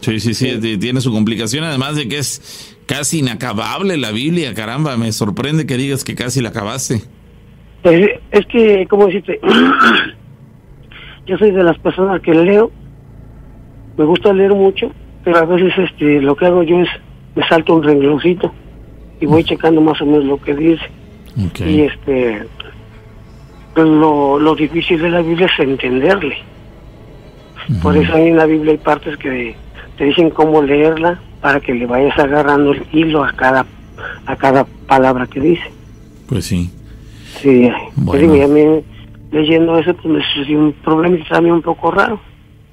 [SPEAKER 5] Sí, sí, sí, tiene su complicación, además de que es casi inacabable la Biblia, caramba, me sorprende que digas que casi la acabaste.
[SPEAKER 10] Pues, es que, ¿cómo decirte? yo soy de las personas que leo, me gusta leer mucho, pero a veces este lo que hago yo es me salto un rengloncito y voy checando más o menos lo que dice. Y este lo, lo difícil de la Biblia es entenderle. Por eso en la Biblia hay partes que te dicen cómo leerla para que le vayas agarrando el hilo a cada a cada palabra que dice.
[SPEAKER 5] Pues sí.
[SPEAKER 10] Sí, bueno. digo, me, leyendo eso, pues me sucedió un problema y también un poco raro.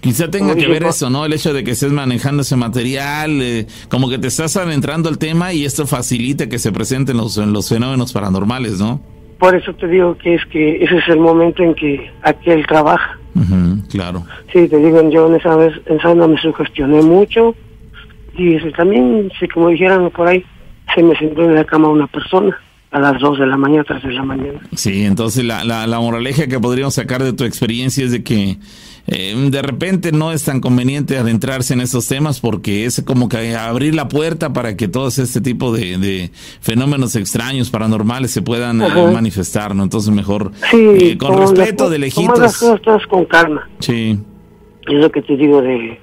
[SPEAKER 5] Quizá tenga que ver eso, ¿no? El hecho de que estés manejando ese material, eh, como que te estás adentrando al tema y esto facilita que se presenten los, los fenómenos paranormales, ¿no?
[SPEAKER 10] Por eso te digo que es que ese es el momento en que aquel trabaja.
[SPEAKER 5] claro.
[SPEAKER 10] Sí, te digo, yo en esa vez, en esa me sugestioné mucho y también, si como dijeran por ahí, se me sentó en la cama una persona a las 2 de la mañana, 3 de la mañana.
[SPEAKER 5] Sí, entonces la, la, la moraleja que podríamos sacar de tu experiencia es de que eh, de repente no es tan conveniente adentrarse en esos temas porque es como que abrir la puerta para que todos este tipo de, fenómenos extraños, paranormales, se puedan eh, manifestar, ¿no? Entonces mejor eh, con, respeto, de lejitos.
[SPEAKER 10] las cosas con calma.
[SPEAKER 5] Sí.
[SPEAKER 10] Es lo que te digo de,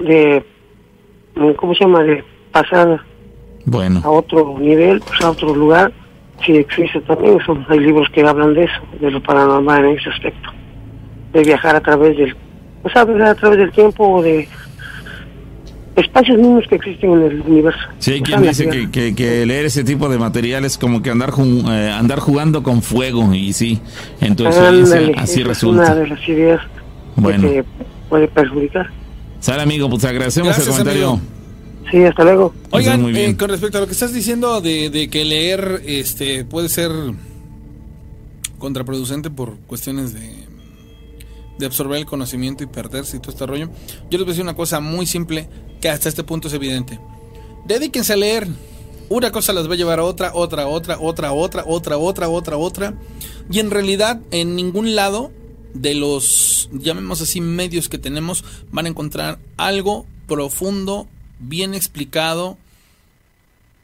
[SPEAKER 10] de ¿cómo se llama? De pasar
[SPEAKER 5] bueno.
[SPEAKER 10] a otro nivel, pues a otro lugar, sí existe también, son, hay libros que hablan de eso, de lo paranormal en ese aspecto, de viajar a través del, pues a través del tiempo o de espacios mismos que existen en el universo.
[SPEAKER 5] Sí, hay quien dice que, que, leer ese tipo de material es como que andar eh, andar jugando con fuego y sí, en tu experiencia así resulta.
[SPEAKER 10] Es una de las ideas que puede perjudicar.
[SPEAKER 5] Sale amigo, pues agradecemos el comentario.
[SPEAKER 10] Sí, hasta luego.
[SPEAKER 1] Oigan, eh, con respecto a lo que estás diciendo de, que leer este puede ser contraproducente por cuestiones de, de absorber el conocimiento y perderse y todo este rollo, yo les voy a decir una cosa muy simple que hasta este punto es evidente. Dedíquense a leer. Una cosa las va a llevar a otra, otra, otra, otra, otra, otra, otra, otra, otra. Y en realidad en ningún lado de los, llamemos así, medios que tenemos van a encontrar algo profundo bien explicado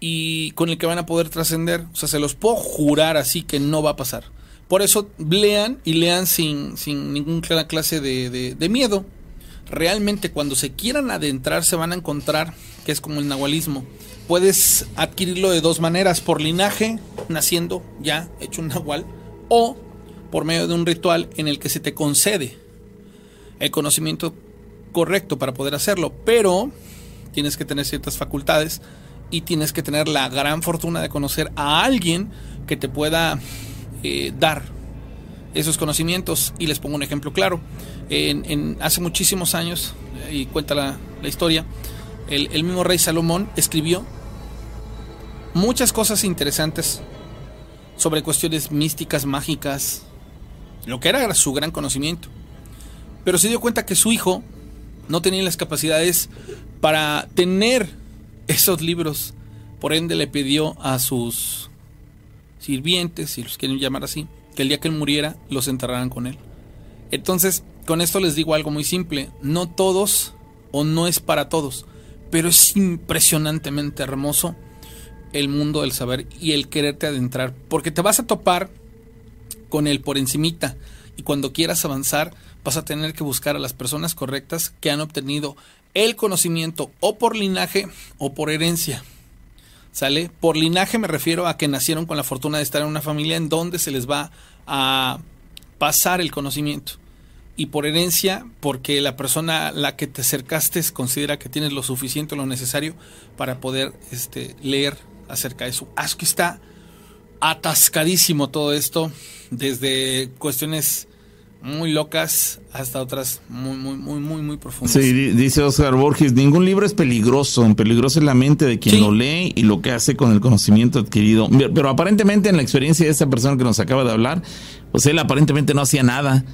[SPEAKER 1] y con el que van a poder trascender. O sea, se los puedo jurar así que no va a pasar. Por eso lean y lean sin, sin ninguna clase de, de, miedo. Realmente cuando se quieran adentrar se van a encontrar que es como el nahualismo. Puedes adquirirlo de dos maneras, por linaje, naciendo ya hecho un nahual, o por medio de un ritual en el que se te concede el conocimiento correcto para poder hacerlo. Pero tienes que tener ciertas facultades y tienes que tener la gran fortuna de conocer a alguien que te pueda eh, dar esos conocimientos. Y les pongo un ejemplo claro. En, hace muchísimos años, eh, y cuenta la, historia, el, el, mismo rey Salomón escribió muchas cosas interesantes sobre cuestiones místicas, mágicas, lo que era su gran conocimiento. Pero se dio cuenta que su hijo no tenía las capacidades para tener esos libros. Por ende le pidió a sus sirvientes, si los quieren llamar así, que el día que él muriera los enterraran con él. Entonces, con esto les digo algo muy simple, no todos o no es para todos, pero es impresionantemente hermoso el mundo del saber y el quererte adentrar, porque te vas a topar con el por encimita y cuando quieras avanzar vas a tener que buscar a las personas correctas que han obtenido el conocimiento o por linaje o por herencia. ¿Sale? Por linaje me refiero a que nacieron con la fortuna de estar en una familia en donde se les va a pasar el conocimiento. Y por herencia, porque la persona a la que te acercaste considera que tienes lo suficiente, lo necesario para poder este, leer acerca de eso. Así que está atascadísimo todo esto, desde cuestiones muy locas hasta otras muy, muy, muy, muy, muy profundas.
[SPEAKER 5] Sí, dice Oscar Borges, ningún libro es peligroso, peligroso es la mente de quien lo lee y lo que hace con el conocimiento adquirido. Pero aparentemente en la experiencia de esa persona que nos acaba de hablar, pues él aparentemente no hacía nada.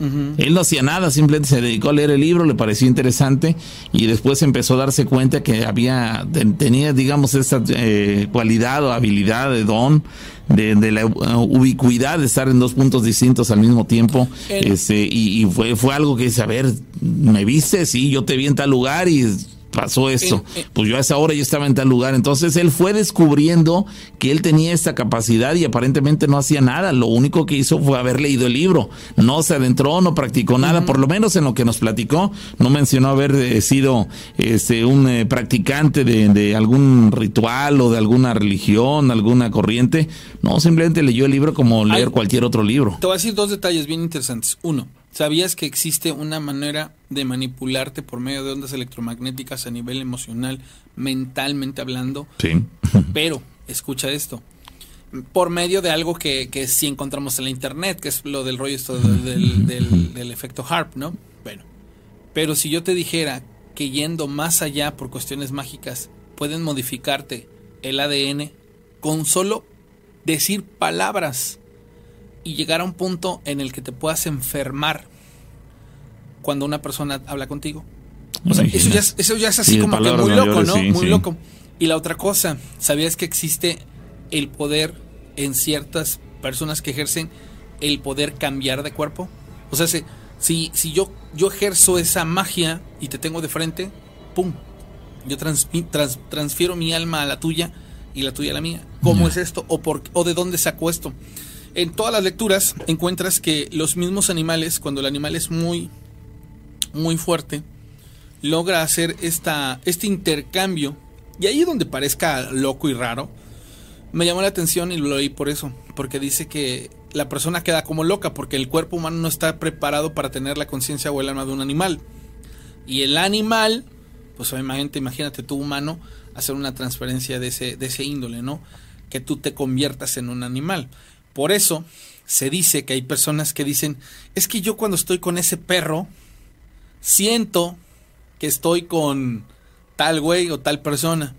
[SPEAKER 5] Él no hacía nada, simplemente se dedicó a leer el libro, le pareció interesante y después empezó a darse cuenta que había, tenía, digamos, esa eh, cualidad o habilidad de don de, la ubicuidad de estar en dos puntos distintos al mismo tiempo. Este, y, fue, fue algo que dice, a ver, ¿me viste? Sí, yo te vi en tal lugar y pasó esto. Pues yo a esa hora yo estaba en tal lugar. Entonces él fue descubriendo que él tenía esta capacidad y aparentemente no hacía nada. Lo único que hizo fue haber leído el libro. No se adentró, no practicó nada, por lo menos en lo que nos platicó. No mencionó haber eh, sido este, un eh, practicante de, de, algún ritual o de alguna religión, alguna corriente. No, simplemente leyó el libro como leer cualquier otro libro.
[SPEAKER 1] Te voy a decir dos detalles bien interesantes. Uno, ¿Sabías que existe una manera de manipularte por medio de ondas electromagnéticas a nivel emocional, mentalmente hablando?
[SPEAKER 5] Sí.
[SPEAKER 1] Pero, escucha esto. Por medio de algo que, que sí encontramos en la internet, que es lo del rollo esto del, del, efecto HARP, ¿no? Bueno. Pero si yo te dijera que yendo más allá por cuestiones mágicas, pueden modificarte el ADN con solo decir palabras y llegar a un punto en el que te puedas enfermar cuando una persona habla contigo. O sea, eso ya, eso ya es así como que muy loco, ¿no? muy loco. Y la otra cosa, ¿sabías que existe el poder en ciertas personas que ejercen el poder cambiar de cuerpo? O sea, si, si, yo, yo ejerzo esa magia y te tengo de frente, ¡pum! Yo transfiero mi alma a la tuya y la tuya a la mía. ¿Cómo es esto? ¿O, por, ¿O de dónde saco esto? En todas las lecturas encuentras que los mismos animales, cuando el animal es muy, muy fuerte, logra hacer esta, este intercambio. Y ahí donde parezca loco y raro, me llamó la atención y lo leí por eso, porque dice que la persona queda como loca porque el cuerpo humano no está preparado para tener la conciencia o el alma de un animal. Y el animal, pues obviamente imagínate tú humano hacer una transferencia de ese, de ese índole, ¿no? Que tú te conviertas en un animal. Por eso se dice que hay personas que dicen, es que yo cuando estoy con ese perro, siento que estoy con tal güey o tal persona.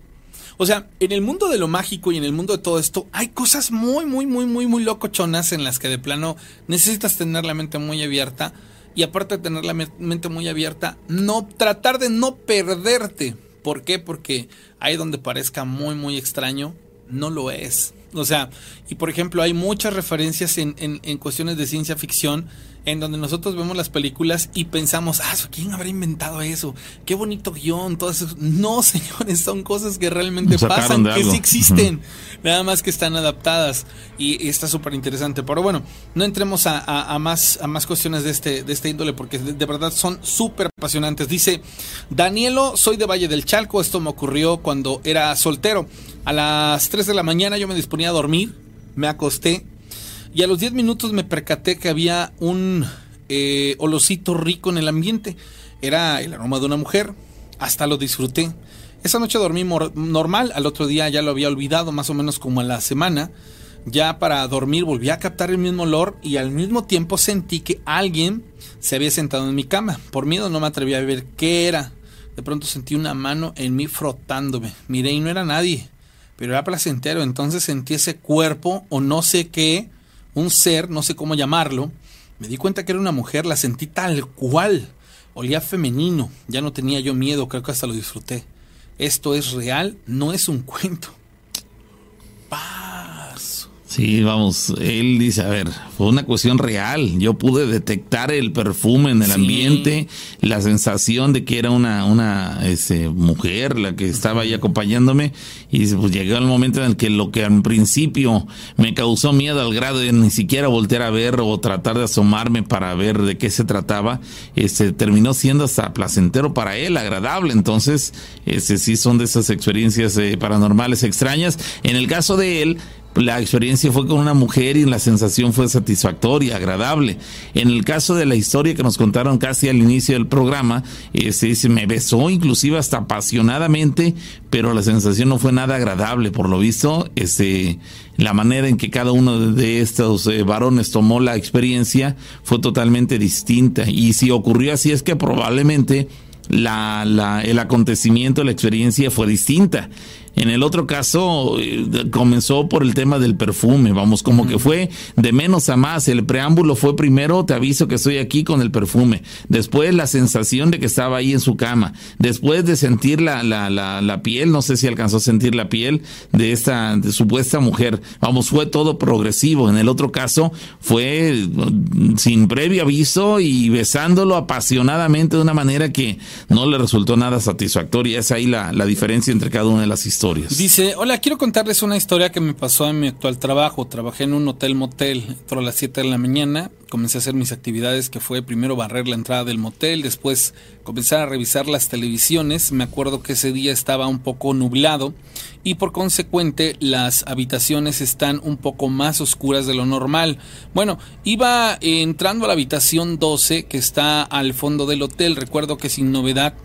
[SPEAKER 1] O sea, en el mundo de lo mágico y en el mundo de todo esto, hay cosas muy, muy, muy, muy, muy locochonas en las que de plano necesitas tener la mente muy abierta. Y aparte de tener la mente muy abierta, no tratar de no perderte. ¿Por qué? Porque ahí donde parezca muy, muy extraño, no lo es. O sea, y por ejemplo, hay muchas referencias en, en, en, cuestiones de ciencia ficción en donde nosotros vemos las películas y pensamos, ah, ¿quién habrá inventado eso? Qué bonito guion, todo eso. No, señores, son cosas que realmente pasan, que sí existen, nada más que están adaptadas y, está súper interesante. Pero bueno, no entremos a, a, más, a más cuestiones de este, de este índole porque de, de verdad son súper apasionantes. Dice, Danielo, soy de Valle del Chalco, esto me ocurrió cuando era soltero. A las 3 de la mañana yo me disponía a dormir, me acosté y a los 10 minutos me percaté que había un eh, olocito rico en el ambiente. Era el aroma de una mujer. Hasta lo disfruté. Esa noche dormí normal, al otro día ya lo había olvidado, más o menos como a la semana. Ya para dormir volví a captar el mismo olor y al mismo tiempo sentí que alguien se había sentado en mi cama. Por miedo no me atreví a ver qué era. De pronto sentí una mano en mí frotándome. Miré y no era nadie, pero era placentero. Entonces sentí ese cuerpo o no sé qué un ser, no sé cómo llamarlo. Me di cuenta que era una mujer, la sentí tal cual. Olía femenino, ya no tenía yo miedo, creo que hasta lo disfruté. Esto es real, no es un cuento.
[SPEAKER 5] Sí, vamos, él dice, a ver, fue una cuestión real. Yo pude detectar el perfume en el ambiente, la sensación de que era una, una ese, mujer la que estaba ahí acompañándome y pues llegó el momento en el que lo que en principio me causó miedo al grado de ni siquiera voltear a ver o tratar de asomarme para ver de qué se trataba, este, terminó siendo hasta placentero para él, agradable. Entonces, ese sí son de esas experiencias eh, paranormales extrañas. En el caso de él, la experiencia fue con una mujer y la sensación fue satisfactoria, agradable. En el caso de la historia que nos contaron casi al inicio del programa, eh, se me besó inclusive hasta apasionadamente, pero la sensación no fue nada agradable. Por lo visto, este, la manera en que cada uno de estos eh, varones tomó la experiencia fue totalmente distinta. Y si ocurrió así es que probablemente la, la, el acontecimiento, la experiencia fue distinta. En el otro caso eh, comenzó por el tema del perfume, vamos, como que fue de menos a más. El preámbulo fue primero, te aviso que estoy aquí con el perfume. Después la sensación de que estaba ahí en su cama. Después de sentir la, la, la, la piel, no sé si alcanzó a sentir la piel de esta de supuesta mujer. Vamos, fue todo progresivo. En el otro caso fue mm, sin previo aviso y besándolo apasionadamente de una manera que no le resultó nada satisfactoria. Es ahí la, la diferencia entre cada una de las historias.
[SPEAKER 1] Dice, hola, quiero contarles una historia que me pasó en mi actual trabajo. Trabajé en un hotel motel, a las 7 de la mañana, comencé a hacer mis actividades que fue primero barrer la entrada del motel, después comenzar a revisar las televisiones. Me acuerdo que ese día estaba un poco nublado y por consecuente las habitaciones están un poco más oscuras de lo normal. Bueno, iba entrando a la habitación 12 que está al fondo del hotel. Recuerdo que sin novedad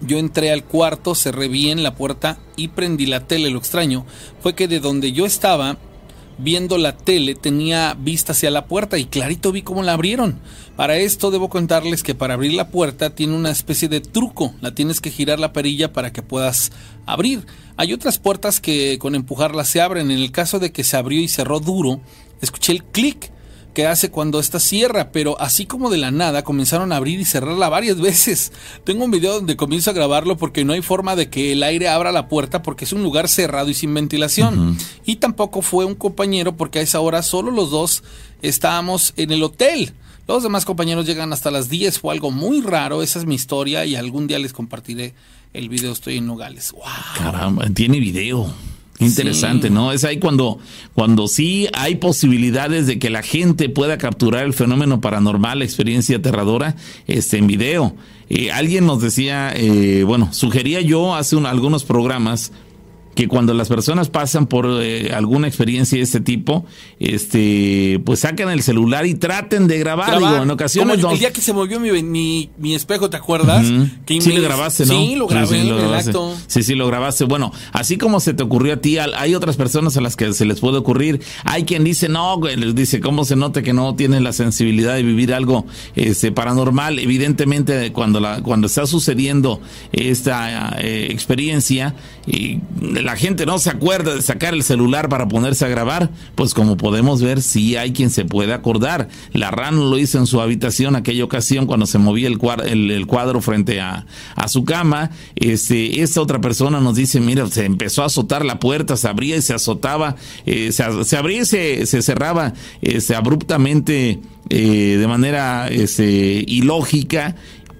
[SPEAKER 1] yo entré al cuarto, cerré bien la puerta y prendí la tele. Lo extraño fue que de donde yo estaba viendo la tele tenía vista hacia la puerta y clarito vi cómo la abrieron. Para esto debo contarles que para abrir la puerta tiene una especie de truco. La tienes que girar la perilla para que puedas abrir. Hay otras puertas que con empujarla se abren. En el caso de que se abrió y cerró duro, escuché el clic que hace cuando esta cierra, pero así como de la nada comenzaron a abrir y cerrarla varias veces. Tengo un video donde comienzo a grabarlo porque no hay forma de que el aire abra la puerta porque es un lugar cerrado y sin ventilación. Y tampoco fue un compañero porque a esa hora solo los dos estábamos en el hotel. Los demás compañeros llegan hasta las 10, fue algo muy raro, esa es mi historia y algún día les compartiré el video, estoy en Nogales. ¡Wow!
[SPEAKER 5] Caramba, tiene video. Interesante, ¿no? Es ahí cuando, cuando sí hay posibilidades de que la gente pueda capturar el fenómeno paranormal, la experiencia aterradora, este, en video. Eh, alguien nos decía, eh, bueno, sugería yo hace algunos programas que cuando las personas pasan por eh, alguna experiencia de este tipo, este, pues sacan el celular y traten de grabar. Digo, en ocasiones
[SPEAKER 1] Como el día que se movió mi, mi, mi espejo, ¿te acuerdas?
[SPEAKER 5] sí, lo grabaste, ¿no?
[SPEAKER 1] Sí, lo grabé,
[SPEAKER 5] sí, sí, lo
[SPEAKER 1] el
[SPEAKER 5] grabaste. Sí, sí, lo grabaste. Bueno, así como se te ocurrió a ti, hay otras personas a las que se les puede ocurrir. Hay quien dice, no, les dice, ¿cómo se nota que no tienen la sensibilidad de vivir algo este, paranormal? Evidentemente, cuando, la, cuando está sucediendo esta eh, experiencia, y la gente no se acuerda de sacar el celular para ponerse a grabar, pues como podemos ver, sí hay quien se puede acordar. La RAN lo hizo en su habitación aquella ocasión cuando se movía el, cuadro frente a, a su cama. Este, esta otra persona nos dice, mira, se empezó a azotar la puerta, se abría y se azotaba, eh, se, se abría y se, se cerraba este, abruptamente eh, de manera este, ilógica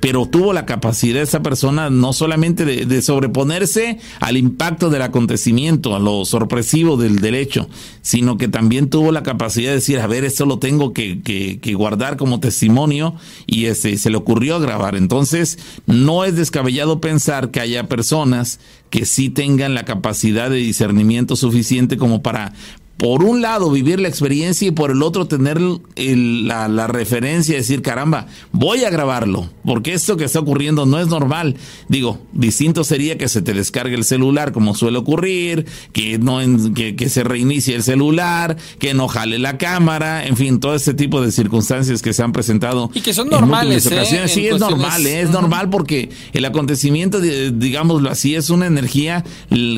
[SPEAKER 5] pero tuvo la capacidad esa persona no solamente de, sobreponerse al impacto del acontecimiento, a lo sorpresivo del derecho, sino que también tuvo la capacidad de decir, a ver, esto lo tengo que guardar como testimonio y este, se le ocurrió grabar. Entonces, no es descabellado pensar que haya personas que sí tengan la capacidad de discernimiento suficiente como para por un lado vivir la experiencia y por el otro tener el- la, la referencia y decir, caramba, voy a grabarlo, porque esto que está ocurriendo no es normal. Digo, distinto sería que se te descargue el celular como suele ocurrir, que no en- que, que se reinicie el celular, que no jale la cámara, en fin, todo este tipo de circunstancias que se han presentado.
[SPEAKER 1] Y que son
[SPEAKER 5] en
[SPEAKER 1] normales, ¿eh?
[SPEAKER 5] ocasiones. Sí,
[SPEAKER 1] En
[SPEAKER 5] es
[SPEAKER 1] cuestiones-
[SPEAKER 5] normal, ¿eh? es normal porque el acontecimiento, di- digámoslo así, es una energía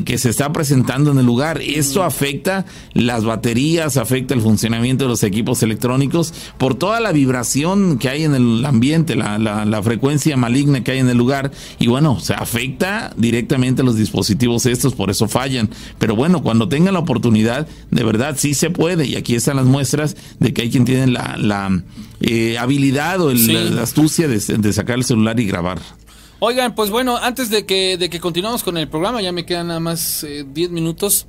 [SPEAKER 5] que se está presentando en el lugar. Esto afecta las baterías, afecta el funcionamiento de los equipos electrónicos, por toda la vibración que hay en el ambiente, la, la, la frecuencia maligna que hay en el lugar, y bueno, se afecta directamente a los dispositivos estos, por eso fallan. Pero bueno, cuando tengan la oportunidad, de verdad sí se puede, y aquí están las muestras de que hay quien tiene la, la eh, habilidad o el, la, astucia de, de sacar el celular y grabar.
[SPEAKER 1] Oigan, pues bueno, antes de que, de que continuemos con el programa, ya me quedan nada más 10 minutos.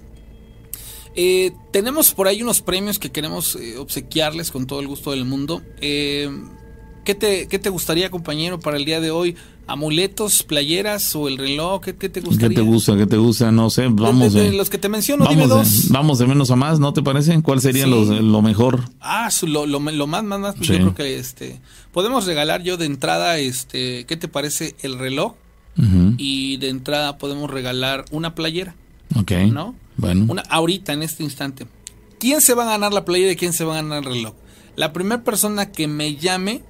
[SPEAKER 1] Eh, tenemos por ahí unos premios que queremos eh, obsequiarles con todo el gusto del mundo. Eh, ¿qué, te, ¿Qué te gustaría, compañero, para el día de hoy? ¿Amuletos, playeras o el reloj? ¿Qué, qué te gustaría?
[SPEAKER 5] ¿Qué te gusta? ¿Qué te gusta? No sé, vamos
[SPEAKER 1] de, de, de los que te menciono,
[SPEAKER 5] vamos
[SPEAKER 1] dime dos.
[SPEAKER 5] vamos de menos a más, ¿no te parece? ¿Cuál sería
[SPEAKER 1] Sí.
[SPEAKER 5] lo, lo mejor?
[SPEAKER 1] Ah, lo, lo, lo más, más, más, pues
[SPEAKER 5] Sí.
[SPEAKER 1] yo creo que este podemos regalar yo de entrada, este, ¿qué te parece el reloj?
[SPEAKER 5] Ujú,
[SPEAKER 1] Y de entrada podemos regalar una playera,
[SPEAKER 5] Ok.
[SPEAKER 1] ¿no?
[SPEAKER 5] Bueno.
[SPEAKER 1] Una ahorita en este instante. ¿Quién se va a ganar la playera y quién se va a ganar el reloj? La primera persona que me llame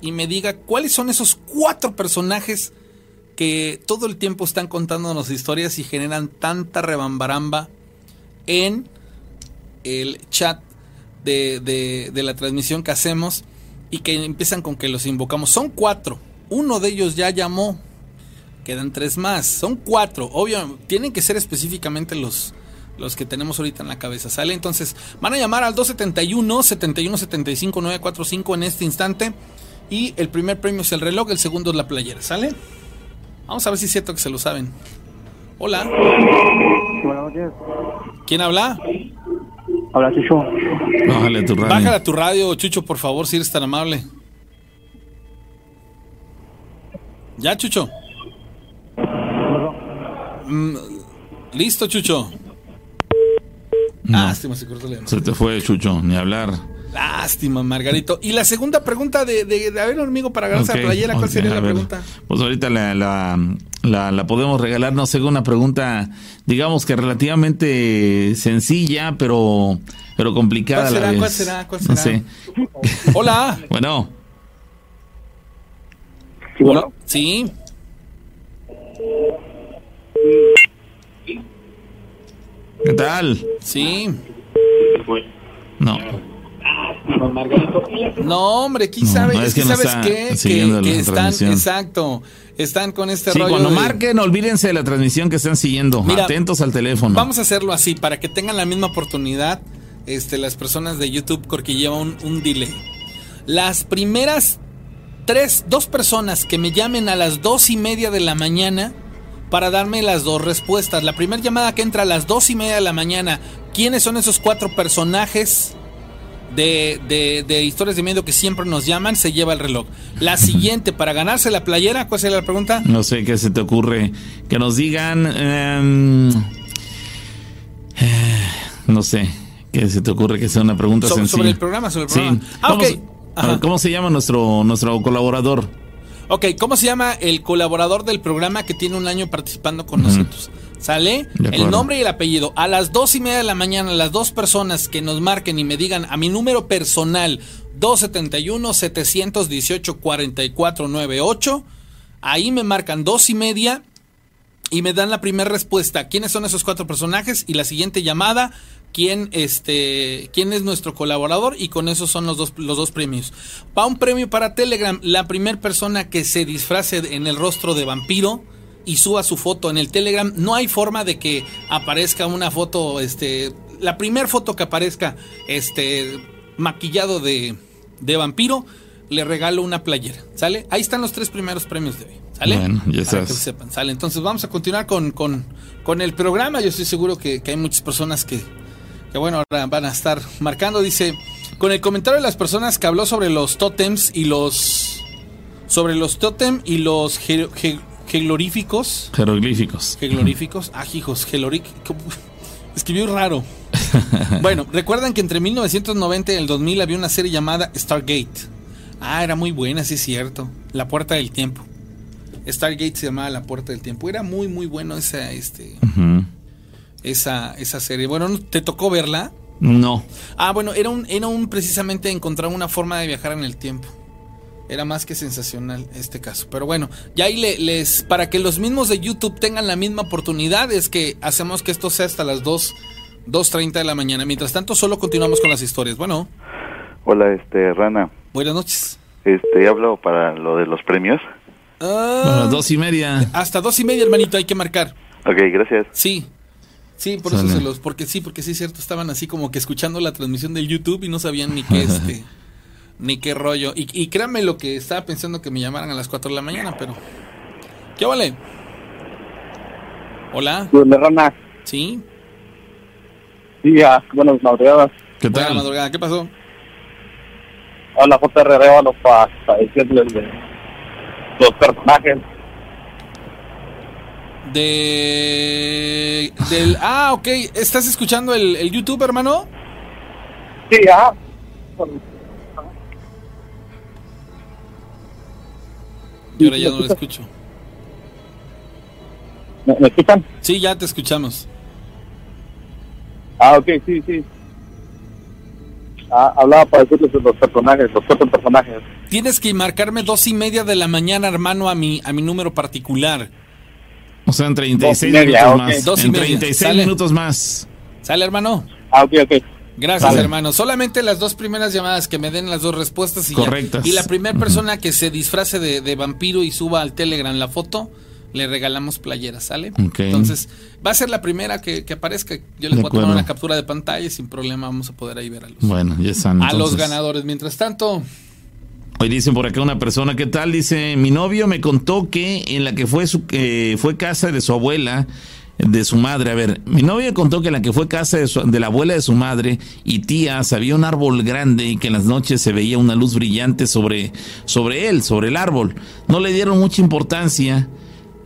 [SPEAKER 1] y me diga cuáles son esos cuatro personajes que todo el tiempo están contándonos historias y generan tanta rebambaramba en el chat de, de- de la transmisión que hacemos y que empiezan con que los invocamos. Son cuatro. Uno de ellos ya llamó. Quedan tres más. Son cuatro. Obvio, tienen que ser específicamente los, los que tenemos ahorita en la cabeza. ¿Sale? Entonces, van a llamar al 271 71 75 945 en este instante. Y el primer premio es el reloj, el segundo es la playera. ¿Sale? Vamos a ver si es cierto que se lo saben. Hola.
[SPEAKER 11] Buenas noches.
[SPEAKER 1] ¿Quién habla?
[SPEAKER 11] Habla Chucho.
[SPEAKER 5] Bájale tu radio.
[SPEAKER 1] Bájala tu radio, Chucho, por favor, si eres tan amable. ¿Ya, Chucho? Mm, Listo, Chucho.
[SPEAKER 5] No,
[SPEAKER 1] Lástima, se cortó la
[SPEAKER 5] se te fue, Chucho, ni hablar.
[SPEAKER 1] Lástima, Margarito. Y la segunda pregunta de, de, de amigo, para ganarse
[SPEAKER 5] Ok,
[SPEAKER 1] la playera, ¿cuál sería la
[SPEAKER 5] ver.
[SPEAKER 1] pregunta?
[SPEAKER 5] Pues ahorita la, la, la, la podemos regalar, no sé, una pregunta, digamos que relativamente sencilla, pero, pero complicada
[SPEAKER 1] ¿Cuál
[SPEAKER 5] a la
[SPEAKER 1] será?
[SPEAKER 5] vez.
[SPEAKER 1] ¿Cuál será? ¿Cuál
[SPEAKER 5] No
[SPEAKER 1] será?
[SPEAKER 5] sé.
[SPEAKER 1] Hola.
[SPEAKER 5] Bueno,
[SPEAKER 11] Sí, bueno.
[SPEAKER 1] Sí.
[SPEAKER 5] ¿Qué tal?
[SPEAKER 1] Sí.
[SPEAKER 5] No,
[SPEAKER 1] No, hombre, ¿quién
[SPEAKER 5] No,
[SPEAKER 1] sabe?
[SPEAKER 5] no,
[SPEAKER 1] es, que,
[SPEAKER 5] no
[SPEAKER 1] ¿sabes qué? Que,
[SPEAKER 5] siguiendo
[SPEAKER 1] que
[SPEAKER 5] la
[SPEAKER 1] están, exacto, están con este
[SPEAKER 5] sí,
[SPEAKER 1] rollo
[SPEAKER 5] cuando
[SPEAKER 1] de-
[SPEAKER 5] marquen, olvídense de la transmisión que están siguiendo.
[SPEAKER 1] Mira,
[SPEAKER 5] Atentos al teléfono.
[SPEAKER 1] Vamos a hacerlo así, para que tengan la misma oportunidad este, las personas de YouTube, porque lleva un, un delay. Las primeras tres, dos personas que me llamen a las dos y media de la mañana para darme las dos respuestas. La primera llamada que entra a las dos y media de la mañana, ¿quiénes son esos cuatro personajes? De, de, de historias de miedo que siempre nos llaman, se lleva el reloj. La siguiente, para ganarse la playera, ¿cuál sería la pregunta?
[SPEAKER 5] No sé qué se te ocurre. Que nos digan. em, eh, no sé. ¿Qué se te ocurre que sea una pregunta
[SPEAKER 1] So-
[SPEAKER 5] sencilla?
[SPEAKER 1] sobre el programa, sobre el
[SPEAKER 5] Sí.
[SPEAKER 1] programa. Ah,
[SPEAKER 5] ¿Cómo,
[SPEAKER 1] ok.
[SPEAKER 5] se-
[SPEAKER 1] Ajá.
[SPEAKER 5] ¿Cómo se llama nuestro, nuestro colaborador?
[SPEAKER 1] Ok, ¿cómo se llama el colaborador del programa que tiene un año participando con nosotros? ¿Sale? El nombre y el apellido. A las dos y media de la mañana, las dos personas que nos marquen y me digan a mi número personal 271-718-4498, ahí me marcan dos y media y me dan la primera respuesta. ¿Quiénes son esos cuatro personajes? Y la siguiente llamada, ¿quién, este, quién es nuestro colaborador? Y con eso son los dos, los dos premios. Va un premio para Telegram. La primera persona que se disfrace en el rostro de vampiro y suba su foto en el Telegram. No hay forma de que aparezca una foto, este, la primera foto que aparezca, este, maquillado de, de vampiro. Le regalo una playera, ¿sale? Ahí están los tres primeros premios de hoy, ¿sale?
[SPEAKER 5] Bueno, ya
[SPEAKER 1] Para que sepan, ¿sale? Entonces vamos a continuar con, con, con el programa. Yo estoy seguro que, que hay muchas personas que, que, bueno, ahora van a estar marcando. Dice, con el comentario de las personas que habló sobre los tótems y los... Sobre los tótem y los ge- ge- geloríficos.
[SPEAKER 5] Jeroglíficos.
[SPEAKER 1] Geloríficos. Ah, hijos. Escribió raro. Bueno, recuerdan que entre 1990 y el 2000 había una serie llamada Stargate. Ah, era muy buena, sí es cierto. La Puerta del Tiempo. Stargate se llamaba La Puerta del Tiempo. Era muy, muy bueno esa, este. Esa, esa serie. Bueno, ¿no ¿te tocó verla?
[SPEAKER 5] No.
[SPEAKER 1] Ah, bueno, era un, era un precisamente encontrar una forma de viajar en el tiempo. Era más que sensacional este caso. Pero bueno, ya ahí le- les. Para que los mismos de YouTube tengan la misma oportunidad, es que hacemos que esto sea hasta las 2 2.30 de la mañana. Mientras tanto, solo continuamos con las historias. Bueno,
[SPEAKER 12] Hola, este, Rana.
[SPEAKER 1] buenas noches.
[SPEAKER 12] Este, hablo para lo de los premios.
[SPEAKER 1] Ah,
[SPEAKER 5] A las dos y media.
[SPEAKER 1] hasta dos y media, hermanito, hay que marcar.
[SPEAKER 12] Ok, gracias.
[SPEAKER 1] Sí. Sí, por
[SPEAKER 5] Sale.
[SPEAKER 1] eso se los, porque sí, porque sí es cierto, estaban así como que escuchando la transmisión del YouTube y no sabían ni qué este, ni qué rollo. Y, y créanme lo que estaba pensando que me llamaran a las 4 de la mañana, pero. ¿Qué vale? Hola. ¿sí?
[SPEAKER 11] Sí, ah, buenas madrugadas.
[SPEAKER 5] ¿Qué tal?
[SPEAKER 1] madrugada, ¿qué pasó?
[SPEAKER 11] Hola, JR Révalo, para decirles de los personajes.
[SPEAKER 1] De. Del. Ah, ok. ¿Estás escuchando el, el YouTube, hermano?
[SPEAKER 11] Sí, ajá.
[SPEAKER 1] Y ahora ya no lo escucho.
[SPEAKER 11] ¿Me, me escuchan?
[SPEAKER 1] Sí, ya te escuchamos.
[SPEAKER 11] Ah, ok, sí, sí. Ah, hablaba para decirles de los personajes, los cuatro personajes.
[SPEAKER 1] Tienes que marcarme dos y media de la mañana, hermano, a mi, a mi número particular.
[SPEAKER 5] O sea, en
[SPEAKER 11] Dos
[SPEAKER 5] 36
[SPEAKER 11] y media,
[SPEAKER 5] minutos más.
[SPEAKER 1] Dos y
[SPEAKER 5] en
[SPEAKER 1] media,
[SPEAKER 5] 36
[SPEAKER 1] sale.
[SPEAKER 5] minutos más.
[SPEAKER 1] ¿Sale, hermano?
[SPEAKER 11] Ah, ok, ok.
[SPEAKER 1] Gracias,
[SPEAKER 11] Vale.
[SPEAKER 1] hermano. Solamente las dos primeras llamadas que me den las dos respuestas y ya.
[SPEAKER 5] Correctas.
[SPEAKER 1] Y la primera persona que se disfrace de, de vampiro y suba al Telegram la foto, le regalamos playeras, ¿sale?
[SPEAKER 5] Ok.
[SPEAKER 1] Entonces, va a ser la primera que, que aparezca. Yo les
[SPEAKER 5] De
[SPEAKER 1] voy a tomar una captura de pantalla y sin problema vamos a poder ahí ver a los,
[SPEAKER 5] Bueno, ya están.
[SPEAKER 1] a los ganadores. Mientras tanto,
[SPEAKER 5] Hoy dicen por acá una persona, ¿qué tal? Dice, mi novio me contó que en la que fue su eh, fue casa de su abuela, de su madre, a ver, mi novio me contó que en la que fue casa de la abuela de su madre y tías había un árbol grande y que en las noches se veía una luz brillante sobre, sobre él, sobre el árbol. No le dieron mucha importancia.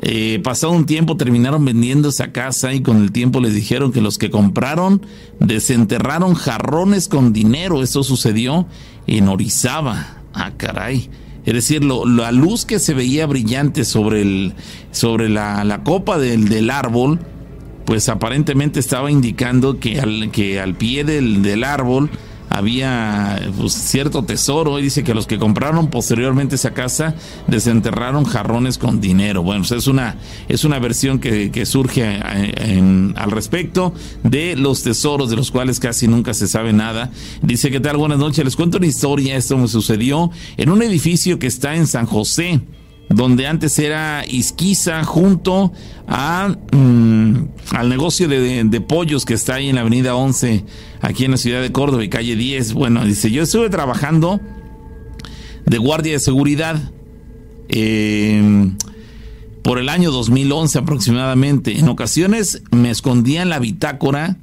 [SPEAKER 5] Eh, pasado un tiempo terminaron vendiendo esa casa y con el tiempo les dijeron que los que compraron desenterraron jarrones con dinero. Eso sucedió en Orizaba. Ah, caray. Es decir, lo- la luz que se veía brillante sobre, el, sobre la, la copa del, del árbol, pues aparentemente estaba indicando que al, que al pie del, del árbol había pues, cierto tesoro y dice que los que compraron posteriormente esa casa desenterraron jarrones con dinero. Bueno, es una, es una versión que, que surge eh, en- al respecto de los tesoros de los cuales casi nunca se sabe nada. Dice, ¿qué tal? Buenas noches. Les cuento una historia. Esto me sucedió en un edificio que está en San José donde antes era Isquiza junto a mm, al negocio de, pollos que está ahí en la avenida 11 aquí en la ciudad de Córdoba y calle 10 bueno dice yo estuve trabajando de guardia de seguridad eh, por el año 2011 aproximadamente en ocasiones me escondía en la bitácora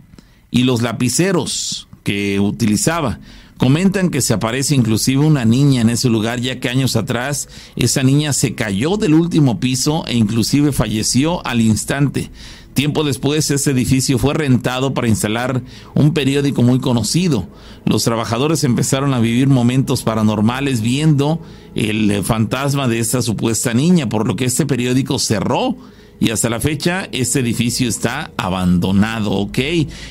[SPEAKER 5] y los lapiceros que utilizaba. Comentan que se aparece inclusive una niña en ese lugar, ya que años atrás esa niña se cayó del último piso e inclusive falleció al instante. Tiempo después, ese edificio fue rentado para instalar un periódico muy conocido. Los trabajadores empezaron a vivir momentos paranormales viendo el fantasma de esta supuesta niña, por lo que este periódico cerró y hasta la fecha este edificio está abandonado, ¿ok?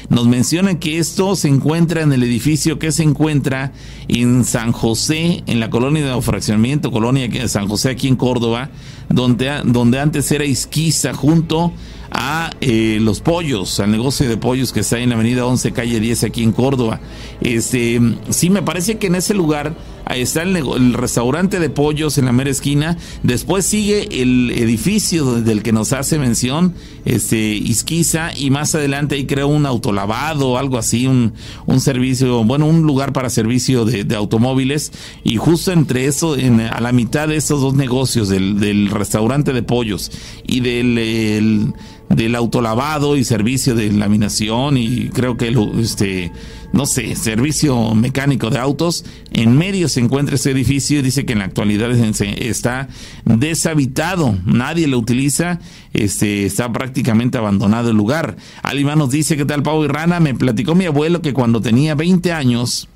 [SPEAKER 5] Nos mencionan que esto se encuentra en el edificio que se encuentra en San José, en la colonia de fraccionamiento, colonia de San José aquí en Córdoba, donde, donde antes era Isquiza junto a eh, los pollos, al negocio de pollos que está en la avenida 11, calle 10 aquí en Córdoba. Este, sí, me parece que en ese lugar ahí está el, el restaurante de pollos en la mera esquina. Después sigue el edificio del que nos hace mención, este, Isquiza, y más adelante ahí creo un autolavado, algo así, un, un servicio, bueno, un lugar para servicio de, de automóviles. Y justo entre eso, en, a la mitad de esos dos negocios, del, del restaurante de pollos y del, el- del autolavado y servicio de laminación y creo que este no sé, servicio mecánico de autos. En medio se encuentra ese edificio y dice que en la actualidad es- está deshabitado, nadie lo utiliza, este, está prácticamente abandonado el lugar. Alima nos dice, ¿qué tal Pau y Rana? Me platicó mi abuelo que cuando tenía 20 años,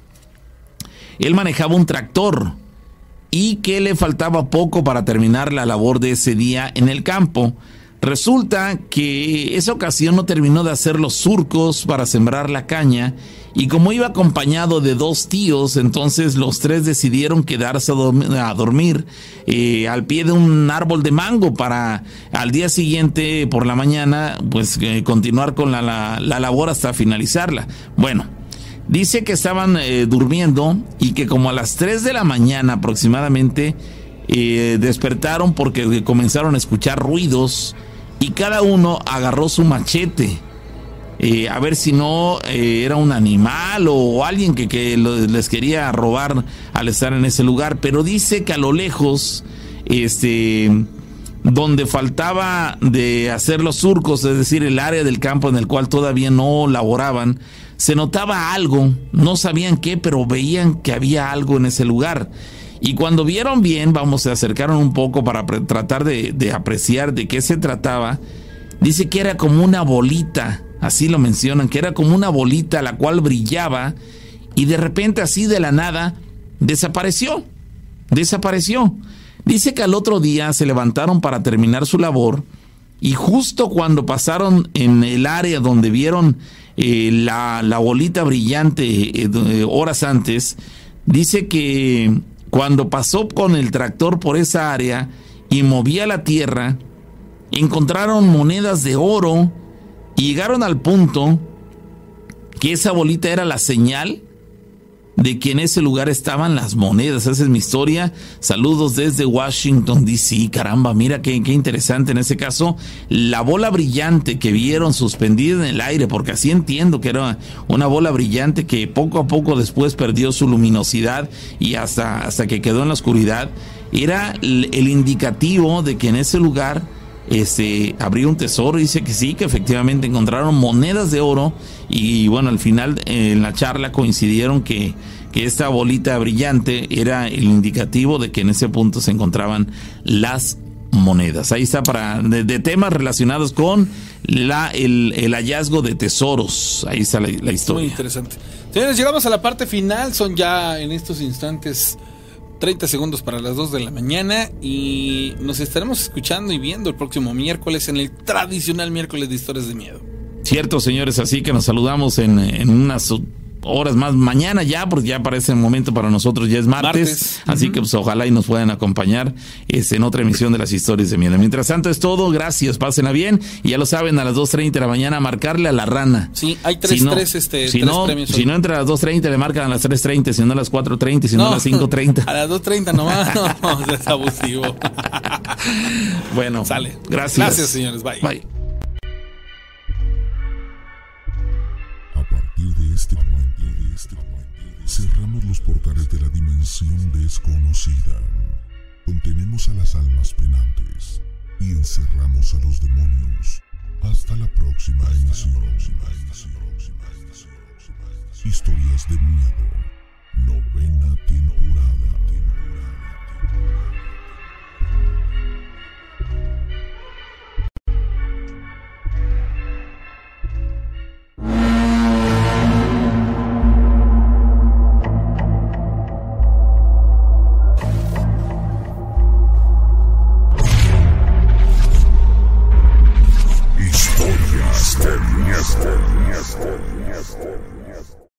[SPEAKER 5] él manejaba un tractor y que le faltaba poco para terminar la labor de ese día en el campo. Resulta que esa ocasión no terminó de hacer los surcos para sembrar la caña Y como iba acompañado de dos tíos, entonces los tres decidieron quedarse a dormir, eh, al pie de un árbol de mango para al día siguiente por la mañana pues eh, continuar con la, la, labor hasta finalizarla. Bueno, dice que estaban eh, durmiendo y que como a las 3 de la mañana aproximadamente despertaron porque comenzaron a escuchar ruidos y cada uno agarró su machete eh, a ver si no eh, era un animal o alguien que, les quería robar al estar en ese lugar. Pero dice que a lo lejos, este, donde faltaba de hacer los surcos, es decir, el área del campo en el cual todavía no laboraban, se notaba algo, no sabían qué, pero veían que había algo en ese lugar. Y cuando vieron bien, vamos, se acercaron un poco para tratar de, de apreciar de qué se trataba. Dice que era como una bolita así lo mencionan, que era como una bolita la cual brillaba y de repente así de la nada desapareció, desapareció. Dice que al otro día se levantaron para terminar su labor y justo cuando pasaron en el área donde vieron eh, la, bolita brillante eh, horas antes, dice que cuando pasó con el tractor por esa área y movía la tierra, encontraron monedas de oro y llegaron al punto que esa bolita era la señal de que en ese lugar estaban las monedas. Esa es mi historia. Saludos desde Washington, D.C. Caramba, mira qué, qué, interesante en ese caso. La bola brillante que vieron suspendida en el aire, porque así entiendo que era una bola brillante que poco a poco después perdió su luminosidad y hasta, hasta que quedó en la oscuridad, era el indicativo de que en ese lugar este, abrió un tesoro, dice que sí, que efectivamente encontraron monedas de oro y bueno, al final en la charla coincidieron que, que esta bolita brillante era el indicativo de que en ese punto se encontraban las monedas. Ahí está para de, temas relacionados con la, el, hallazgo de tesoros. Ahí está la, la, historia.
[SPEAKER 1] Muy interesante. Señores, llegamos a la parte final. Son ya en estos instantes 30 segundos para las 2 de la mañana y nos estaremos escuchando y viendo el próximo miércoles en el tradicional miércoles de historias de miedo.
[SPEAKER 5] Cierto, señores, así que nos saludamos en, en horas más mañana ya, porque ya parece el momento para nosotros, ya es martes, así que pues ojalá y nos puedan acompañar es, en otra emisión de las historias de miedo. Mientras tanto es todo, gracias, pásenla bien, y ya lo saben, a las 2.30 de la mañana marcarle a la rana.
[SPEAKER 1] Sí, hay tres, tres, este,
[SPEAKER 5] si no, premios. Si no entra a las 2.30 le marcan a las 3.30, si no a las 4.30, si no, a las 5.30.
[SPEAKER 1] A las 2.30 nomás, no, es abusivo.
[SPEAKER 5] bueno,
[SPEAKER 1] sale.
[SPEAKER 5] Gracias.
[SPEAKER 1] Gracias, señores, bye.
[SPEAKER 5] Bye.
[SPEAKER 8] A partir de este cerramos los portales de la dimensión desconocida. Contenemos a las almas penantes y encerramos a los demonios. Hasta la próxima emisión. Historias de miedo. Novena temporada. место, место, место, место.